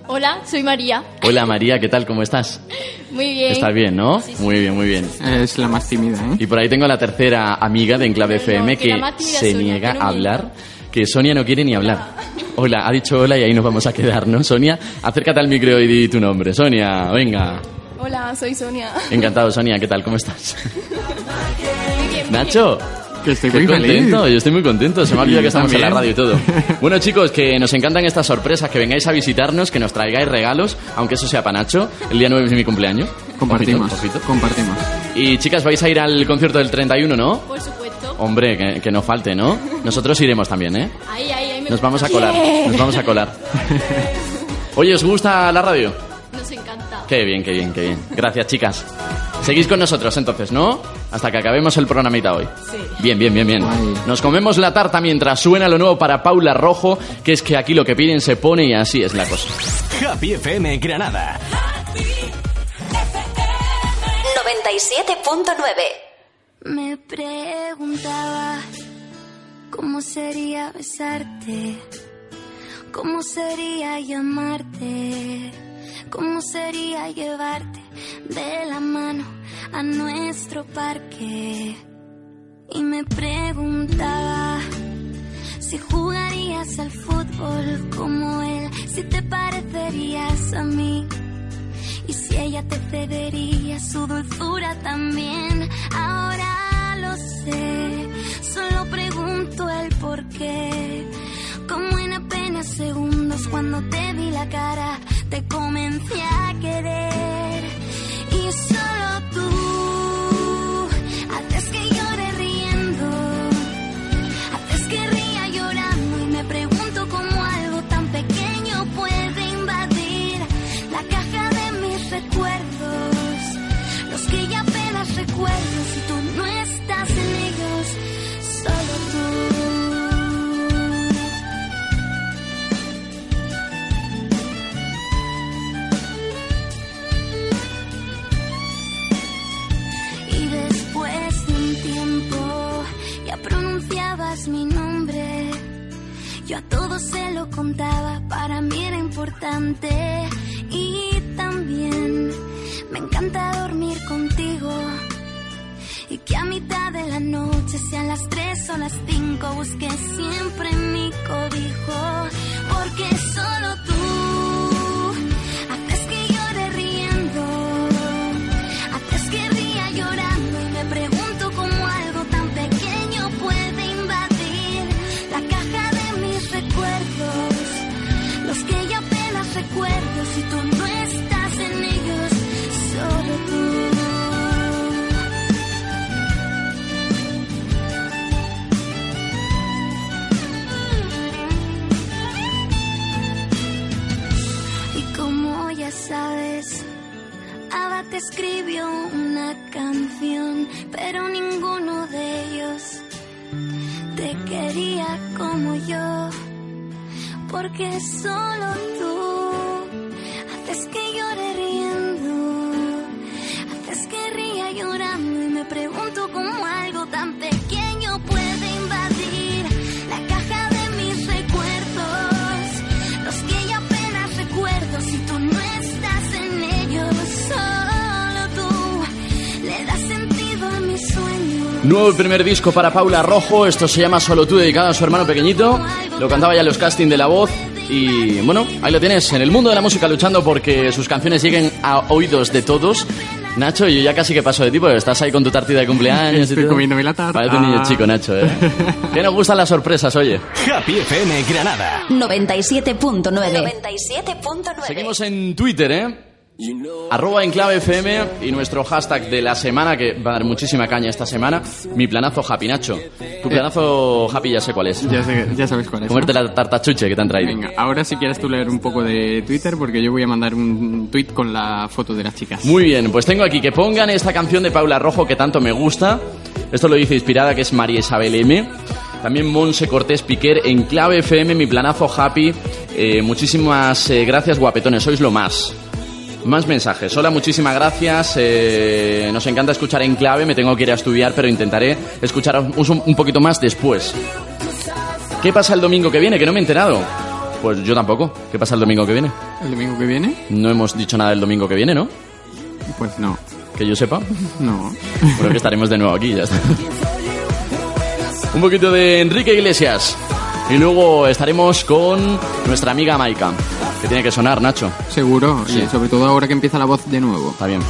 Hola, soy María. Hola María, ¿qué tal? ¿Cómo estás? Muy bien. ¿Estás bien, no? Muy bien, muy bien. Es la más tímida, ¿eh? Y por ahí tengo a la tercera amiga de Enclave FM que se Sonia, niega que no a hablar, que Sonia no quiere ni hablar. Hola, ha dicho hola y ahí nos vamos a quedar, ¿no? Sonia, acércate al micro y di tu nombre. Sonia, venga. Hola, soy Sonia. Encantado, Sonia, ¿qué tal? ¿Cómo estás? Nacho. Que estoy muy feliz. contento, yo estoy muy contento, se me ha olvidado que estamos en la radio también. y todo. Bueno chicos, que nos encantan estas sorpresas, que vengáis a visitarnos, que nos traigáis regalos, aunque eso sea para Nacho, el día 9 es mi cumpleaños. Compartimos. Ojito, ojito. Compartimos. Y chicas, vais a ir al concierto del 31, ¿no? Por supuesto. Hombre, que, que no falte, ¿no? Nosotros iremos también, ¿eh? Ahí, ahí, ahí me Nos vamos a colar, nos vamos a colar. Oye, ¿os gusta la radio? Nos encanta. Qué bien, qué bien, qué bien. Gracias, chicas. Seguís con nosotros entonces, ¿no? hasta que acabemos el programita hoy. Sí. Bien, bien, bien, bien. Nos comemos la tarta mientras suena lo nuevo para Paula Rojo, que es que aquí lo que piden se pone y así es la cosa. Happy FM Granada. 97.9. Me preguntaba cómo sería besarte, cómo sería llamarte, cómo sería llevarte de la mano a nuestro parque. Y me preguntaba si jugarías al fútbol como él, si te parecerías a mí. Y si ella te cedería su dulzura también, ahora lo sé. Solo pregunto el por qué. Como en apenas segundos cuando te vi la cara, te comencé a querer. Y solo tú mi nombre. Yo a todos se lo contaba, para mí era importante. Y también me encanta dormir contigo. Y que a mitad de la noche sean las tres o las cinco, busque siempre mi cobijo. Porque solo tú escribió una canción, pero ninguno de ellos te quería como yo, porque solo tú haces que llore riendo, haces que ría llorando y me pregunto cómo algo tan pequeño Nuevo primer disco para Paula Rojo, esto se llama Solo tú, dedicado a su hermano pequeñito. Lo cantaba ya en los castings de La Voz. Y bueno, ahí lo tienes, en el mundo de la música luchando porque sus canciones lleguen a oídos de todos. Nacho, yo ya casi que paso de ti, porque estás ahí con tu tartita de cumpleaños. y Estoy todo. comiéndome la tarta. Parece un niño chico, Nacho, ¿eh? que nos gustan las sorpresas, oye. Happy FM Granada. 97.9. 97.9. Seguimos en Twitter, ¿eh? Arroba Enclave FM y nuestro hashtag de la semana, que va a dar muchísima caña esta semana, mi planazo Happy Nacho. Tu planazo Happy ya sé cuál es. Ya, sé- ya sabes cuál es. ¿no? Comerte la tartachuche que te han traído. Venga, ahora si quieres tú leer un poco de Twitter, porque yo voy a mandar un tweet con la foto de las chicas. Muy bien, pues tengo aquí que pongan esta canción de Paula Rojo que tanto me gusta. Esto lo dice inspirada, que es María Isabel M. También Monse Cortés Piquer en Clave FM, mi planazo Happy. Eh, muchísimas eh, gracias, guapetones, sois lo más. Más mensajes. Hola, muchísimas gracias. eh, nos encanta escuchar en clave. Me tengo que ir a estudiar, pero intentaré escuchar un, un poquito más después. ¿Qué pasa el domingo que viene? Que no me he enterado. Pues yo tampoco. ¿Qué pasa el domingo que viene? ¿El domingo que viene? No hemos dicho nada del domingo que viene, ¿no? Pues no. Que yo sepa. No. Creo que estaremos de nuevo aquí, ya está. Un poquito de Enrique Iglesias. Y luego estaremos con nuestra amiga Maika. Que tiene que sonar, Nacho. Seguro, Sí. y sobre todo ahora que empieza la voz de nuevo. Está bien.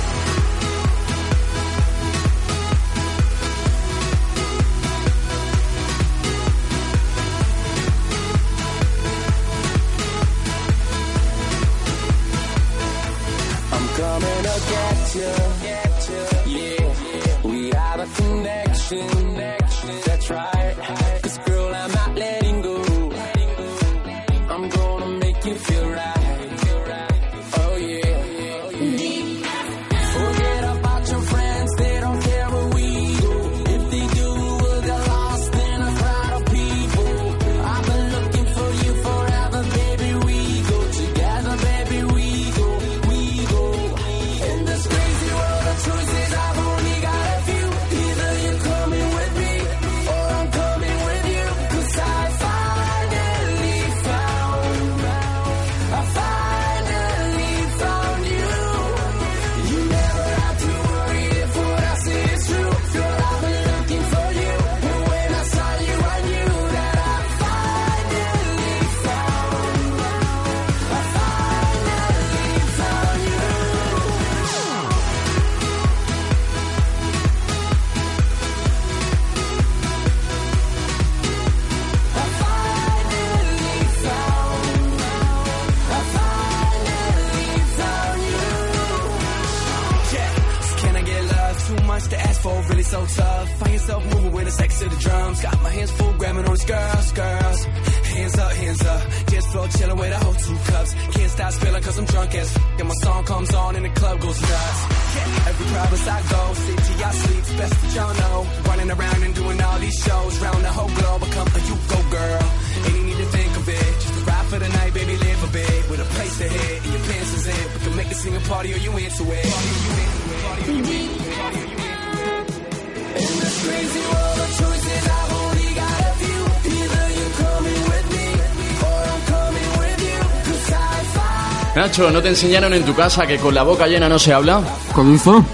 Nacho, ¿no te enseñaron en tu casa que con la boca llena no se habla? ¿Cómo?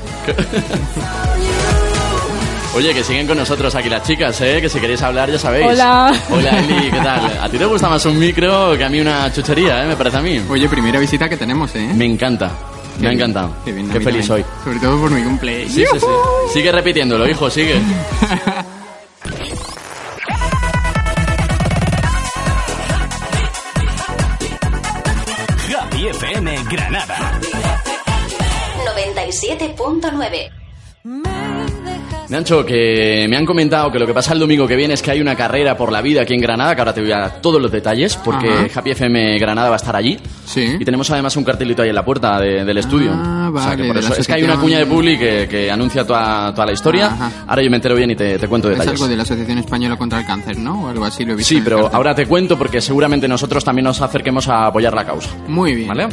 Oye, que siguen con nosotros aquí las chicas, ¿eh? Que si queréis hablar ya sabéis. Hola. Hola, Eli, ¿qué tal? ¿A ti te gusta más un micro que a mí una chuchería, eh? Me parece a mí. Oye, primera visita que tenemos, ¿eh? Me encanta. Qué Me ha encantado. Qué, bien, Qué feliz soy. Sobre todo por mi cumpleaños. Sí, sí, sí. Sigue repitiéndolo, hijo, sigue. Happy FM Granada. 97.9. Nacho, que me han comentado que lo que pasa el domingo que viene es que hay una carrera por la vida aquí en Granada, que ahora te voy a dar todos los detalles, porque Ajá. Happy FM Granada va a estar allí. Sí. Y tenemos además un cartelito ahí en la puerta de- del estudio. Ah, O sea, que vale, por eso- es que hay una cuña de Publi que, que anuncia toda, toda la historia. Ajá. Ahora yo me entero bien y te, te cuento Es detalles. algo de la Asociación Española contra el Cáncer, ¿no? O algo así lo he visto. Sí, pero ahora te cuento porque seguramente nosotros también nos acerquemos a apoyar la causa. Muy bien. ¿Vale?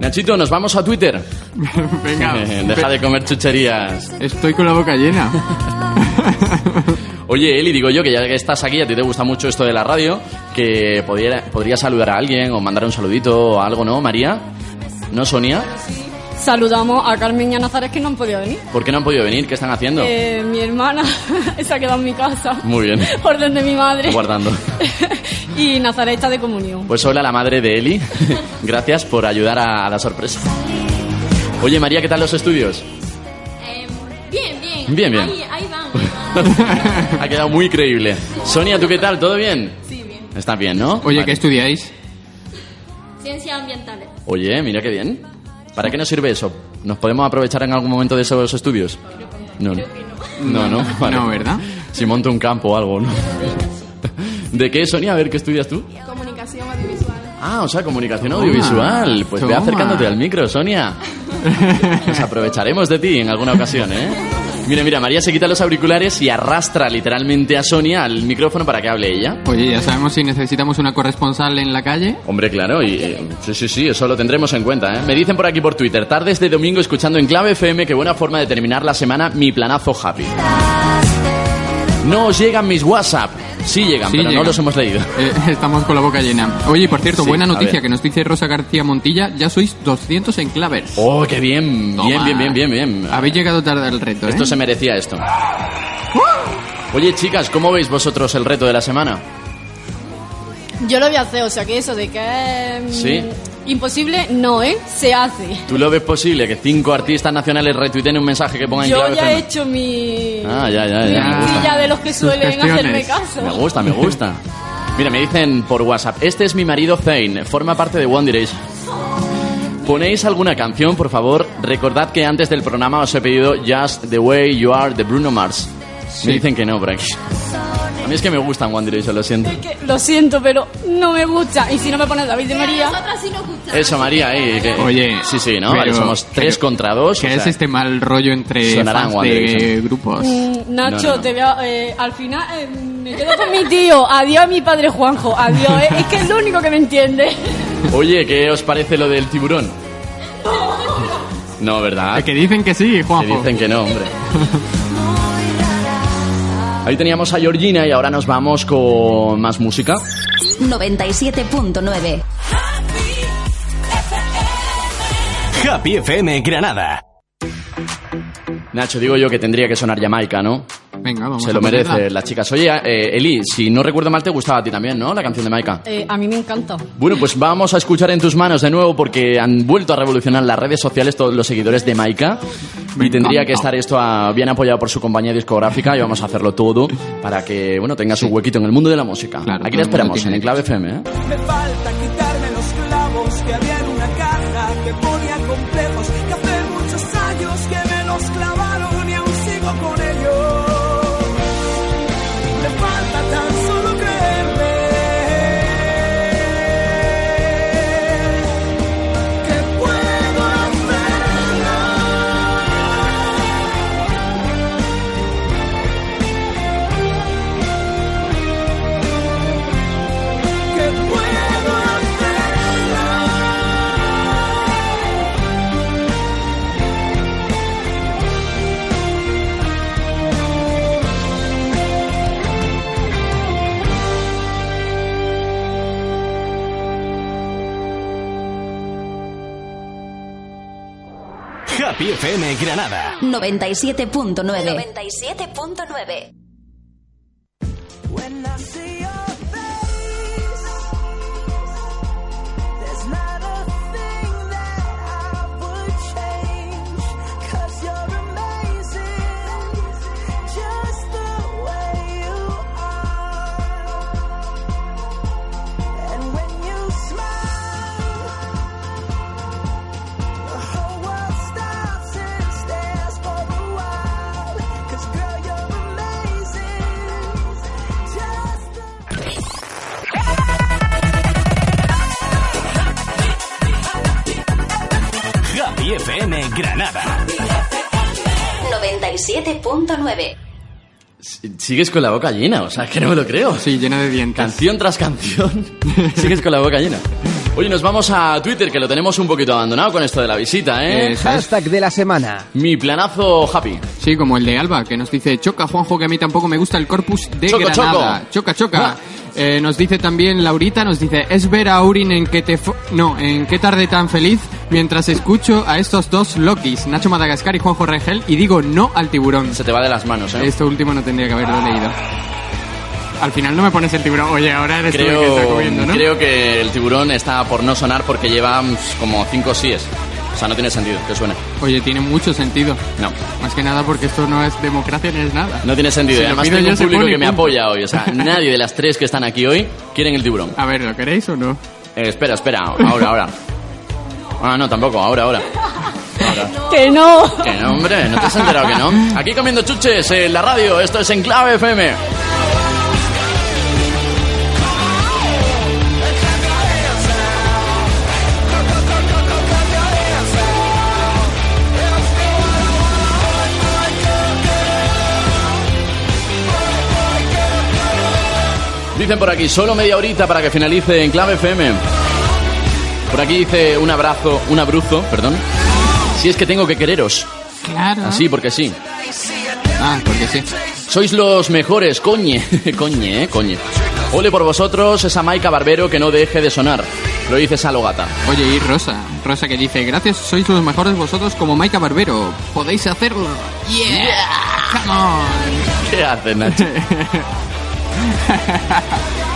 Nachito, nos vamos a Twitter. Venga. Deja de comer chucherías. Estoy con la boca llena. Oye, Eli, digo yo que ya que estás aquí, a ti te gusta mucho esto de la radio, que podría, podría saludar a alguien o mandar un saludito o algo, ¿no, María? ¿No, Sonia? Saludamos a Carmen y a Nazaret que no han podido venir. ¿Por qué no han podido venir? ¿Qué están haciendo? Eh, mi hermana se ha quedado en mi casa. Muy bien. Orden de mi madre. Guardando. Y Nazaret está de comunión. Pues hola, la madre de Eli. Gracias por ayudar a, a la sorpresa. Oye, María, ¿qué tal los estudios? Bien, bien. Bien, bien. Ahí, ahí van. ha quedado muy creíble. Sonia, ¿tú qué tal? ¿Todo bien? Sí, bien. Estás bien, ¿no? Oye, Vale. ¿qué estudiáis? Ciencias ambientales. Oye, mira qué bien. ¿Para qué nos sirve eso? ¿Nos podemos aprovechar en algún momento de esos estudios? No, no. No, no. Vale. No, ¿verdad? Si monto un campo o algo, ¿no? ¿De qué, Sonia? A ver, ¿qué estudias tú? Comunicación audiovisual. Ah, o sea, comunicación Toma, audiovisual. Pues ve acercándote al micro, Sonia. Nos aprovecharemos de ti en alguna ocasión, ¿eh? Mira, mira, María se quita los auriculares y arrastra literalmente a Sonia al micrófono para que hable ella. Oye, ya sabemos si necesitamos una corresponsal en la calle. Hombre, claro, y eh, sí, sí, sí, eso lo tendremos en cuenta, ¿eh? Me dicen por aquí por Twitter, tardes de domingo escuchando en Clave FM, qué buena forma de terminar la semana, mi planazo happy. No os llegan mis WhatsApp. Sí llegan, Sí pero no los hemos leído. Eh, estamos con la boca llena. Oye, y por cierto, Sí, buena noticia que nos dice Rosa García Montilla. Ya sois 200 en Clavers. Oh, qué bien, Toma. bien, bien, bien, bien, bien. Habéis llegado tarde al reto, ¿eh? Esto se merecía esto. Oye, chicas, ¿cómo veis vosotros el reto de la semana? Yo lo voy a hacer, o sea que eso de que mm, Sí. Imposible, no, ¿eh? Se hace. ¿Tú lo ves posible que cinco artistas nacionales retuiteen un mensaje que ponga en Yo clave ya he hecho mi... Ah, ya, ya, mi ya. Gusta. listilla de los que suelen hacerme caso. Me gusta, me gusta. Mira, me dicen por WhatsApp, este es mi marido Zane, forma parte de One Direction. ¿Ponéis alguna canción, por favor? Recordad que antes del programa os he pedido Just the Way You Are de Bruno Mars. Sí. Me dicen que no por aquí. A mí es que me gustan One Direction, lo siento. Que lo siento, pero no me gusta. Y si no me pones David de María... Sí nos gusta. Eso, María, ahí. que- Oye, Sí, sí, ¿no? pero- Vale, somos tres pero- contra dos. o ¿Qué es sea, este mal rollo entre fans de grupos? Mm, Nacho, No, no, no. te veo. eh, al final eh, me quedo con mi tío. Adiós a mi padre Juanjo. Adiós. eh, Es que es lo único que me entiende. Oye, ¿qué os parece lo del tiburón? No, ¿verdad? Que dicen que sí, Que Juanjo. dicen que no, hombre. Ahí teníamos a Georgina y ahora nos vamos con más música. 97.9. Happy FM Granada. Nacho, digo yo que tendría que sonar Jamaica, ¿no? Venga, vamos Se a lo ponerla. merece las chicas. Oye, eh, Eli, si no recuerdo mal, te gustaba a ti también, ¿no? La canción de Maika. Eh, a mí me encanta. Bueno, pues vamos a escuchar en tus manos de nuevo porque han vuelto a revolucionar las redes sociales todos los seguidores de Maika. Me y tendría encanta. que estar esto a- bien apoyado por su compañía discográfica y vamos a hacerlo todo para que, bueno, tenga su huequito en el mundo de la música. Claro, Aquí la esperamos en Enclave FM, ¿eh? Me falta quitarme los clavos que había en una caja que ponía complejos que hace muchos años que me los clavaron Happy FM Granada. 97.9. 97.9. Sigues con la boca llena, o sea, es que no me lo creo. Sí, llena de dientes. Canción tras canción. Sigues con la boca llena. Oye, nos vamos a Twitter, que lo tenemos un poquito abandonado con esto de la visita, ¿eh? Hashtag de la semana. Mi planazo happy. Sí, como el de Alba, que nos dice, choca, Juanjo, que a mí tampoco me gusta el corpus de Choco, Granada. choco. Choca, choca. Eh, nos dice también Laurita, nos dice, es ver a Aurin en que te... No, en qué tarde tan feliz mientras escucho a estos dos Lokis, Nacho Madagascar y Juanjo Regel, y digo no al tiburón. Se te va de las manos, ¿eh? Esto último no tendría que haberlo leído. Al final no me pones el tiburón. Oye, ahora eres tú el que está Creo, comiendo, ¿no? creo que el tiburón está por no sonar porque lleva mm, como cinco síes. O sea, no tiene sentido que suene. Oye, tiene mucho sentido. No. Más que nada porque esto no es democracia ni es nada. No tiene sentido. Si además tengo un público que me apoya hoy. O sea, nadie de las tres que están aquí hoy quieren el tiburón. A ver, ¿lo queréis o no? Eh, espera, espera. Ahora, ahora. Ah, no, tampoco. Ahora, ahora. Ahora. Que no. Que no, hombre, no te has enterado que no. Aquí comiendo chuches en la radio. Esto es Enclave FM. Dicen por aquí, solo media horita para que finalice Enclave FM. Por aquí dice un abrazo, un abruzo, perdón. Si es que tengo que quereros. Claro. Así, porque sí. Ah, porque sí. Sois los mejores, coñe. coñe, eh, coñe. Ole por vosotros, esa Maika Barbero que no deje de sonar. Lo dice Salogata. Oye, y Rosa, Rosa que dice, gracias, sois los mejores vosotros como Maika Barbero. Podéis hacerlo. Yeah. Come on. ¿Qué haces, Nacho?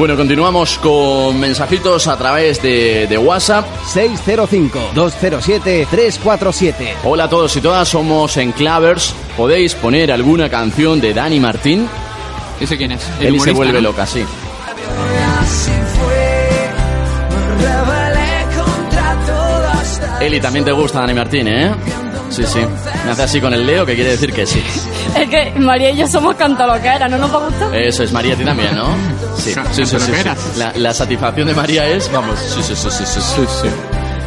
Bueno, continuamos con mensajitos a través de, de WhatsApp. 605-207-347. Hola a todos y todas, somos Enclavers. ¿Podéis poner alguna canción de Dani Martín? ¿Ese quién es? El Eli se vuelve ¿no? loca, sí. Eli, también te gusta Dani Martín, ¿eh? Sí, sí. Me hace así con el Leo, que quiere decir que sí. Es que María y yo somos cantaloqueras, ¿no nos va a gustar? Eso es, María, a ti también, ¿no? Sí, sí, sí. sí, sí. La, la satisfacción de María es, vamos, sí, sí, sí, sí, sí, sí, sí.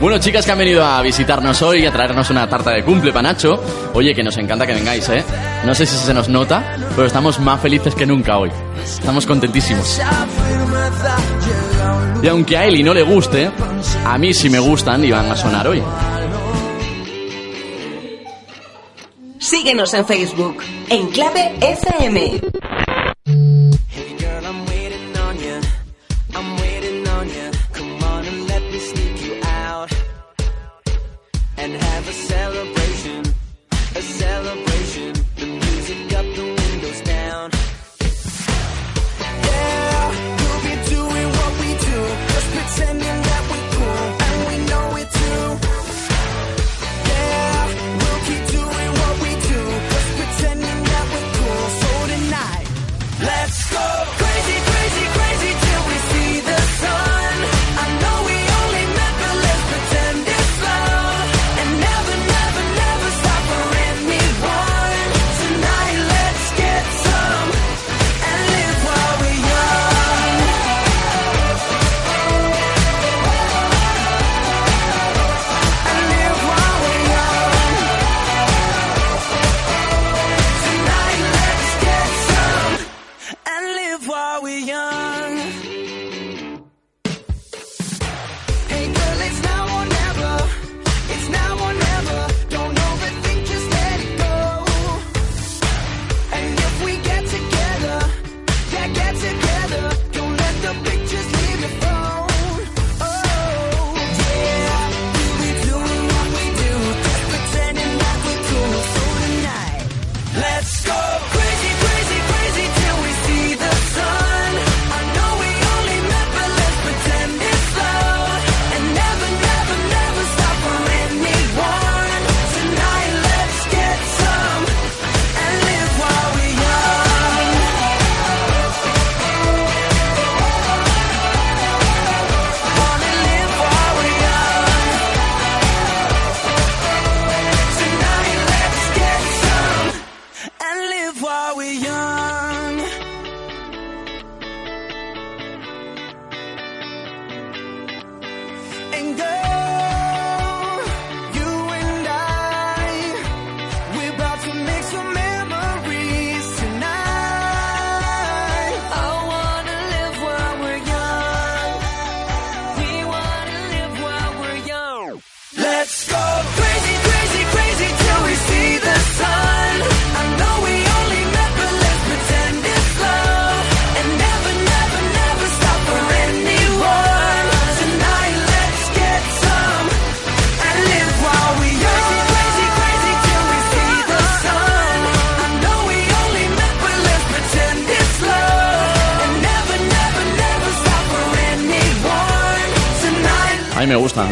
Bueno, chicas que han venido a visitarnos hoy, a traernos una tarta de cumple para Nacho. Oye, que nos encanta que vengáis, ¿eh? No sé si se nos nota, pero estamos más felices que nunca hoy. Estamos contentísimos. Y aunque a Eli no le guste, a mí sí me gustan y van a sonar hoy. Síguenos en Facebook. En clave FM.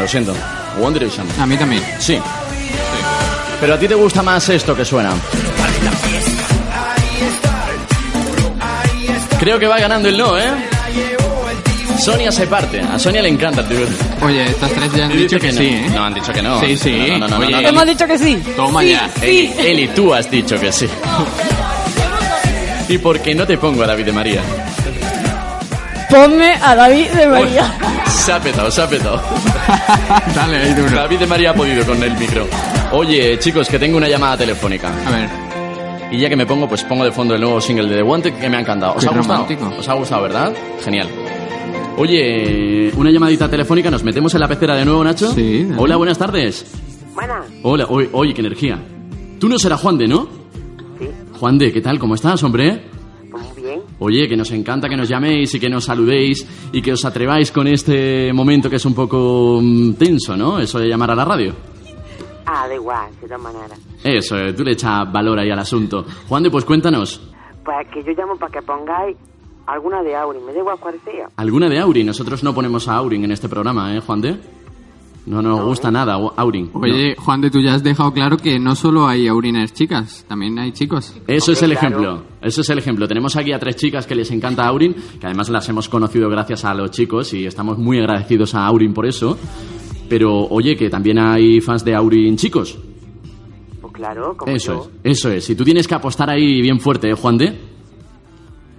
Lo siento. One Direction. A mí también. Sí. Pero a ti te gusta más esto que suena. Creo que va ganando el no, ¿eh? Sonia se parte. A Sonia le encanta el tiburón. Oye, estas tres ya han dicho que, sí, ¿eh? No, han dicho que no. Sí, sí. No, no, no, no, Oye, no, no. Hemos dicho que sí. Toma Sí, ya. Sí. Eli, Eli, tú has dicho que sí. ¿Y por qué no te pongo a David de María? Ponme a David de María. Se ha petado, se ha petado. Dale, ahí duro. David de María ha podido con el micro. Oye, chicos, que tengo una llamada telefónica. A ver. Y ya que me pongo, pues pongo de fondo el nuevo single de The Wanted que me ha encantado. ¿Os Qué ha gustado? romántico. ¿Os ha gustado, verdad? Genial. Oye, una llamadita telefónica, ¿nos metemos en la pecera de nuevo, Nacho? Sí. dale. Hola, buenas tardes. Buenas. Hola, oye, oye, qué energía. Tú no serás Juan de, ¿no? Sí. Juan de, ¿qué tal? ¿Cómo estás, hombre? Oye, que nos encanta que nos llaméis y que nos saludéis y que os atreváis con este momento que es un poco mm, tenso, ¿no? Eso de llamar a la radio. Ah, da igual, de todas maneras. Eso, eh, tú le echas valor ahí al asunto. Juan de, pues cuéntanos. Pues que yo llamo para que pongáis alguna de Auri, me da igual cuál sea. ¿Alguna de Aurin? Nosotros no ponemos a Aurin en este programa, ¿eh, Juan de? No nos gusta nada, Aurin. Oye, Juan de, tú ya has dejado claro que no solo hay aurinas chicas, también hay chicos. Eso es el claro. ejemplo. Eso es el ejemplo. Tenemos aquí a tres chicas que les encanta Aurin, que además las hemos conocido gracias a los chicos y estamos muy agradecidos a Aurin por eso. Pero, oye, que también hay fans de Aurin chicos. Pues claro, como Eso yo. es, eso es. Si tú tienes que apostar ahí bien fuerte, ¿eh, Juan de?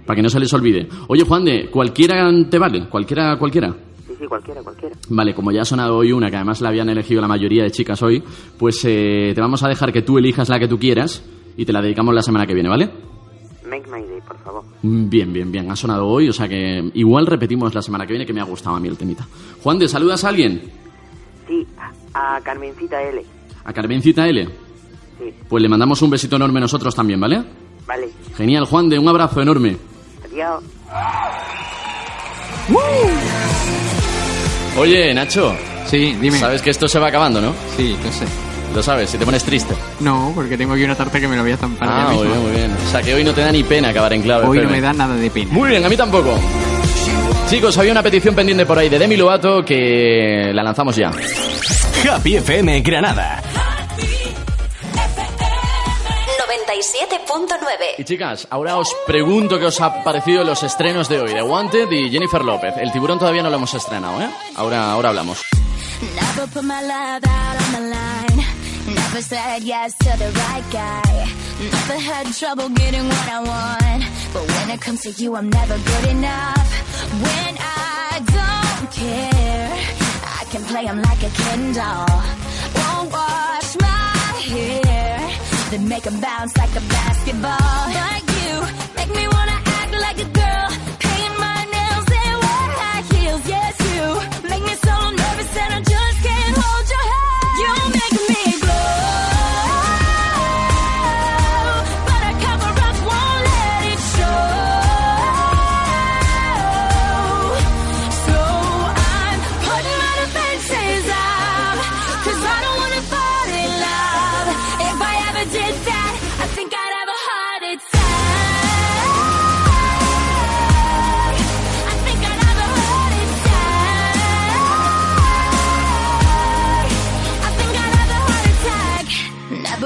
Para que no se les olvide. Oye, Juan de, ¿cualquiera te vale? ¿Cualquiera, cualquiera? Sí, cualquiera, cualquiera. Vale, como ya ha sonado hoy una, que además la habían elegido la mayoría de chicas hoy, pues eh, te vamos a dejar que tú elijas la que tú quieras y te la dedicamos la semana que viene, ¿vale? Make my day, por favor. Bien, bien, bien. Ha sonado hoy, o sea que igual repetimos la semana que viene, que me ha gustado a mí el temita. Juan de, ¿saludas a alguien? Sí, a Carmencita L. A Carmencita L. Sí, Pues le mandamos un besito enorme nosotros también, ¿vale? vale. Genial, Juan de, un abrazo enorme. Adiós. Oye, Nacho. Sí, dime. Sabes que esto se va acabando, ¿no? Sí, lo sé. Lo sabes, si te pones triste. No, porque tengo aquí una tarta que me la voy a zampar ya Ah, muy bien, muy bien. O sea que hoy no te da ni pena acabar en clave. Hoy no me da nada de pena. Muy bien, a mí tampoco. Chicos, había una petición pendiente por ahí de Demi Lovato que la lanzamos ya. Happy FM Granada. 97.9. Y chicas, ahora os pregunto qué os ha parecido los estrenos de hoy de Wanted y Jennifer López. El tiburón todavía no lo hemos estrenado, ¿eh? Ahora, ahora hablamos. Then make 'em bounce like a basketball. Like you, make me wanna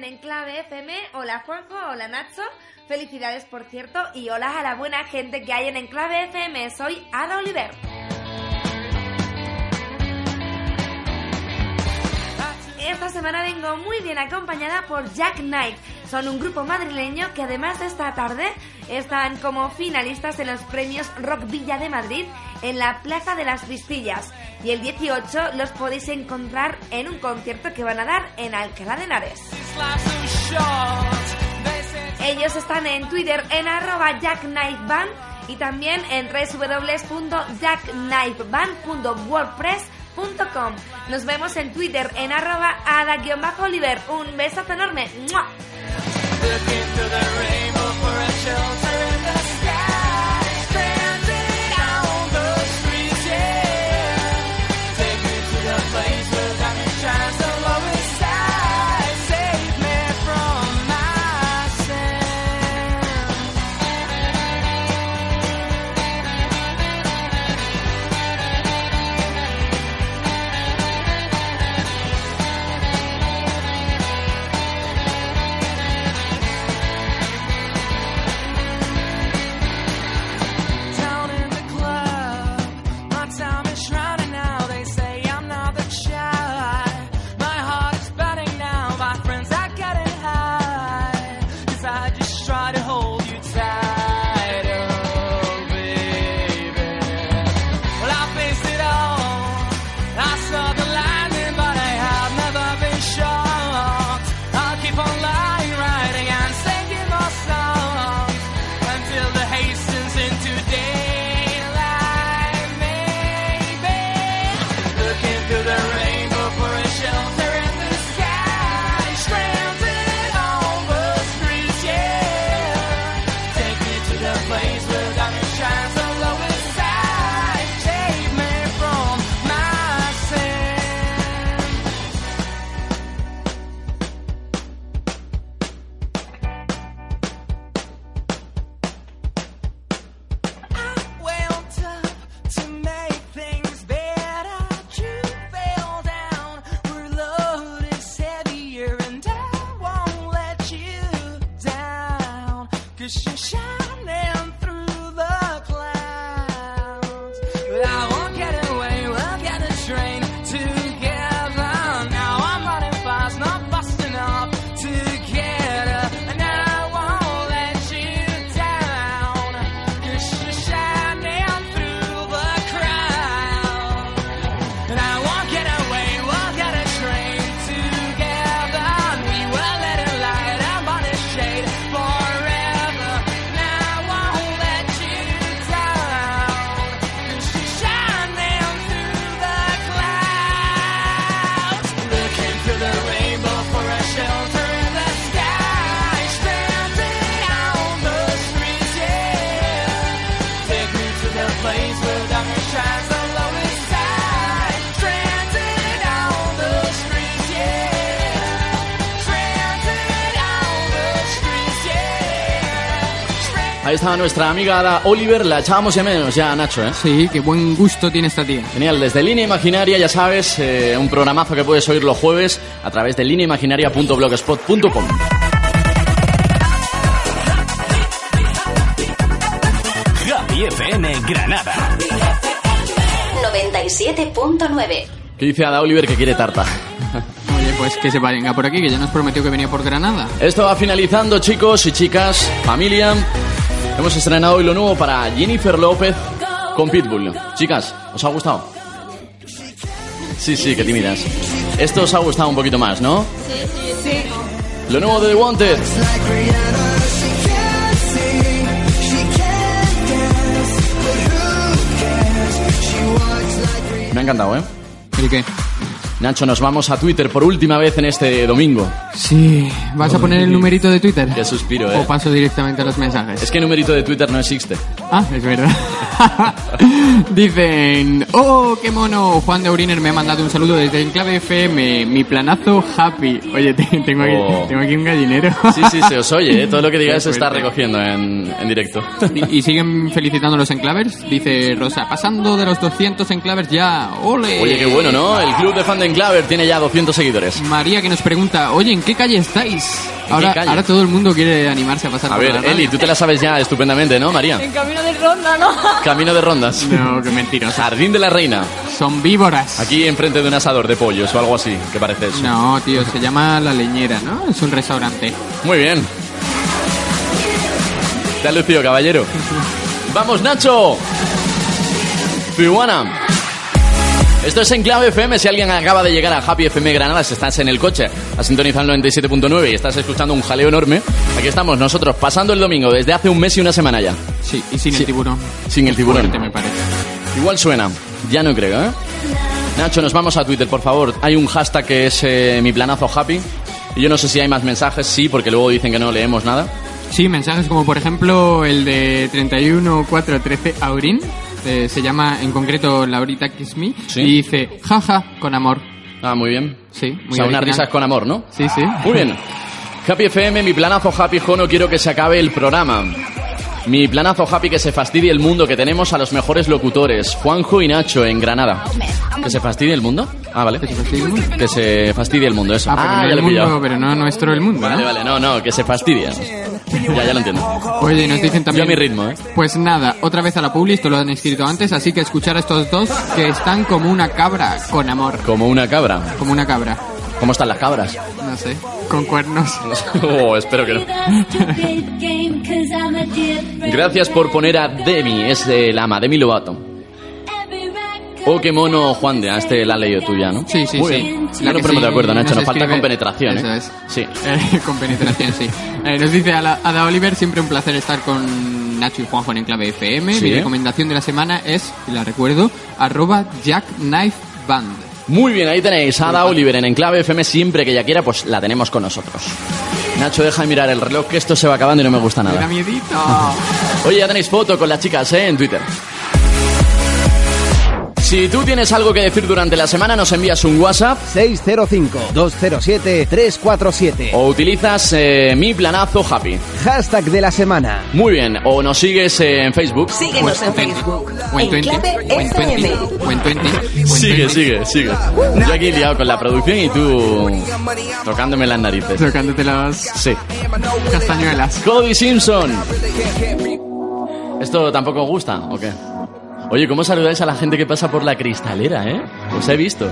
en Enclave FM. Hola Juanjo, hola Nacho. Felicidades por cierto y hola a la buena gente que hay en Enclave FM. Soy Ada Oliver. Esta semana vengo muy bien acompañada por Jack Knight. Son un grupo madrileño que además de esta tarde están como finalistas en los premios Rock Villa de Madrid en la Plaza de las Vistillas. Y el 18 los podéis encontrar en un concierto que van a dar en Alcalá de Henares. Ellos están en Twitter en arroba Jack Knight Band y también en www.jackknightband.wordpress.com. Nos vemos en Twitter en arroba ada-oliver. Un besazo enorme. Look into the rainbow for a shelter in the sky. Estaba nuestra amiga Ada Oliver, la echábamos de menos ya, Nacho, ¿eh? Sí, qué buen gusto tiene esta tía. Genial, desde Línea Imaginaria, ya sabes, eh, un programazo que puedes oír los jueves a través de lineaimaginaria.blogspot.com. Happy FM Granada. 97.9. ¿Qué dice Ada Oliver que quiere tarta? Oye, pues que se venga por aquí, que ya nos prometió que venía por Granada. Esto va finalizando, chicos y chicas, familia. Hemos estrenado hoy lo nuevo para Jennifer López con Pitbull. Chicas, ¿os ha gustado? Sí, sí, que tímidas. Esto os ha gustado un poquito más, ¿no? Sí. Lo nuevo de The Wanted. Me ha encantado, ¿eh? ¿El qué? Nacho, nos vamos a Twitter por última vez en este domingo. Sí, ¿vas a poner el numerito de Twitter? Qué suspiro, ¿eh? ¿O paso directamente a los mensajes? Es que numerito de Twitter no existe. Ah, es verdad. Dicen, oh, qué mono, Juan de Auriner me ha mandado un saludo desde Enclave FM, mi planazo happy. Oye, te- tengo, aquí, Oh. tengo aquí un gallinero. Sí, sí, se os oye, ¿eh? Todo lo que digáis se está recogiendo en, en directo. Y, y siguen felicitando a los enclavers. Dice Rosa, pasando de los 200 enclavers ya. ¡Ole! Oye, qué bueno, ¿no? El club de fan de Enclaver tiene ya 200 seguidores. María que nos pregunta, oye, ¿en qué calle estáis? Ahora, ahora todo el mundo quiere animarse a pasar A por ver, la. Eli, tú te la sabes ya estupendamente, ¿no, María? En camino de ronda, ¿no? Camino de rondas. No, qué mentirosa. Jardín de la Reina. Son víboras. Aquí enfrente de un asador de pollos o algo así, que parece eso. No, tío, se llama La Leñera, ¿no? Es un restaurante. Muy bien. Te has lucido, caballero. ¡Vamos, Nacho! Tijuana. Esto es Enclave FM. Si alguien acaba de llegar a Happy FM Granada, si estás en el coche a sintonizar el 97.9 y estás escuchando un jaleo enorme, aquí estamos nosotros pasando el domingo desde hace un mes y una semana ya. Sí, y sin el tiburón. Sin el tiburón. Fuerte, me parece. Igual suena. Ya no creo, ¿eh? Nacho, nos vamos a Twitter, por favor. Hay un hashtag que es eh, mi planazo happy. Y yo no sé si hay más mensajes, sí, porque luego dicen que no leemos nada. Sí, mensajes como por ejemplo el de 31413 Aurin. Eh, se llama en concreto Laurita Kiss Me. Sí. Y dice, jaja, con amor. Ah, muy bien. Sí, muy o sea, unas risas con amor, ¿no? Sí, sí. Muy bien. Happy FM, mi planazo happy, jo, no quiero que se acabe el programa. Mi planazo happy que se fastidie el mundo, que tenemos a los mejores locutores, Juanjo y Nacho en Granada. ¿Que se fastidie el mundo? Ah, vale. ¿Que se fastidie el mundo? Que se fastidie el mundo, eso. Ah, pero no ya el lo he pillado. mundo, pero no nuestro el mundo, Vale, ¿no? vale, no, no, que se fastidie. Ya, ya lo entiendo. Oye, nos dicen Yo también... a mi ritmo, ¿eh? Pues nada, otra vez a la publi, esto lo han escrito antes, así que escuchar a estos dos que están como una cabra, con amor. Como una cabra. Como una cabra. ¿Cómo están las cabras? No sé, con cuernos. Oh, espero que no. Gracias por poner a Demi, es el ama, Demi Lovato. Oh, qué mono, Juan de, a este la has leído tú ya, ¿no? Sí, sí, Muy sí. bien. Nos ponemos sí de acuerdo, Nacho, nos nos falta compenetración, Eso ¿eh? es. Sí. Eh, con penetración, sí. Eh, nos dice Ada, Ada Oliver, siempre un placer estar con Nacho y Juanjo en Enclave FM. Sí. Mi recomendación de la semana es, y la recuerdo, arroba Jack Knife Band. Muy bien, ahí tenéis a Ada Oliver en Enclave FM. Siempre que ella quiera, pues la tenemos con nosotros. Nacho, deja de mirar el reloj, que esto se va acabando y no me gusta nada. Oye, ya tenéis foto con las chicas, ¿eh? En Twitter. Si tú tienes algo que decir durante la semana, nos envías un WhatsApp 605-207-347. o utilizas eh, mi planazo happy. Hashtag de la semana. Muy bien, o nos sigues eh, en Facebook. Síguenos en Facebook. En 20. Enclave O en 20. FM. O en 20. o en Sigue, 20. sigue, sigue. Yo aquí liado con la producción y tú tocándome las narices. Tocándote las Sí. castañuelas. Cody Simpson. ¿Esto tampoco os gusta o qué? Oye, ¿cómo saludáis a la gente que pasa por la cristalera, eh? Os he visto.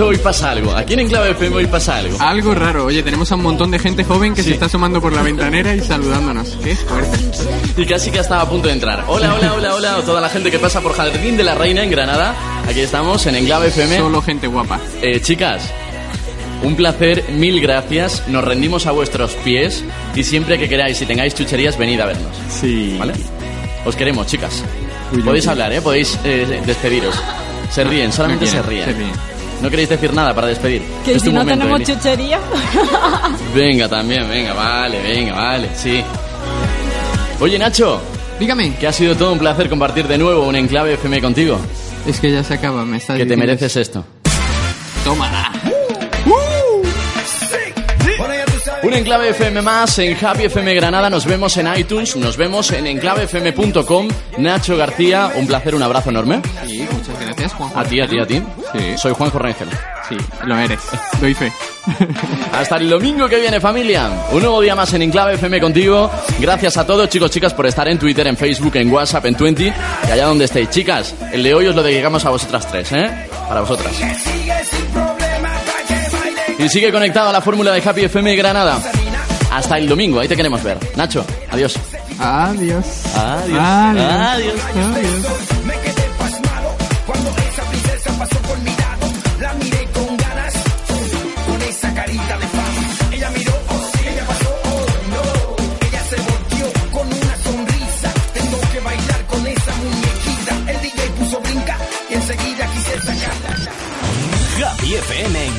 Nacho, hoy pasa algo. Aquí en Enclave FM hoy pasa algo. Algo raro. Oye, tenemos a un montón de gente joven que se está asomando por la ventanera y saludándonos. Qué fuerte. Y casi que estaba a punto de entrar. Hola, hola, hola, hola. a Toda la gente que pasa por Jardín de la Reina en Granada. Aquí estamos en Enclave FM. Solo gente guapa. Eh, chicas, un placer, mil gracias. Nos rendimos a vuestros pies y siempre que queráis y tengáis chucherías, venid a vernos. Sí. ¿Vale? Os queremos, chicas. Podéis hablar, ¿eh? Podéis eh, despediros. Se ríen, solamente No se ríen. se ríen. No queréis decir nada para despedir. Que Es si tu no momento, tenemos Eli. chuchería. Venga, también, venga, vale, venga, vale, sí. Oye, Nacho. Dígame. Que ha sido todo un placer compartir de nuevo un enclave FM contigo. Es que ya se acaba, me estás Que te mereces esto. Tómala. Un enclave FM más en Happy FM Granada. Nos vemos en iTunes, nos vemos en enclavefm.com. Nacho García, un placer, un abrazo enorme. Sí, gracias, Juanjo. A ti, a ti, a ti. Sí. Soy Juanjo Rangel. Sí, lo eres. Doy fe. Hasta el domingo que viene, familia. Un nuevo día más en Enclave FM contigo. Gracias a todos, chicos, chicas, por estar en Twitter, en Facebook, en WhatsApp, en Twenty y allá donde estéis. Chicas, el de hoy os lo dedicamos a vosotras tres, ¿eh? Para vosotras. Y sigue conectado a la fórmula de Happy FM Granada. Hasta el domingo, ahí te queremos ver. Nacho, adiós. Adiós. Adiós. Adiós.